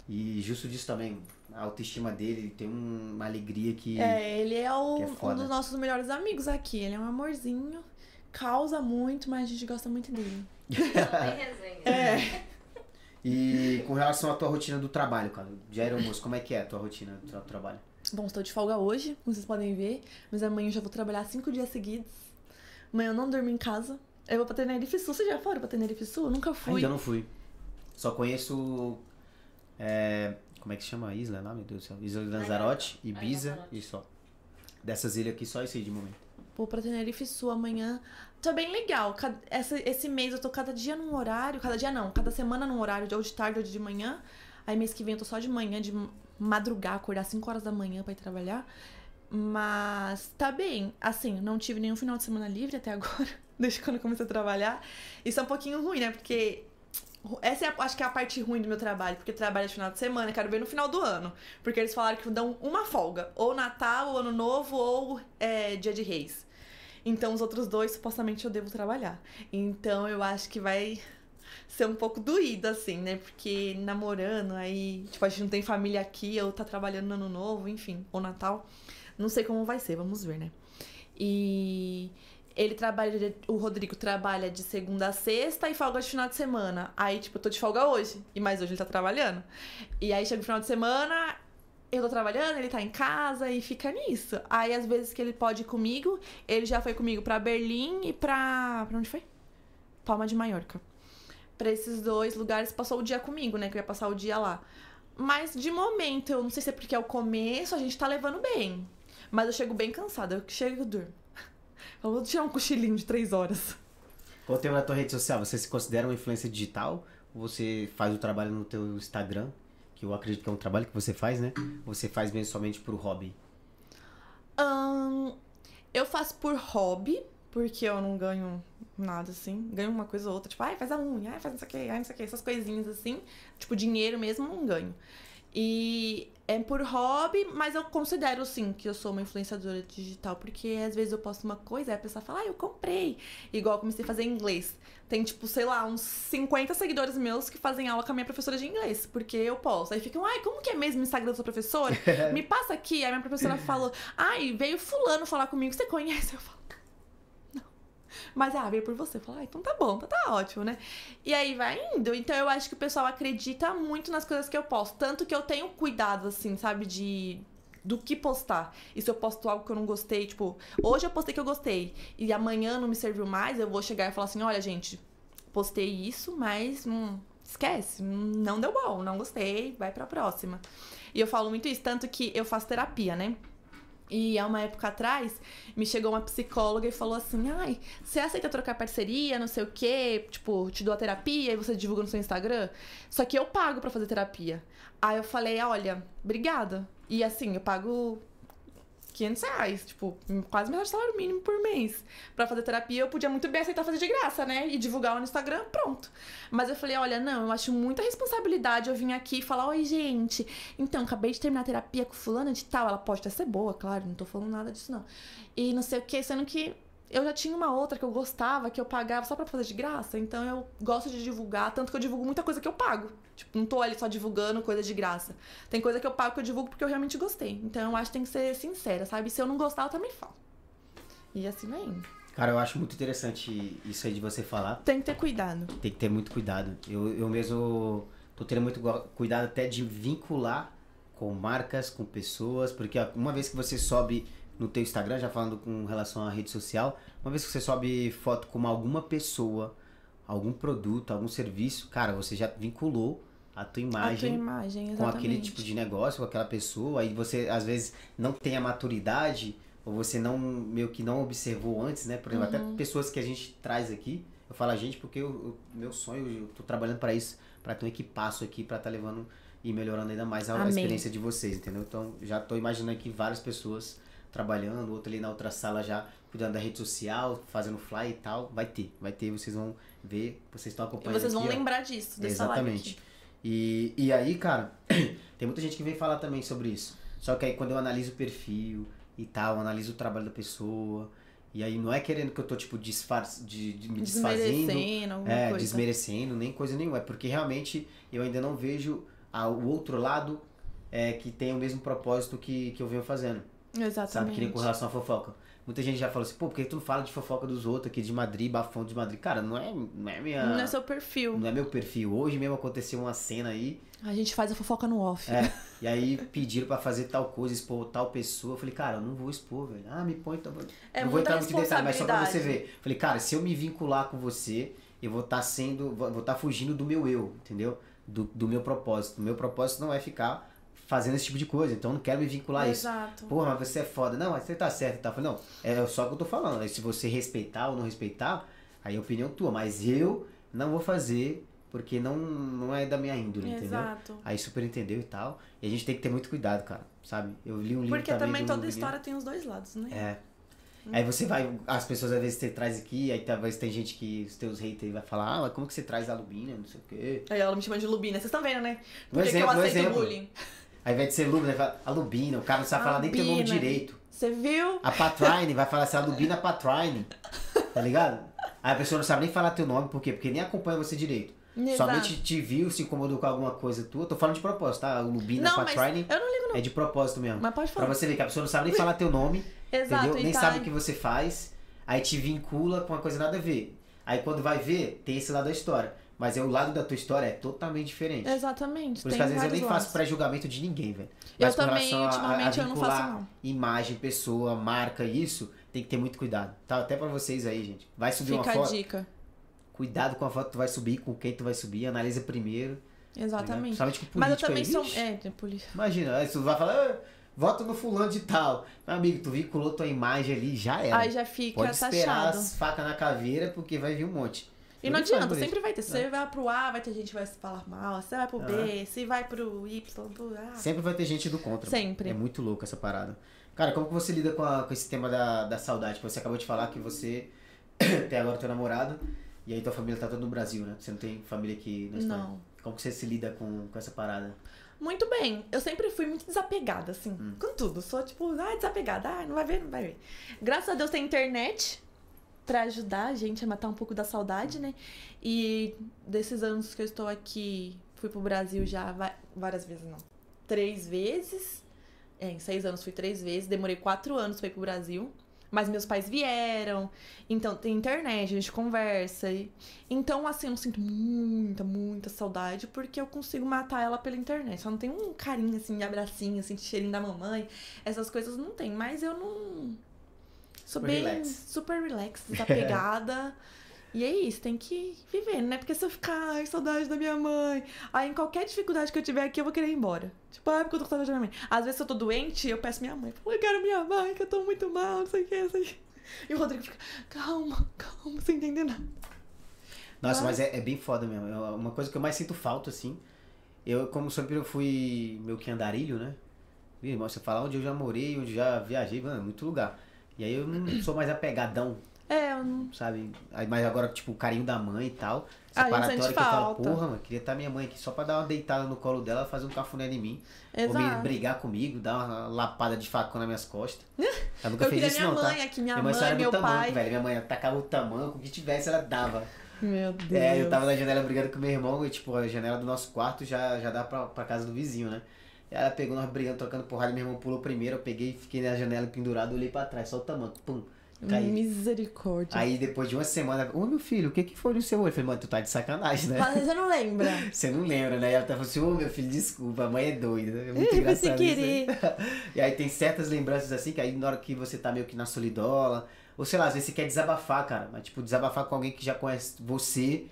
Speaker 1: E justo disso também, a autoestima dele, ele tem um- uma alegria que.
Speaker 2: É, ele é, o-
Speaker 1: é
Speaker 2: um dos nossos melhores amigos aqui. Ele é um amorzinho. Causa muito, mas a gente gosta muito dele.
Speaker 3: Tem resenha.
Speaker 2: É.
Speaker 1: E com relação à tua rotina do trabalho, cara, de aeromoço, como é que é a tua rotina do tra- trabalho?
Speaker 2: Bom, estou de folga hoje, como vocês podem ver. Mas amanhã eu já vou trabalhar cinco dias seguidos. Amanhã eu não durmo em casa. Eu vou pra Tenerife Sul. Vocês já foram pra Tenerife Sul? Eu nunca fui.
Speaker 1: Ainda não fui. Só conheço. é, como é que chama a isla lá, meu Deus do céu? Isla de Lanzarote,
Speaker 3: Ilha
Speaker 1: Ibiza
Speaker 3: Lanzarote.
Speaker 1: e só. Dessas ilhas aqui, só isso aí de momento.
Speaker 2: Vou pra Tenerife Sul amanhã. Tá bem legal. Cada- essa- esse mês eu tô cada dia num horário. Cada dia não, cada semana num horário, de ou de tarde ou de manhã. Aí mês que vem eu tô só de manhã, de madrugar, acordar 5 horas da manhã pra ir trabalhar. Mas tá bem. Assim, não tive nenhum final de semana livre até agora, desde quando eu comecei a trabalhar. Isso é um pouquinho ruim, né? Porque essa é, acho que é a parte ruim do meu trabalho, porque trabalho de final de semana, quero ver no final do ano. Porque eles falaram que dão uma folga, ou Natal, ou Ano Novo, ou é, Dia de Reis. Então os outros dois, supostamente, eu devo trabalhar. Então eu acho que vai ser um pouco doído, assim, né? Porque namorando, aí, tipo, a gente não tem família aqui, eu tá trabalhando no Ano Novo, enfim, ou Natal. Não sei como vai ser, vamos ver, né? E ele trabalha, o Rodrigo trabalha de segunda a sexta e folga de final de semana. Aí, tipo, eu tô de folga hoje, e mais hoje ele tá trabalhando. E aí chega o final de semana, eu tô trabalhando, ele tá em casa e fica nisso. Aí, às vezes que ele pode ir comigo, ele já foi comigo pra Berlim e pra. Pra onde foi? Palma de Maiorca. Pra esses dois lugares, passou o dia comigo, né? Que eu ia passar o dia lá. Mas de momento, eu não sei se é porque é o começo, a gente tá levando bem. Mas eu chego bem cansada, eu chego e durmo. Eu vou tirar um cochilinho de três horas.
Speaker 1: Qual o tema na tua rede social? Você se considera uma influência digital? Ou você faz o trabalho no teu Instagram? Que eu acredito que é um trabalho que você faz, né? Ou você faz mesmo somente por hobby?
Speaker 2: Ahn, eu faço por hobby, porque eu não ganho nada assim. Ganho uma coisa ou outra, tipo, ai, faz a unha, ai, faz não sei o que, ai, não sei o que, essas coisinhas assim. Tipo, dinheiro mesmo, não ganho. E é por hobby, mas eu considero sim que eu sou uma influenciadora digital, porque às vezes eu posto uma coisa e a pessoa fala, ah, eu comprei. Igual eu comecei a fazer inglês. Tem, tipo, sei lá, uns 50 seguidores meus que fazem aula com a minha professora de inglês, porque eu posto. Aí ficam, ai, como que é mesmo o Instagram da sua professora? Me passa aqui. Aí minha professora falou, ai, veio fulano falar comigo, você conhece? Eu falo. Mas, ah, veio por você. Falo, ah, então tá bom, tá, tá ótimo, né? E aí vai indo. Então eu acho que o pessoal acredita muito nas coisas que eu posto. Tanto que eu tenho cuidado, assim, sabe, de do que postar. E se eu posto algo que eu não gostei, tipo, hoje eu postei que eu gostei e amanhã não me serviu mais, eu vou chegar e falar assim: olha, gente, postei isso, mas hum, esquece, não deu bom, não gostei, vai pra próxima. E eu falo muito isso, tanto que eu faço terapia, né? E há uma época atrás, me chegou uma psicóloga e falou assim: ai, você aceita trocar parceria, não sei o quê, tipo, te dou a terapia e você divulga no seu Instagram? Só que eu pago pra fazer terapia. Aí eu falei: olha, obrigada. E assim, eu pago 500 reais, tipo, quase metade do salário mínimo por mês. Pra fazer terapia, eu podia muito bem aceitar fazer de graça, né? E divulgar no Instagram, pronto. Mas eu falei, olha, não, eu acho muita responsabilidade eu vir aqui e falar, oi, gente, então, acabei de terminar a terapia com fulana de tal. Ela pode até ser boa, claro, não tô falando nada disso, não. E não sei o que, sendo que eu já tinha uma outra que eu gostava, que eu pagava só pra fazer de graça. Então eu gosto de divulgar, tanto que eu divulgo muita coisa que eu pago. Tipo, não tô ali só divulgando coisa de graça. Tem coisa que eu pago que eu divulgo porque eu realmente gostei. Então eu acho que tem que ser sincera, sabe? Se eu não gostar, eu também falo. E assim vai indo.
Speaker 1: Cara, eu acho muito interessante isso aí de você falar.
Speaker 2: Tem que ter cuidado.
Speaker 1: Tem que ter muito cuidado. Eu, eu mesmo tô tendo muito cuidado até de vincular com marcas, com pessoas, porque uma vez que você sobe no teu Instagram, já falando com relação à rede social, uma vez que você sobe foto com alguma pessoa, algum produto, algum serviço, cara, você já vinculou a tua
Speaker 2: A tua
Speaker 1: imagem
Speaker 2: imagem,
Speaker 1: com aquele tipo de negócio, com aquela pessoa, aí você às vezes não tem a maturidade, ou você não, meio que não observou antes, né? Por exemplo,
Speaker 2: Uhum.
Speaker 1: até pessoas que a gente traz aqui, eu falo a gente porque eu, eu- meu sonho, eu tô trabalhando para isso, para ter um equipaço aqui, para estar levando e melhorando ainda mais a, a experiência de vocês, entendeu? Então, já tô imaginando aqui várias pessoas trabalhando, outro ali na outra sala já cuidando da rede social, fazendo fly e tal, vai ter, vai ter, vocês vão ver, vocês estão
Speaker 2: E
Speaker 1: acompanhando
Speaker 2: vocês vão
Speaker 1: aqui, ó.
Speaker 2: lembrar disso, dessa
Speaker 1: Exatamente. E, e aí, cara, tem muita gente que vem falar também sobre isso. Só que aí quando eu analiso o perfil e tal, analiso o trabalho da pessoa. E aí não é querendo que eu tô, tipo, disfarce, de, de me desfazendo. É,
Speaker 2: coisa.
Speaker 1: desmerecendo, nem coisa nenhuma. É porque realmente eu ainda não vejo a- o outro lado é, que tem o mesmo propósito que, que eu venho fazendo. Sabe?
Speaker 2: Exatamente.
Speaker 1: Que nem com relação à fofoca. Muita gente já falou assim, pô, por que tu não fala de fofoca dos outros aqui de Madrid, bafão de Madrid? Cara, não é, não é minha.
Speaker 2: Não é seu perfil.
Speaker 1: Não é meu perfil. Hoje mesmo aconteceu uma cena aí.
Speaker 2: A gente faz a fofoca no off.
Speaker 1: É, e aí pediram pra fazer tal coisa, expor tal pessoa. Eu falei, cara, eu não vou expor, velho. Ah, me põe. Então...
Speaker 2: É
Speaker 1: não vou entrar muito detalhe, mas só pra você ver. Falei, cara, se eu me vincular com você, eu vou estar sendo. Vou estar fugindo do meu eu, entendeu? Do, do meu propósito. O meu propósito não é ficar fazendo esse tipo de coisa. Então eu não quero me vincular a isso.
Speaker 2: Exato.
Speaker 1: Porra, mas você é foda. Não, mas você tá certo e tal. Eu falei, não, é só o que eu tô falando. Aí se você respeitar ou não respeitar, aí é opinião tua. Mas eu não vou fazer porque não, não é da minha índole, entendeu?
Speaker 2: Exato.
Speaker 1: Aí super entendeu e tal. E a gente tem que ter muito cuidado, cara. Sabe? Eu li um livro
Speaker 2: Porque
Speaker 1: também
Speaker 2: toda
Speaker 1: menino-
Speaker 2: história tem os dois lados, né?
Speaker 1: É. Aí você vai, as pessoas às vezes você traz aqui, aí talvez tem gente que, os teus haters vai falar, ah, mas como que você traz a Lubina, não sei o quê.
Speaker 2: Aí ela me chama de Lubina. Vocês estão vendo, né? Por
Speaker 1: Um
Speaker 2: que, que eu
Speaker 1: exemplo, um
Speaker 2: aceito
Speaker 1: exemplo.
Speaker 2: bullying?
Speaker 1: Aí vai de ser Lubina, vai falar, a Lubina, o cara não sabe falar nem teu nome direito.
Speaker 2: Você viu?
Speaker 1: A Patrine vai falar assim, a Lubina Patrine. Tá ligado? Aí a pessoa não sabe nem falar teu nome, por quê? Porque nem acompanha você direito.
Speaker 2: Exato.
Speaker 1: Somente te viu, se incomodou com alguma coisa tua. Tô falando de propósito, tá? O Lubina
Speaker 2: Não,
Speaker 1: Patrine
Speaker 2: eu não ligo, não.
Speaker 1: é de propósito mesmo.
Speaker 2: Mas pode
Speaker 1: Pra
Speaker 2: falar.
Speaker 1: você ver que a pessoa não sabe nem falar teu nome,
Speaker 2: Exato.
Speaker 1: entendeu? Nem
Speaker 2: tá-
Speaker 1: sabe o que você faz, aí te vincula com uma coisa nada a ver. Aí quando vai ver, tem esse lado da história. Mas é o lado da tua história é totalmente diferente.
Speaker 2: Exatamente.
Speaker 1: Por
Speaker 2: tem
Speaker 1: isso que às vezes eu nem faço
Speaker 2: lados.
Speaker 1: pré-julgamento de ninguém, velho.
Speaker 2: Eu
Speaker 1: Mas
Speaker 2: também,
Speaker 1: relação a- a- a
Speaker 2: ultimamente, eu não faço, não.
Speaker 1: Imagem, pessoa, marca, isso, tem que ter muito cuidado. Tá? Até pra vocês aí, gente. Vai subir
Speaker 2: Fica
Speaker 1: uma
Speaker 2: a
Speaker 1: foto.
Speaker 2: dica.
Speaker 1: Cuidado com a foto que tu vai subir, com quem tu vai subir, analisa primeiro. tá?
Speaker 2: Exatamente.
Speaker 1: Principalmente com
Speaker 2: Mas eu
Speaker 1: político
Speaker 2: também
Speaker 1: aí,
Speaker 2: sou. É, de polícia.
Speaker 1: Imagina, aí tu vai falar, ah, vota no fulano de tal. Meu amigo, tu vinculou tua imagem ali, já era.
Speaker 2: Aí já fica
Speaker 1: Pode esperar
Speaker 2: taxado.
Speaker 1: as facas na caveira, porque vai vir um monte.
Speaker 2: E não adianta, sempre vai ter. Você vai pro A, vai ter gente que vai se falar mal. Você vai pro B, se vai pro Y, pro A.
Speaker 1: Sempre vai ter gente do contra.
Speaker 2: Sempre.
Speaker 1: É muito louco essa parada. Cara, como que você lida com, a- com esse tema da, da saudade? Você acabou de falar que você tem agora teu namorado e aí tua família tá toda no Brasil, né? Você não tem família aqui na Espanha.
Speaker 2: Não.
Speaker 1: Como que você se lida com, com essa parada?
Speaker 2: Muito bem. Eu sempre fui muito desapegada, assim,
Speaker 1: Hum.
Speaker 2: com tudo. Sou tipo, ah, desapegada. Ah, não vai ver, não vai ver. Graças a Deus tem internet pra ajudar a gente a matar um pouco da saudade, né? E desses anos que eu estou aqui, fui pro Brasil já várias vezes, não. Três vezes. É, em seis anos fui três vezes. Demorei quatro anos pra ir pro Brasil. Mas meus pais vieram. Então tem internet, a gente conversa. e- Então, assim, eu sinto muita, muita saudade, porque eu consigo matar ela pela internet. Só não tem um carinho, assim, de abracinho, assim, de cheirinho da mamãe. Essas coisas não tem. Mas eu não. Sou
Speaker 1: Super
Speaker 2: bem
Speaker 1: relax.
Speaker 2: super relax, desapegada. e é isso, tem que viver, né? Porque se eu ficar, ai, saudade da minha mãe. Aí, em qualquer dificuldade que eu tiver aqui, eu vou querer ir embora. Tipo, ai, porque eu tô com saudade da minha mãe. Às vezes, se eu tô doente, eu peço minha mãe. Falo, eu quero minha mãe, que eu tô muito mal, não sei o que, não sei o que. E o Rodrigo fica, calma, calma, sem entender nada.
Speaker 1: Nossa,
Speaker 2: Mas-
Speaker 1: mas é, é bem foda mesmo. É uma coisa que eu mais sinto falta, assim. Eu, como sempre, eu fui meio que andarilho, né? Ih, mas você fala onde eu já morei, onde já viajei, mano, é muito lugar. E aí eu não sou mais apegadão
Speaker 2: É, eu não.
Speaker 1: sabe? Aí, mas agora, tipo, o carinho da mãe e tal.
Speaker 2: Ah, a gente
Speaker 1: Separatória
Speaker 2: sente
Speaker 1: que eu falo,
Speaker 2: falta.
Speaker 1: porra, mano, queria estar minha mãe aqui só pra dar uma deitada no colo dela, fazer um cafuné em mim. Ou me
Speaker 2: Exato.
Speaker 1: brigar comigo, dar uma lapada de facão nas minhas costas. Ela nunca
Speaker 2: Eu
Speaker 1: fez isso,
Speaker 2: minha
Speaker 1: não,
Speaker 2: mãe
Speaker 1: tá?
Speaker 2: aqui, minha
Speaker 1: Minha mãe só
Speaker 2: mãe,
Speaker 1: era
Speaker 2: meu
Speaker 1: do tamanco,
Speaker 2: pai.
Speaker 1: velho. Minha mãe tacava o tamanco, o que tivesse, ela dava.
Speaker 2: Meu Deus.
Speaker 1: É, eu tava na janela brigando com meu irmão e, tipo, a janela do nosso quarto já, já dá pra, pra casa do vizinho, né? Ela pegou, nós brigando, trocando porrada, meu irmão pulou primeiro, eu peguei, fiquei na janela pendurado, olhei pra trás, só o tamanco, pum, caí.
Speaker 2: Misericórdia.
Speaker 1: Aí depois de uma semana, ô meu filho, o que que foi no seu olho? Eu falei, mano, tu tá de sacanagem, né?
Speaker 2: Mas você não lembra.
Speaker 1: Você não lembra, né? E ela tá falando assim, ô meu filho, desculpa, a mãe é doida. É muito engraçado aí.
Speaker 2: querer.
Speaker 1: E aí tem certas lembranças assim, que aí na hora que você tá meio que na solidola, ou sei lá, às vezes você quer desabafar, cara, mas tipo, desabafar com alguém que já conhece você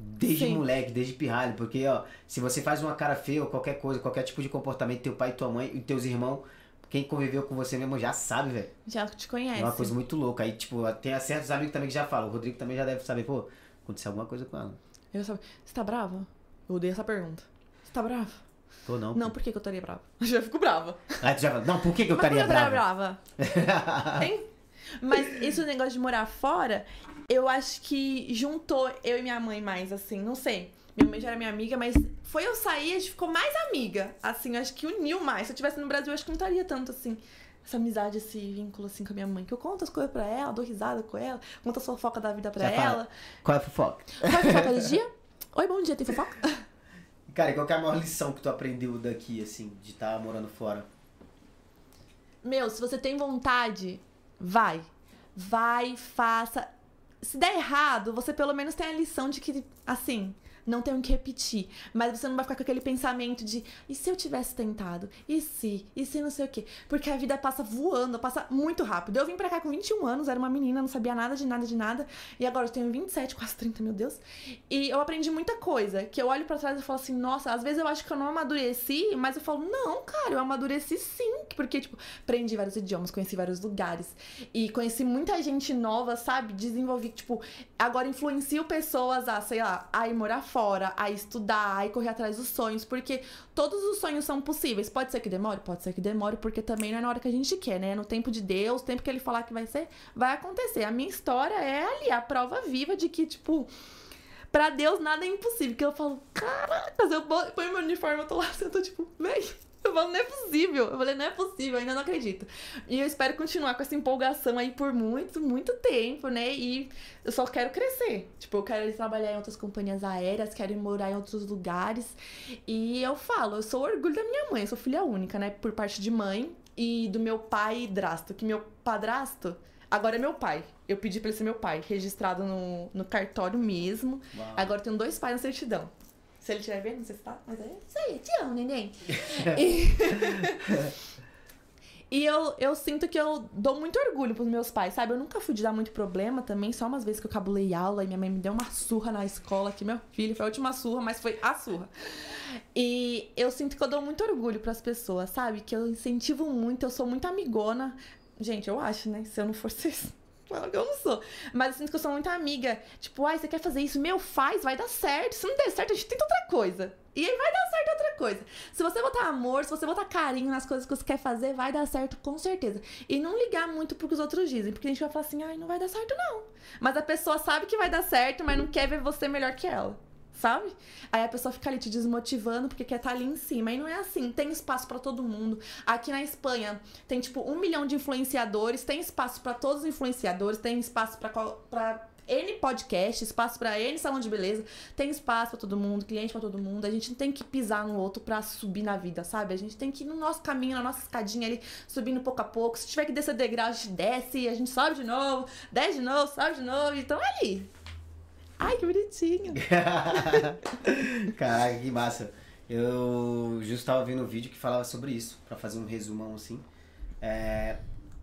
Speaker 1: desde
Speaker 2: Sim.
Speaker 1: moleque, desde pirralho, porque ó, se você faz uma cara feia ou qualquer coisa, qualquer tipo de comportamento, teu pai tua mãe e teus irmãos, quem conviveu com você mesmo já sabe, velho.
Speaker 2: Já te
Speaker 1: É
Speaker 2: conhece.
Speaker 1: uma coisa muito louca. Aí, tipo, tem certos amigos também que já falam, o Rodrigo também já deve saber, pô, aconteceu alguma coisa com ela.
Speaker 2: Eu só... Você tá brava? Eu odeio essa pergunta. Você tá brava?
Speaker 1: Tô não.
Speaker 2: Não, por que, que eu estaria brava? Eu já fico brava.
Speaker 1: Aí tu já fala, não, por que, que eu estaria
Speaker 2: eu estaria
Speaker 1: bravo?
Speaker 2: brava? Hein? Mas esse negócio de morar fora, eu acho que juntou eu e minha mãe mais, assim, não sei. Minha mãe já era minha amiga, mas foi eu sair, a gente ficou mais amiga. Assim, eu acho que uniu mais. Se eu tivesse no Brasil, eu acho que não estaria tanto assim. Essa amizade, esse vínculo assim com a minha mãe. Que eu conto as coisas pra ela, dou risada com ela, conto a fofoca da vida pra
Speaker 1: Já fala.
Speaker 2: ela.
Speaker 1: Qual é a fofoca?
Speaker 2: Qual é a fofoca do dia? Oi, bom dia, tem fofoca?
Speaker 1: Cara, e qual que é a maior lição que tu aprendeu daqui, assim, de estar morando fora?
Speaker 2: Meu, se você tem vontade, vai. Vai, faça. Se der errado, você pelo menos tem a lição de que, assim, não tenho que repetir. Mas você não vai ficar com aquele pensamento de e se eu tivesse tentado? E se? E se não sei o quê? Porque a vida passa voando, passa muito rápido. Eu vim pra cá com 21 anos, era uma menina, não sabia nada de nada de nada. E agora eu tenho 27, quase 30, meu Deus. E eu aprendi muita coisa. Que eu olho pra trás e falo assim, nossa, às vezes eu acho que eu não amadureci, mas eu falo, não, cara, eu amadureci sim. Porque, tipo, aprendi vários idiomas, conheci vários lugares. E conheci muita gente nova, sabe? Desenvolvi, tipo, agora influencio pessoas a, sei lá, a ir morar fora, a estudar, a correr atrás dos sonhos. Porque todos os sonhos são possíveis. Pode ser que demore? Pode ser que demore, porque também não é na hora que a gente quer, né? No tempo de Deus, tempo que ele falar que vai ser, vai acontecer. A minha história é ali, a prova viva de que, tipo. Pra Deus nada é impossível. Que eu falo, caraca, eu ponho meu uniforme, eu tô lá, eu tô tipo, véi, eu falo, não é possível. Eu falei, não é possível, eu ainda não acredito. E eu espero continuar com essa empolgação aí por muito, muito tempo, né? E eu só quero crescer. Tipo, eu quero trabalhar em outras companhias aéreas, quero ir morar em outros lugares. E eu falo, eu sou orgulho da minha mãe, eu sou filha única, né? Por parte de mãe e do meu pai drasto. Que meu padrasto agora é meu pai. Eu pedi pra ele ser meu pai, registrado no, no cartório mesmo.
Speaker 1: Uau.
Speaker 2: Agora eu tenho dois pais na certidão. Se ele estiver vendo, não sei se tá, mas é isso aí, te amo, neném. e e eu, eu sinto que eu dou muito orgulho pros meus pais, sabe? Eu nunca fui de dar muito problema também, só umas vezes que eu cabulei aula e minha mãe me deu uma surra na escola, que meu filho foi a última surra, mas foi a surra. E eu sinto que eu dou muito orgulho pras pessoas, sabe? Que eu incentivo muito, eu sou muito amigona. Gente, eu acho, né? Se eu não for vocês. Eu não sou. Mas eu sinto que eu sou muito amiga. Tipo, ai, você quer fazer isso? Meu, faz, vai dar certo. Se não der certo, a gente tenta outra coisa. E aí vai dar certo outra coisa. Se você botar amor, se você botar carinho nas coisas que você quer fazer, vai dar certo com certeza. E não ligar muito pro que os outros dizem. Porque a gente vai falar assim, ai, não vai dar certo não. Mas a pessoa sabe que vai dar certo, mas não quer ver você melhor que ela. Sabe? Aí a pessoa fica ali te desmotivando porque quer estar ali em cima. E não é assim. Tem espaço pra todo mundo. Aqui na Espanha tem tipo um milhão de influenciadores. Tem espaço pra todos os influenciadores. Tem espaço pra N podcast, espaço pra N salão de beleza. Tem espaço pra todo mundo, cliente pra todo mundo. A gente não tem que pisar no outro pra subir na vida, sabe? A gente tem que ir no nosso caminho, na nossa escadinha ali, subindo pouco a pouco. Se tiver que descer degrau, a gente desce, a gente sobe de novo, desce de novo, sobe de novo. Então é ali. Ai, que bonitinho.
Speaker 1: Caraca, que massa. Eu justo tava vendo um vídeo que falava sobre isso, pra fazer um resumão assim. É,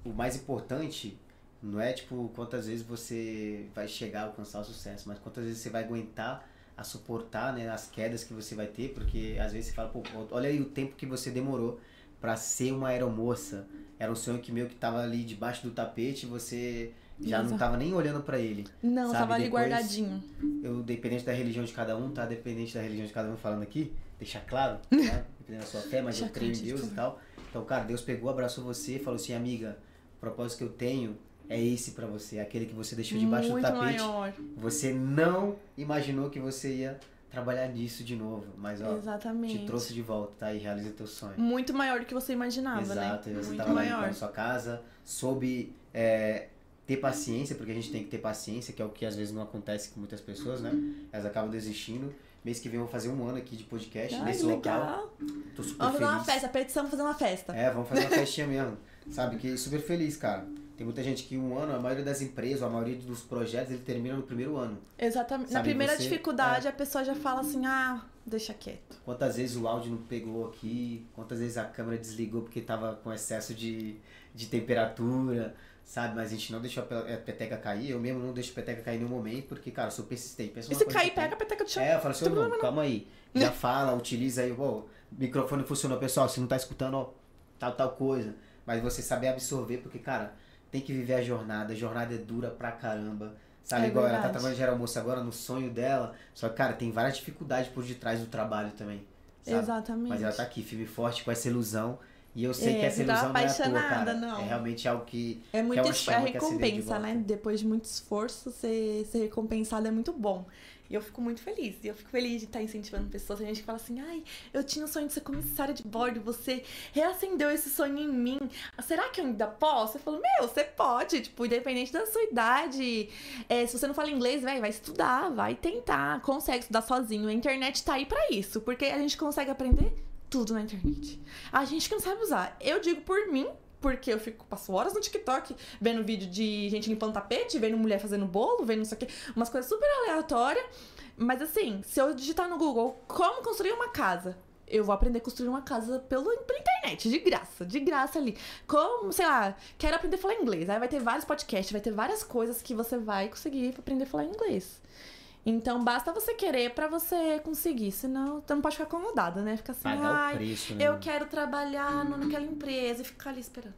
Speaker 1: o mais importante não é tipo quantas vezes você vai chegar a alcançar o sucesso, mas quantas vezes você vai aguentar a suportar né, as quedas que você vai ter, porque às vezes você fala, pô, olha aí o tempo que você demorou pra ser uma aeromoça. Era um sonho que meio que tava ali debaixo do tapete você já não
Speaker 2: Exato.
Speaker 1: tava nem olhando pra ele.
Speaker 2: Não,
Speaker 1: Sabe,
Speaker 2: tava ali
Speaker 1: depois-
Speaker 2: guardadinho.
Speaker 1: Eu, dependente da religião de cada um, tá? Dependente da religião de cada um falando aqui, deixar claro, né? Dependendo da sua fé, mas eu creio em. Deus e tal. Então, cara, Deus pegou, abraçou você e falou assim, amiga, o propósito que eu tenho é esse pra você, aquele que você deixou debaixo
Speaker 2: Muito
Speaker 1: do tapete.
Speaker 2: maior.
Speaker 1: Você não imaginou que você ia trabalhar nisso de novo, mas ó,
Speaker 2: Exatamente.
Speaker 1: te trouxe de volta, tá? E realiza teu sonho.
Speaker 2: Muito maior do que você imaginava,
Speaker 1: Exato, e
Speaker 2: né?
Speaker 1: você
Speaker 2: Muito
Speaker 1: tava lá
Speaker 2: maior.
Speaker 1: limpando sua casa, soube é, ter paciência, porque a gente tem que ter paciência, que é o que às vezes não acontece com muitas pessoas, né? Elas acabam desistindo. Mês que vem eu vou fazer um ano aqui de podcast
Speaker 2: Ai,
Speaker 1: nesse local.
Speaker 2: legal.
Speaker 1: Tô super
Speaker 2: Vamos fazer
Speaker 1: feliz.
Speaker 2: uma festa, petição fazer uma festa.
Speaker 1: É, vamos fazer uma festinha mesmo. Sabe, que super feliz, cara. Tem muita gente que um ano, a maioria das empresas, a maioria dos projetos, ele termina no primeiro ano.
Speaker 2: Exatamente. Na
Speaker 1: Sabe,
Speaker 2: primeira
Speaker 1: você-
Speaker 2: dificuldade, a pessoa já fala assim, ah, deixa quieto.
Speaker 1: Quantas vezes o áudio não pegou aqui, quantas vezes a câmera desligou porque tava com excesso de, de temperatura, sabe? Mas a gente não deixou a pe- a peteca cair. Eu mesmo não deixo a peteca cair nenhum momento, porque, cara, eu sou persistente. Pensa
Speaker 2: E se cair, pega a peteca do chão.
Speaker 1: É, eu falo assim,
Speaker 2: Não
Speaker 1: não, calma aí. Já fala, utiliza aí, pô, microfone funcionou, pessoal, se não tá escutando, ó, tal, tal coisa. Mas você saber absorver, porque, cara, tem que viver a jornada, a jornada é dura pra caramba. Sabe,
Speaker 2: É
Speaker 1: igual ela tá
Speaker 2: verdade.
Speaker 1: trabalhando de almoço agora no sonho dela. Só que, cara, tem várias dificuldades por detrás do trabalho também. Sabe?
Speaker 2: Exatamente.
Speaker 1: Mas ela tá aqui, firme e forte, com essa ilusão. E eu sei
Speaker 2: É,
Speaker 1: que essa ilusão não é à toa,
Speaker 2: apaixonada,
Speaker 1: cara.
Speaker 2: não.
Speaker 1: É realmente algo que.
Speaker 2: É muito
Speaker 1: uma
Speaker 2: es-
Speaker 1: chama
Speaker 2: a
Speaker 1: que acendeu de
Speaker 2: recompensa,
Speaker 1: volta.
Speaker 2: né? Depois de muito esforço, ser, ser recompensado é muito bom. E eu fico muito feliz. E eu fico feliz de estar incentivando pessoas. Tem gente que fala assim, ai, eu tinha o sonho de ser comissária de bordo, você reacendeu esse sonho em mim. Será que eu ainda posso? Eu falo, meu, você pode, tipo, independente da sua idade. É, se você não fala inglês, véi, vai estudar, vai tentar, consegue estudar sozinho. A internet tá aí pra isso, porque a gente consegue aprender tudo na internet. A gente que não sabe usar. Eu digo por mim, porque eu fico, passo horas no TikTok vendo vídeo de gente limpando tapete, vendo mulher fazendo bolo, vendo isso aqui, umas coisas super aleatórias. Mas assim, se eu digitar no Google como construir uma casa, eu vou aprender a construir uma casa pelo, pela internet, de graça, de graça ali. Como, sei lá, quero aprender a falar inglês. Aí vai ter vários podcasts, vai ter várias coisas que você vai conseguir aprender a falar inglês. Então basta você querer pra você conseguir, senão você não pode ficar acomodada, né? Fica assim,
Speaker 1: Pagar
Speaker 2: ai,
Speaker 1: preço, né?
Speaker 2: eu quero trabalhar naquela empresa e ficar ali esperando.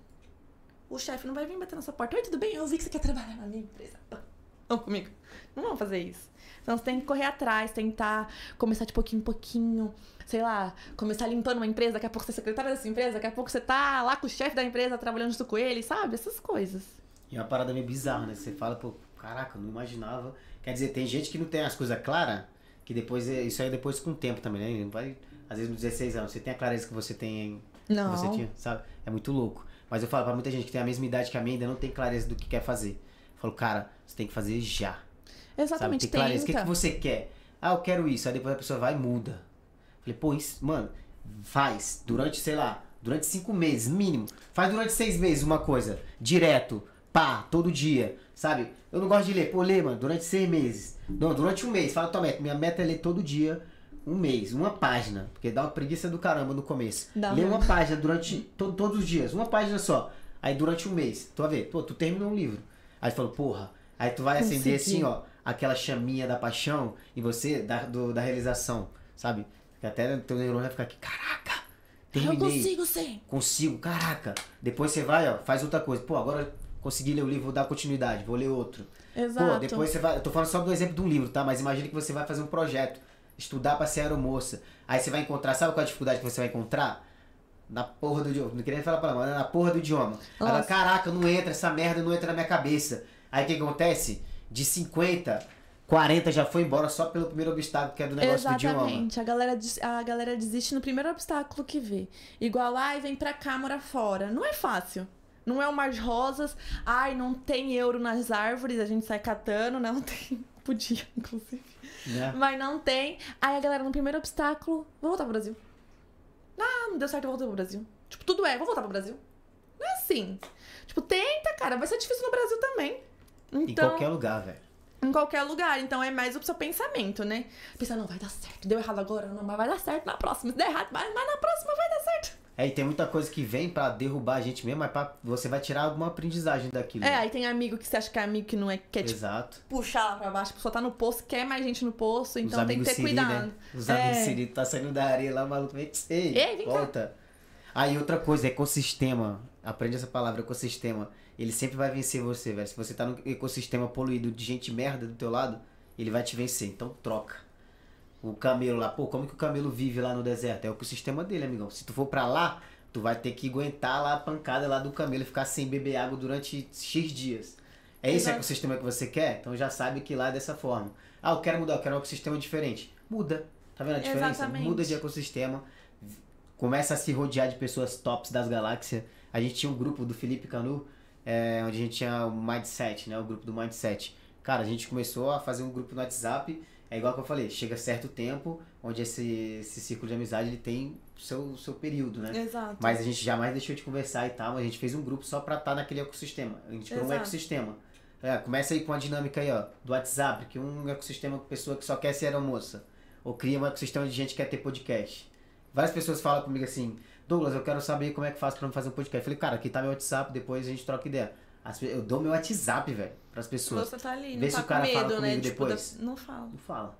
Speaker 2: O chefe não vai vir bater na sua porta. Oi, tudo bem? Eu vi que você quer trabalhar na minha empresa. Vamos comigo. Não vamos fazer isso. Então você tem que correr atrás, tentar começar de pouquinho em pouquinho. Sei lá, começar limpando uma empresa, daqui a pouco você é secretária dessa empresa, daqui a pouco você tá lá com o chefe da empresa trabalhando junto com ele, sabe? Essas coisas.
Speaker 1: E é uma parada meio bizarra, né? Você fala, pô, caraca, eu não imaginava. Quer dizer, tem gente que não tem as coisas claras, que depois, é- isso aí é depois com o tempo também, né? Vai, às vezes, nos 16 anos, você tem a clareza que você tem,
Speaker 2: Não.
Speaker 1: você tinha, sabe? É muito louco. Mas eu falo pra muita gente que tem a mesma idade que a minha, ainda não tem clareza do que quer fazer. Eu falo, cara, você tem que fazer já.
Speaker 2: Exatamente,
Speaker 1: sabe? Tem clareza. O que,
Speaker 2: tenta.
Speaker 1: que você quer? Ah, eu quero isso. Aí depois a pessoa vai e muda. Falei, pô, isso, mano, faz durante, sei lá, durante cinco meses, mínimo. Faz durante seis meses uma coisa, direto, pá, todo dia, sabe? Eu não gosto de ler, pô, lê, mano, durante seis meses. Não, durante um mês. Fala tua meta. Minha meta é ler todo dia, um mês, uma página. Porque dá uma preguiça do caramba no começo.
Speaker 2: Dá
Speaker 1: Lê uma página durante to- todos os dias, uma página só. Aí durante um mês, tu vai ver, pô, tu terminou um livro. Aí tu falou, porra. Aí tu vai acender
Speaker 2: Consegui.
Speaker 1: assim, ó, aquela chaminha da paixão e você, da, do- da realização, sabe? Que até teu neurônio vai ficar aqui, caraca,
Speaker 2: Eu
Speaker 1: terminei,
Speaker 2: consigo sim.
Speaker 1: consigo, caraca. Depois você vai, ó, faz outra coisa. Pô, agora consegui ler o livro, vou dar continuidade, vou ler outro.
Speaker 2: Exato.
Speaker 1: Pô, depois você vai. Eu tô falando só do exemplo de um livro, tá? Mas imagine que você vai fazer um projeto, estudar pra ser aeromoça. Aí você vai encontrar, sabe qual é a dificuldade que você vai encontrar? Na porra do idioma. Não queria nem falar pra mas na porra do idioma. Aí ela,
Speaker 2: Nossa.
Speaker 1: caraca, não entra, essa merda não entra na minha cabeça. Aí o que acontece? De 50, 40 já foi embora só pelo primeiro obstáculo que é do negócio do idioma.
Speaker 2: Exatamente. A galera, a galera desiste no primeiro obstáculo que vê. Igual, ai, vem pra cá, mora fora. Não é fácil. Não é um mar de rosas. Ai, não tem euro nas árvores, a gente sai catando. Não tem. Podia, inclusive.
Speaker 1: Né?
Speaker 2: Mas não tem. Aí a galera, no primeiro obstáculo, vou voltar pro Brasil. Ah, não deu certo, eu voltei pro Brasil. Tipo, tudo é, vou voltar pro Brasil. Não é assim. Tipo, tenta, cara. Vai ser difícil no Brasil também.
Speaker 1: Em
Speaker 2: Então,
Speaker 1: qualquer lugar, velho.
Speaker 2: em qualquer lugar. Então é mais o seu pensamento, né? Pensar, não, vai dar certo. Deu errado agora, não, mas vai dar certo na próxima. Se der errado, mas, mas na próxima vai dar certo.
Speaker 1: É, e tem muita coisa que vem pra derrubar a gente mesmo, mas pra, você vai tirar alguma aprendizagem daquilo.
Speaker 2: É, aí tem amigo que você acha que é amigo que não é, quer te
Speaker 1: Exato.
Speaker 2: puxar lá pra baixo, a pessoa tá no poço, quer mais gente no poço,
Speaker 1: Os
Speaker 2: então tem que ter
Speaker 1: Siri,
Speaker 2: cuidado.
Speaker 1: né? Os
Speaker 2: É.
Speaker 1: amigos Siri, tá saindo da areia lá, o maluco vem. Ei,
Speaker 2: Ei, vem cá.
Speaker 1: volta. Aí outra coisa, ecossistema. Aprende essa palavra, ecossistema. Ele sempre vai vencer você, velho. Se você tá num ecossistema poluído de gente merda do teu lado, ele vai te vencer. Então troca. O camelo lá, pô, como que o camelo vive lá no deserto? É o ecossistema dele, amigão. Se tu for pra lá, tu vai ter que aguentar lá a pancada lá do camelo e ficar sem beber água durante X dias. É esse
Speaker 2: Exato.
Speaker 1: ecossistema que você quer? Então já sabe que lá é dessa forma. Ah, eu quero mudar, eu quero um ecossistema diferente. Muda. Tá vendo a diferença?
Speaker 2: Exatamente.
Speaker 1: Muda de ecossistema. Começa a se rodear de pessoas tops das galáxias. A gente tinha um grupo do Felipe Canu, é, onde a gente tinha o Mindset, né? O grupo do Mindset. Cara, a gente começou a fazer um grupo no WhatsApp. É igual que eu falei, chega certo tempo, onde esse, esse círculo de amizade ele tem seu, seu período, né?
Speaker 2: Exato.
Speaker 1: Mas a gente jamais deixou de conversar e tal, mas a gente fez um grupo só pra estar naquele ecossistema. A gente criou um ecossistema. É, começa aí com a dinâmica aí, ó, do WhatsApp, que um ecossistema com pessoa que só quer ser aeromoça. Ou cria um ecossistema de gente que quer ter podcast. Várias pessoas falam comigo assim, Douglas, eu quero saber como é que faço pra fazer um podcast. Eu falei, cara, aqui tá meu WhatsApp, depois a gente troca ideia. Eu dou meu WhatsApp, velho, pras pessoas.
Speaker 2: Você tá ali,
Speaker 1: Vê
Speaker 2: não
Speaker 1: se
Speaker 2: tá
Speaker 1: o cara
Speaker 2: com
Speaker 1: fala
Speaker 2: medo, né?
Speaker 1: comigo
Speaker 2: Tipo,
Speaker 1: depois.
Speaker 2: da- não fala.
Speaker 1: Não fala.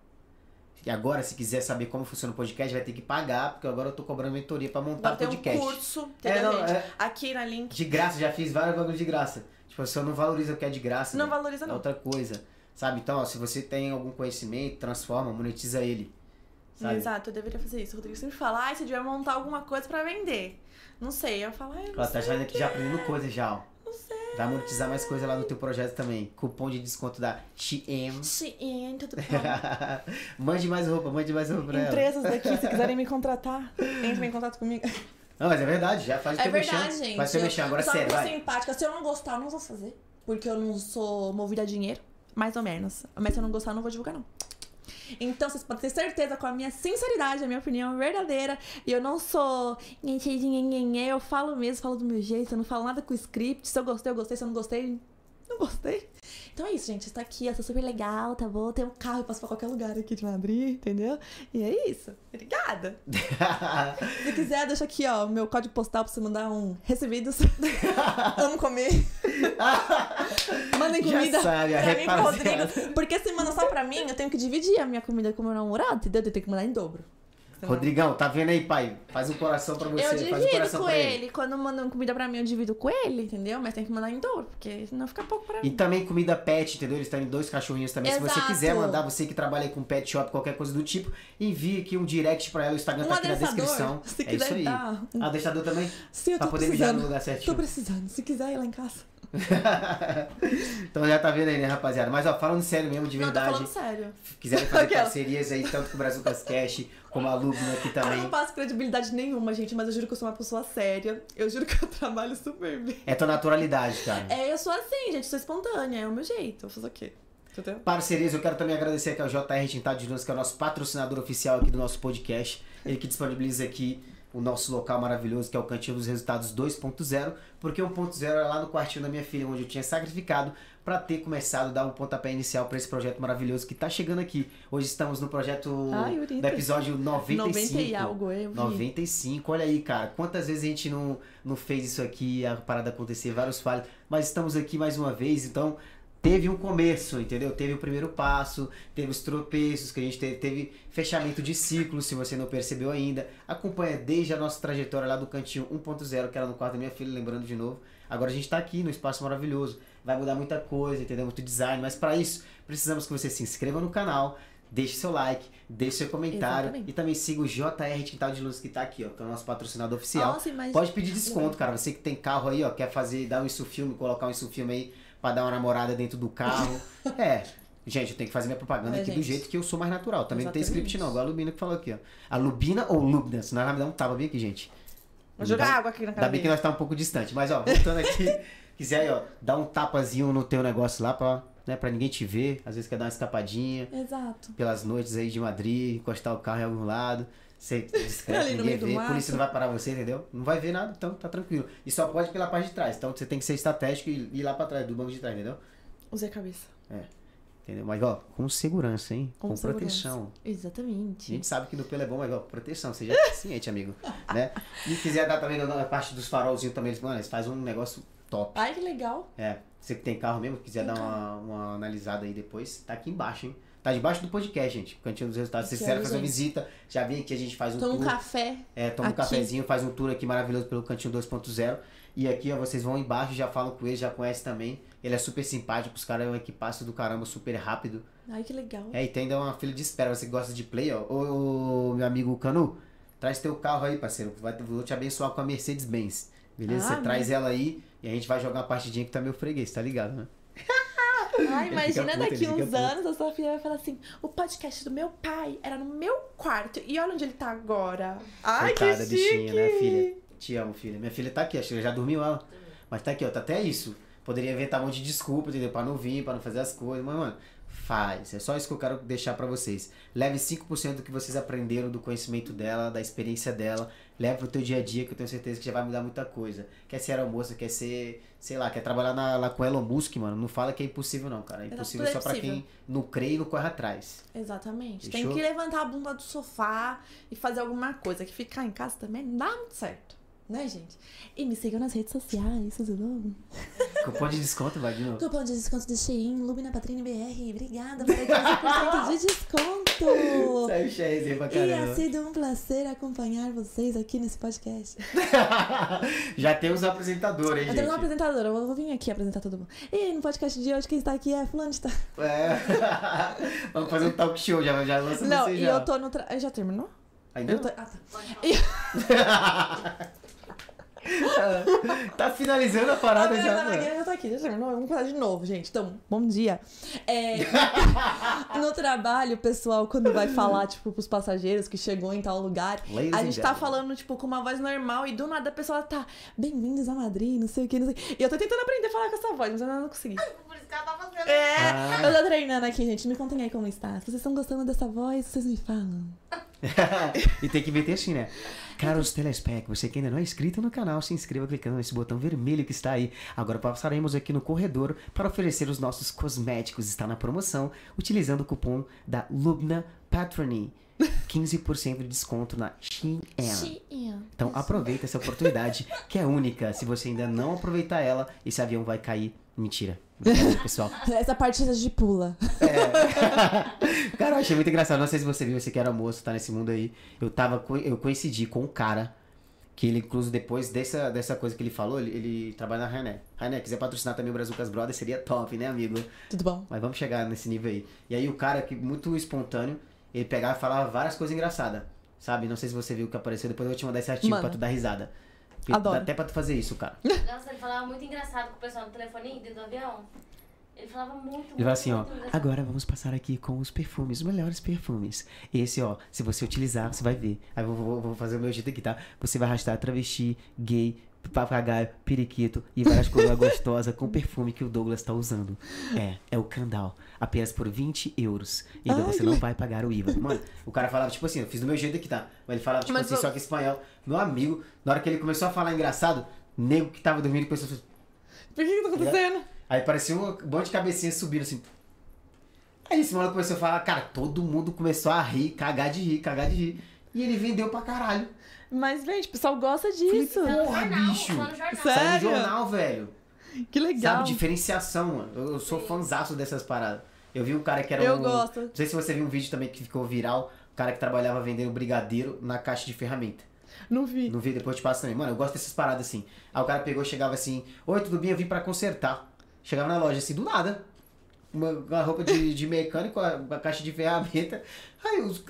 Speaker 1: E agora, se quiser saber como funciona o podcast, vai ter que pagar, porque agora eu tô cobrando mentoria pra montar
Speaker 2: Agora tem um
Speaker 1: podcast.
Speaker 2: curso,
Speaker 1: É, não,
Speaker 2: gente?
Speaker 1: é-
Speaker 2: Aqui na link.
Speaker 1: De graça, já fiz vários bagulhos de graça. Tipo, se eu não valoriza o que é de graça.
Speaker 2: Não
Speaker 1: velho,
Speaker 2: valoriza,
Speaker 1: É
Speaker 2: não.
Speaker 1: outra coisa. Sabe? Então, ó, se você tem algum conhecimento, transforma, monetiza ele. Sabe?
Speaker 2: Exato, eu deveria fazer isso. O Rodrigo sempre fala, ai, você devia montar alguma coisa pra vender. Não sei, eu falo, ai, eu não
Speaker 1: Ó, tá aqui já aprendendo coisa já, ó.
Speaker 2: Não sei.
Speaker 1: Vai monetizar mais coisa lá no teu projeto também. Cupom de desconto da TM.
Speaker 2: Sim, tudo bom.
Speaker 1: mande mais roupa, mande mais roupa pra ela.
Speaker 2: Empresas daqui, se quiserem me contratar, entrem em contato comigo.
Speaker 1: Não, mas é verdade, já faz o
Speaker 2: É
Speaker 1: teu
Speaker 2: verdade,
Speaker 1: mexão.
Speaker 2: gente.
Speaker 1: Faz o teu mexão, agora
Speaker 2: eu sou uma
Speaker 1: sério, vai.
Speaker 2: simpática. Se eu não gostar, eu não vou fazer. Porque eu não sou movida a dinheiro. Mais ou menos. Mas se eu não gostar, eu não vou divulgar, não. Então, vocês podem ter certeza com a minha sinceridade, a minha opinião verdadeira. E eu não sou. Eu falo mesmo, falo do meu jeito. Eu não falo nada com script. Se eu gostei, eu gostei. Se eu não gostei, gostei. Então é isso, gente. Está aqui, eu sou super legal, tá bom? Tem um carro, eu passo pra qualquer lugar aqui de Madrid, entendeu? E é isso. Obrigada. Se quiser, deixa aqui, ó, o meu código postal pra você mandar um recebidos. Amo comer. Mandem comida
Speaker 1: sabe,
Speaker 2: pra mim e pro. Rodrigo. Porque se manda só pra mim, eu tenho que dividir a minha comida com o meu namorado, entendeu? Eu tenho que mandar em dobro. Senão-
Speaker 1: Rodrigão, tá vendo aí, pai? Faz um coração pra você.
Speaker 2: Eu
Speaker 1: faz um
Speaker 2: divido
Speaker 1: coração
Speaker 2: com
Speaker 1: pra
Speaker 2: ele. Quando mandam comida pra mim, eu divido com ele, entendeu? Mas tem que mandar em dobro, porque senão fica pouco pra
Speaker 1: E
Speaker 2: mim.
Speaker 1: também comida pet, entendeu? Eles têm dois cachorrinhos também. Se você
Speaker 2: Exato.
Speaker 1: quiser mandar, você que trabalha aí com pet shop, qualquer coisa do tipo, envie aqui um direct pra ela. O Instagram
Speaker 2: Um
Speaker 1: tá aqui na descrição.
Speaker 2: se
Speaker 1: é isso aí.
Speaker 2: dar um-
Speaker 1: Adestrador também?
Speaker 2: Sim, eu
Speaker 1: pra
Speaker 2: tô
Speaker 1: poder mijar no
Speaker 2: precisando.
Speaker 1: lugar
Speaker 2: Tô
Speaker 1: certinho.
Speaker 2: precisando. Se quiser ir lá em casa.
Speaker 1: então já tá vendo aí, né, rapaziada? Mas ó, falando sério mesmo, de
Speaker 2: Não, tô
Speaker 1: verdade.
Speaker 2: falando sério.
Speaker 1: Quiserem fazer parcerias aí, tanto com o Brazucas Cash, como a Lubna aqui
Speaker 2: Eu
Speaker 1: também.
Speaker 2: não passo credibilidade nenhuma, gente, mas eu juro que eu sou uma pessoa séria. Eu juro que eu trabalho super bem.
Speaker 1: É tua naturalidade, cara.
Speaker 2: É, eu sou assim, gente, sou espontânea, é o meu jeito. Vou fazer o quê? Entendeu?
Speaker 1: Parcerias, eu quero também agradecer aqui ao JR Tintado de Luz, que é o nosso patrocinador oficial aqui do nosso podcast. Ele que disponibiliza aqui o nosso local maravilhoso, que é o Cantinho dos Resultados 2.0, porque 1.0 era lá no quartinho da minha filha, onde eu tinha sacrificado para ter começado dar um pontapé inicial para esse projeto maravilhoso que tá chegando aqui. Hoje estamos no projeto
Speaker 2: Ai,
Speaker 1: do episódio 95.
Speaker 2: 90 e algo, eu vi.
Speaker 1: 95, olha aí, cara. Quantas vezes a gente não, não fez isso aqui, a parada acontecer, vários falhos, mas estamos aqui mais uma vez, então teve um começo, entendeu? Teve o primeiro passo, teve os tropeços que a gente teve, teve fechamento de ciclo, se você não percebeu ainda. Acompanha desde a nossa trajetória lá do cantinho 1.0, que era no quarto da minha filha, lembrando de novo. Agora a gente tá aqui no espaço maravilhoso. Vai mudar muita coisa, entendeu? Muito design, mas para isso precisamos que você se inscreva no canal, deixe seu like, deixe seu comentário
Speaker 2: Exatamente.
Speaker 1: e também siga o JR Tintal de Luz que tá aqui, ó, que é o nosso patrocinador oficial.
Speaker 2: Nossa, imagina.
Speaker 1: Pode pedir desconto, cara. Você que tem carro aí, ó, quer fazer, dar um insufilme, colocar um insufilme aí pra dar uma namorada dentro do carro. é. Gente, eu tenho que fazer minha propaganda
Speaker 2: É,
Speaker 1: aqui do
Speaker 2: gente.
Speaker 1: jeito que eu sou mais natural. Também não tem
Speaker 2: Exatamente.
Speaker 1: script não, igual a Lubina que falou aqui, ó. A Lubina ou Lubna? Senão ela vai me dar um tapa bem aqui, gente.
Speaker 2: Vou jogar
Speaker 1: Ainda-
Speaker 2: água aqui na
Speaker 1: Ainda
Speaker 2: cara
Speaker 1: bem que nós tá um pouco distante. Mas, ó, voltando aqui, quiser aí, ó, dar um tapazinho no teu negócio lá pra, né, pra ninguém te ver. Às vezes quer dar uma escapadinha
Speaker 2: Exato.
Speaker 1: pelas noites aí de Madrid, encostar o carro em algum lado, discreto,
Speaker 2: no
Speaker 1: ninguém vê, a polícia não vai parar você, entendeu? Não vai ver nada, então tá tranquilo. E só pode pela parte de trás, então você tem que ser estratégico e ir lá pra trás, do banco de trás, entendeu?
Speaker 2: Usei a cabeça.
Speaker 1: Entendeu? Mas ó, com segurança, hein? Com,
Speaker 2: Com segurança.
Speaker 1: proteção. A
Speaker 2: Exatamente.
Speaker 1: gente sabe que no pelo é bom, mas ó, proteção, seja ciente, amigo. né? E quiser dar também na parte dos farolzinhos também, eles, mano, eles fazem um negócio top.
Speaker 2: Ai, que legal.
Speaker 1: É, você que tem carro mesmo, quiser dar uma, uma analisada aí depois, tá aqui embaixo, hein? Tá debaixo do podcast, gente. Cantinho dos Resultados. Se vocês quiserem fazer uma visita, já vem aqui, a gente faz um
Speaker 2: Toma um
Speaker 1: tour.
Speaker 2: café.
Speaker 1: É, toma um
Speaker 2: aqui.
Speaker 1: cafezinho, faz um tour aqui maravilhoso pelo Cantinho 2.0. E aqui, ó, vocês vão embaixo, já falam com ele, já conhecem também. Ele é super simpático, os caras é um equipaço do caramba, super rápido.
Speaker 2: Ai, que legal.
Speaker 1: É, e tem ainda uma fila de espera, você que gosta de play, ó. Ô, ô, meu amigo Canu, Traz teu carro aí, parceiro. Vai, vou te abençoar com a Mercedes-Benz. Beleza?
Speaker 2: Ah,
Speaker 1: Você traz ela aí e a gente vai jogar uma partidinha que tá meu freguês, tá ligado, né? Ele
Speaker 2: imagina
Speaker 1: puto,
Speaker 2: daqui uns anos a sua filha vai falar assim: o podcast do meu pai era no meu quarto. E olha onde ele tá agora. Ai,
Speaker 1: Coitada,
Speaker 2: que chique.
Speaker 1: bichinha, né, filha? Te amo, filha. Minha filha tá aqui, acho que já dormiu ela. Mas tá aqui, ó, tá até isso. Poderia inventar um monte de desculpa, entendeu? Pra não vir, pra não fazer as coisas. Mas, mano, faz. É só isso que eu quero deixar pra vocês. Leve 5% do que vocês aprenderam do conhecimento dela, da experiência dela. Leve pro teu dia a dia, que eu tenho certeza que já vai mudar muita coisa. Quer ser aeromoça, quer ser, sei lá, quer trabalhar na, lá com Elon Musk, mano. Não fala que é impossível, não, cara. É impossível
Speaker 2: tudo é
Speaker 1: só pra
Speaker 2: possível.
Speaker 1: quem não crê e não corre atrás.
Speaker 2: Exatamente.
Speaker 1: Fechou?
Speaker 2: Tem que levantar a bunda do sofá e fazer alguma coisa. Que ficar em casa também não dá muito certo. Né, gente? E me sigam nas redes sociais, tudo bom?
Speaker 1: Cupom de desconto, vai de novo.
Speaker 2: Cupom de desconto do Shein, Lumina Patrine BR. Obrigada por 15% de desconto.
Speaker 1: Sai o cheio pra
Speaker 2: E
Speaker 1: caramba.
Speaker 2: ha sido um prazer acompanhar vocês aqui nesse podcast.
Speaker 1: Já temos um apresentador, hein, gente?
Speaker 2: tenho uma apresentadora, eu vou vir aqui apresentar todo mundo. E no podcast de hoje, quem está aqui é fulano de tal.
Speaker 1: É. Vamos fazer um talk show, já, já lança
Speaker 2: Não,
Speaker 1: você
Speaker 2: e
Speaker 1: já.
Speaker 2: eu tô no... Tra... Já terminou?
Speaker 1: Ainda
Speaker 2: tô... Ah, tá.
Speaker 1: tá finalizando a parada
Speaker 2: Ah,
Speaker 1: já, mano.
Speaker 2: já tá aqui, já terminou. Vamos começar de novo, gente. Então, bom dia. É, no trabalho, o pessoal, quando vai falar, tipo, pros passageiros que chegou em tal lugar,
Speaker 1: Ladies
Speaker 2: a gente tá falando, tipo, com uma voz normal e do nada a pessoa tá, bem-vindos a Madrid, não sei o que, não sei. E eu tô tentando aprender a falar com essa voz, mas eu ainda não consegui.
Speaker 3: Por isso que ela tá fazendo.
Speaker 2: É,
Speaker 1: Ah.
Speaker 2: eu tô treinando aqui, gente. Me contem aí como está. Se vocês estão gostando dessa voz, vocês me falam.
Speaker 1: e tem que meter assim, né? Caros telespec, você que ainda não é inscrito no canal, se inscreva clicando nesse botão vermelho que está aí. Agora passaremos aqui no corredor para oferecer os nossos cosméticos. Está na promoção, utilizando o cupom da Lubna Patrony. 15% de desconto na Shein. Então aproveita essa oportunidade, que é única. Se você ainda não aproveitar ela, esse avião vai cair. Mentira. Pessoal.
Speaker 2: Essa parte a gente pula.
Speaker 1: Cara, eu achei muito engraçado. Não sei se você viu, você que era moço, tá nesse mundo aí. Eu tava, eu coincidi com um cara que ele, incluso depois dessa, dessa coisa que ele falou, ele, ele trabalha na Rainer. Rainer, quiser patrocinar também o Brazucas Brothers, seria top, né, amigo?
Speaker 2: Tudo bom?
Speaker 1: Mas vamos chegar nesse nível aí. E aí o cara, que muito espontâneo, ele pegava e falava várias coisas engraçadas. Sabe? Não sei se você viu o que apareceu, depois eu vou te mandar esse artigo
Speaker 2: Manda.
Speaker 1: pra tu dar risada.
Speaker 2: Adoro.
Speaker 1: Dá até pra tu fazer isso, cara.
Speaker 3: Nossa, ele falava muito engraçado com o pessoal no telefone dentro do avião. Ele falava muito, muito,
Speaker 1: Ele fala assim, ó, agora vamos passar aqui com os perfumes, os melhores perfumes. Esse, ó, se você utilizar, você vai ver. Aí eu vou, vou fazer o meu jeito aqui, tá? Você vai arrastar travesti, gay, papagaio, periquito e várias coisas gostosas com o perfume que o Douglas tá usando. É, é o Candal. Apenas por 20 euros. E ainda
Speaker 2: Ai,
Speaker 1: você não vai pagar o IVA. Mano, o cara falava, tipo assim, eu fiz do meu jeito aqui, tá? Mas ele falava, tipo
Speaker 2: Mas
Speaker 1: assim,
Speaker 2: eu-
Speaker 1: só que espanhol. Meu amigo, na hora que ele começou a falar engraçado, nego que tava dormindo começou a
Speaker 2: Por que que tá acontecendo?
Speaker 1: Aí parecia um monte de cabecinha subindo assim. Aí esse maluco começou a falar, cara, todo mundo começou a rir, cagar de rir, cagar de rir. E ele vendeu pra caralho.
Speaker 2: Mas, gente, o pessoal gosta disso.
Speaker 3: No
Speaker 1: Porra,
Speaker 3: jornal,
Speaker 1: bicho.
Speaker 3: tá no jornal.
Speaker 2: Sério?
Speaker 1: Saiu no jornal, velho.
Speaker 2: Que legal.
Speaker 1: Sabe, diferenciação, mano. Eu, eu sou fãzaço dessas paradas. Eu vi um cara que era
Speaker 2: Eu
Speaker 1: um...
Speaker 2: gosto.
Speaker 1: Não sei se você viu um vídeo também que ficou viral. O cara que trabalhava vendendo brigadeiro na caixa de ferramenta.
Speaker 2: Não vi.
Speaker 1: No vídeo depois eu te passo também. Mano, eu gosto dessas paradas assim. Aí o cara pegou, chegava assim, oi, tudo bem? Eu vim pra consertar. Chegava na loja assim, do nada. Uma, uma roupa de, de mecânico, a, a caixa de ferramenta. Aí os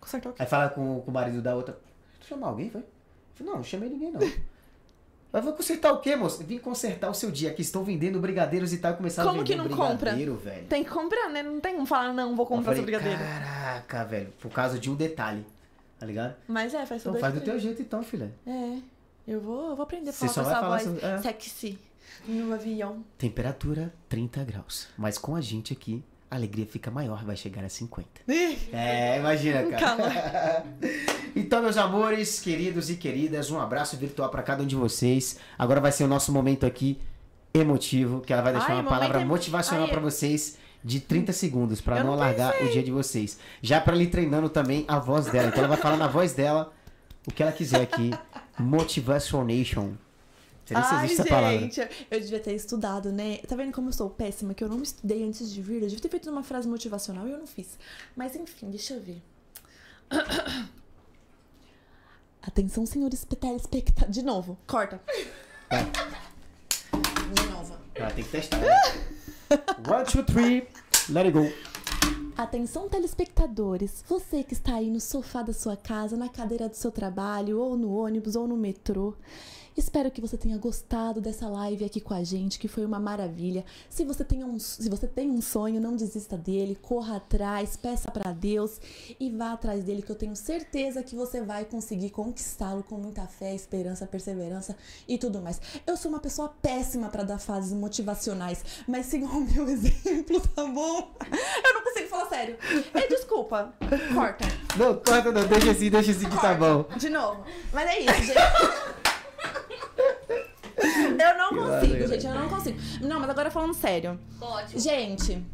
Speaker 2: Consertou aqui.
Speaker 1: Aí fala com, com o marido da outra. Tu chamou alguém, foi? Eu falei, não, não chamei ninguém não. Mas vou consertar o quê, moço? Vim consertar o seu dia. Aqui estou vendendo brigadeiros e tal. E começaram
Speaker 2: Como
Speaker 1: a vender
Speaker 2: que não compra?
Speaker 1: velho.
Speaker 2: Tem que comprar, né? Não tem como falar, não, vou comprar
Speaker 1: falei,
Speaker 2: seu brigadeiro.
Speaker 1: Caraca, velho. Por causa de um detalhe. Tá ligado?
Speaker 2: Mas é, faz
Speaker 1: Então faz do teu jeito então, filha.
Speaker 2: É. Eu vou, eu vou aprender a falar com essa voz
Speaker 1: sobre- é.
Speaker 2: sexy no avião.
Speaker 1: Temperatura 30 graus. Mas com a gente aqui, a alegria fica maior, vai chegar a 50. É, imagina, cara. então, meus amores, queridos e queridas, um abraço virtual pra cada um de vocês. Agora vai ser o nosso momento aqui emotivo, que ela vai deixar
Speaker 2: Ai,
Speaker 1: uma palavra motivacional
Speaker 2: Ai,
Speaker 1: pra vocês de 30 segundos,
Speaker 2: Eu
Speaker 1: não
Speaker 2: não
Speaker 1: alargar o dia de vocês. Já pra ir treinando também a voz dela. Então ela vai falar na voz dela o que ela quiser aqui. Motivationation. Nem
Speaker 2: Ai,
Speaker 1: existe essa palavra.
Speaker 2: gente, eu devia ter estudado, né? Tá vendo como eu sou péssima? Que eu não estudei antes de vir. Eu devia ter feito uma frase motivacional e eu não fiz. Mas enfim, deixa eu ver. Atenção, senhores telespectadores. De novo, corta.
Speaker 1: Vai.
Speaker 2: De novo.
Speaker 1: Ah, tem que testar. Né? One, two, three, let it go.
Speaker 2: Atenção, telespectadores. Você que está aí no sofá da sua casa, na cadeira do seu trabalho, ou no ônibus, ou no metrô. Espero que você tenha gostado dessa live aqui com a gente, que foi uma maravilha. Se você tem um, se você tem um sonho, não desista dele, corra atrás, peça para Deus e vá atrás dele, que eu tenho certeza que você vai conseguir conquistá-lo com muita fé, esperança, perseverança e tudo mais. Eu sou uma pessoa péssima para dar fases motivacionais, mas sigam o meu exemplo, tá bom? Eu não consigo falar sério. E desculpa, corta.
Speaker 1: Não, corta não, deixa assim, deixa assim que tá bom.
Speaker 2: De novo. Mas é isso, gente. Eu não consigo, gente, eu não consigo. Não, mas agora falando sério.
Speaker 3: Ótimo.
Speaker 2: Gente,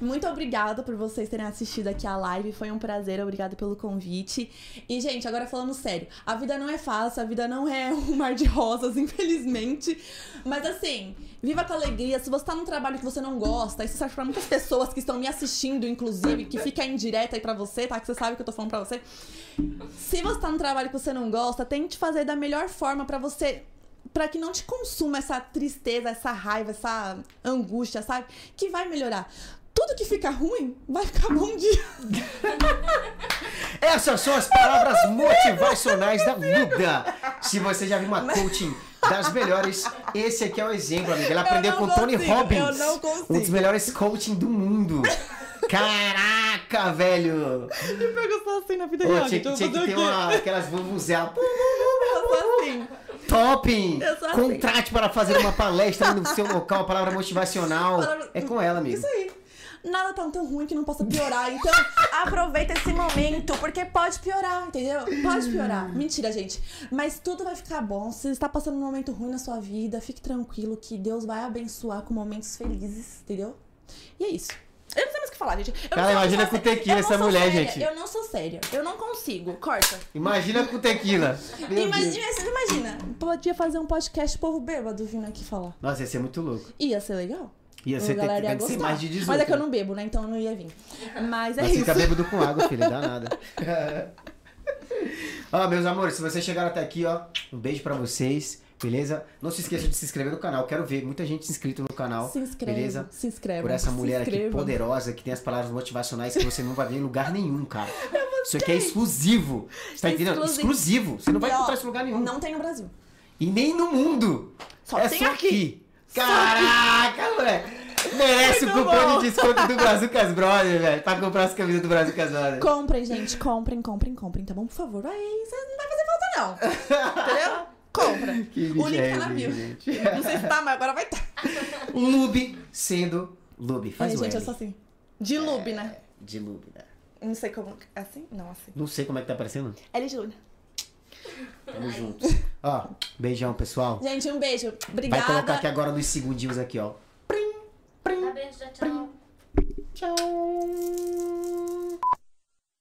Speaker 2: muito obrigada por vocês terem assistido aqui a live. Foi um prazer, obrigada pelo convite. E, gente, agora falando sério, a vida não é fácil, a vida não é um mar de rosas, infelizmente. Mas assim, viva com alegria. Se você tá num trabalho que você não gosta, isso serve pra muitas pessoas que estão me assistindo, inclusive, que fica indireta aí pra você, tá? Que você sabe que eu tô falando pra você. Se você tá num trabalho que você não gosta, tente fazer da melhor forma pra você para que não te consuma essa tristeza, essa raiva, essa angústia, sabe? Que vai melhorar. Tudo que fica ruim vai ficar bom um dia.
Speaker 1: Essas são as palavras motivacionais da vida. Se você já viu uma coaching das melhores, esse aqui é o exemplo, amiga. Ela aprendeu com Tony
Speaker 2: consigo,
Speaker 1: Robbins,
Speaker 2: eu não consigo.
Speaker 1: um dos melhores coaching do mundo. Caraca, velho!
Speaker 2: Eu pego só assim na vida real.
Speaker 1: tinha,
Speaker 2: então
Speaker 1: tinha que ter uma, aquelas vuvuzelas.
Speaker 2: Eu sou assim.
Speaker 1: Topping!
Speaker 2: Assim.
Speaker 1: Contrate para fazer uma palestra no seu local, a palavra motivacional.
Speaker 2: Palavra-
Speaker 1: É com ela, amigo.
Speaker 2: Isso aí. Nada tá tão ruim que não possa piorar. Então, aproveita esse momento, porque pode piorar, entendeu? Pode piorar. Mentira, gente. Mas tudo vai ficar bom. Se está passando um momento ruim na sua vida, fique tranquilo que Deus vai abençoar com momentos felizes, entendeu? E é isso. Eu não sei falar, gente. Eu
Speaker 1: Cara, imagina com tequila essa mulher,
Speaker 2: séria.
Speaker 1: gente.
Speaker 2: Eu não sou séria. Eu não consigo. Corta.
Speaker 1: Imagina com tequila.
Speaker 2: Imagina, você imagina. Podia fazer um podcast povo bêbado vindo aqui falar.
Speaker 1: Nossa, ia ser muito louco.
Speaker 2: Ia ser legal.
Speaker 1: Ia ser, tem,
Speaker 2: ia
Speaker 1: ser mais de 18.
Speaker 2: Mas é que eu
Speaker 1: né?
Speaker 2: não bebo, né? Então eu não ia vir. Mas é
Speaker 1: Mas
Speaker 2: isso.
Speaker 1: fica bêbado com água, filho, dá nada. ó, meus amores, se vocês chegaram até aqui, ó, um beijo pra vocês, beleza? Não se esqueça de se inscrever no canal, quero ver muita gente inscrita no canal,
Speaker 2: Se inscreve,
Speaker 1: beleza?
Speaker 2: se inscreve.
Speaker 1: Por essa mulher aqui poderosa, que tem as palavras motivacionais que você não vai ver em lugar nenhum, cara. Isso aqui é exclusivo. Você tá entendendo?
Speaker 2: Exclusivo.
Speaker 1: Exclusivo. Você não vai encontrar isso em lugar nenhum.
Speaker 2: Não tem no Brasil.
Speaker 1: E nem no mundo.
Speaker 2: Só
Speaker 1: é
Speaker 2: tem
Speaker 1: só
Speaker 2: aqui.
Speaker 1: aqui. Caraca, moleque. Merece o cupom
Speaker 2: bom.
Speaker 1: de desconto do Brazucas Brothers, velho. Pra comprar as camisas do Brazucas Brothers.
Speaker 2: Comprem, gente. Comprem, comprem, comprem, tá bom? Por favor. Aí você não vai fazer falta, não. Entendeu? Compra.
Speaker 1: Que
Speaker 2: o link tá na
Speaker 1: é
Speaker 2: bio. Não sei se tá, mas agora vai estar.
Speaker 1: Lube sendo Lube. Faz
Speaker 2: É,
Speaker 1: o
Speaker 2: gente,
Speaker 1: L.
Speaker 2: eu sou assim. De Lube, né?
Speaker 1: De Lube, né?
Speaker 2: Não sei como. Assim? Não, assim.
Speaker 1: Não sei como é que tá aparecendo.
Speaker 2: L de Lube.
Speaker 1: Tamo junto. Ó, beijão, pessoal.
Speaker 2: Gente, um beijo.
Speaker 1: Vai
Speaker 2: Obrigada.
Speaker 1: colocar aqui agora nos segundinhos aqui, ó. Prim, prim,
Speaker 3: Tá beijo, tchau, tchau.
Speaker 1: tchau.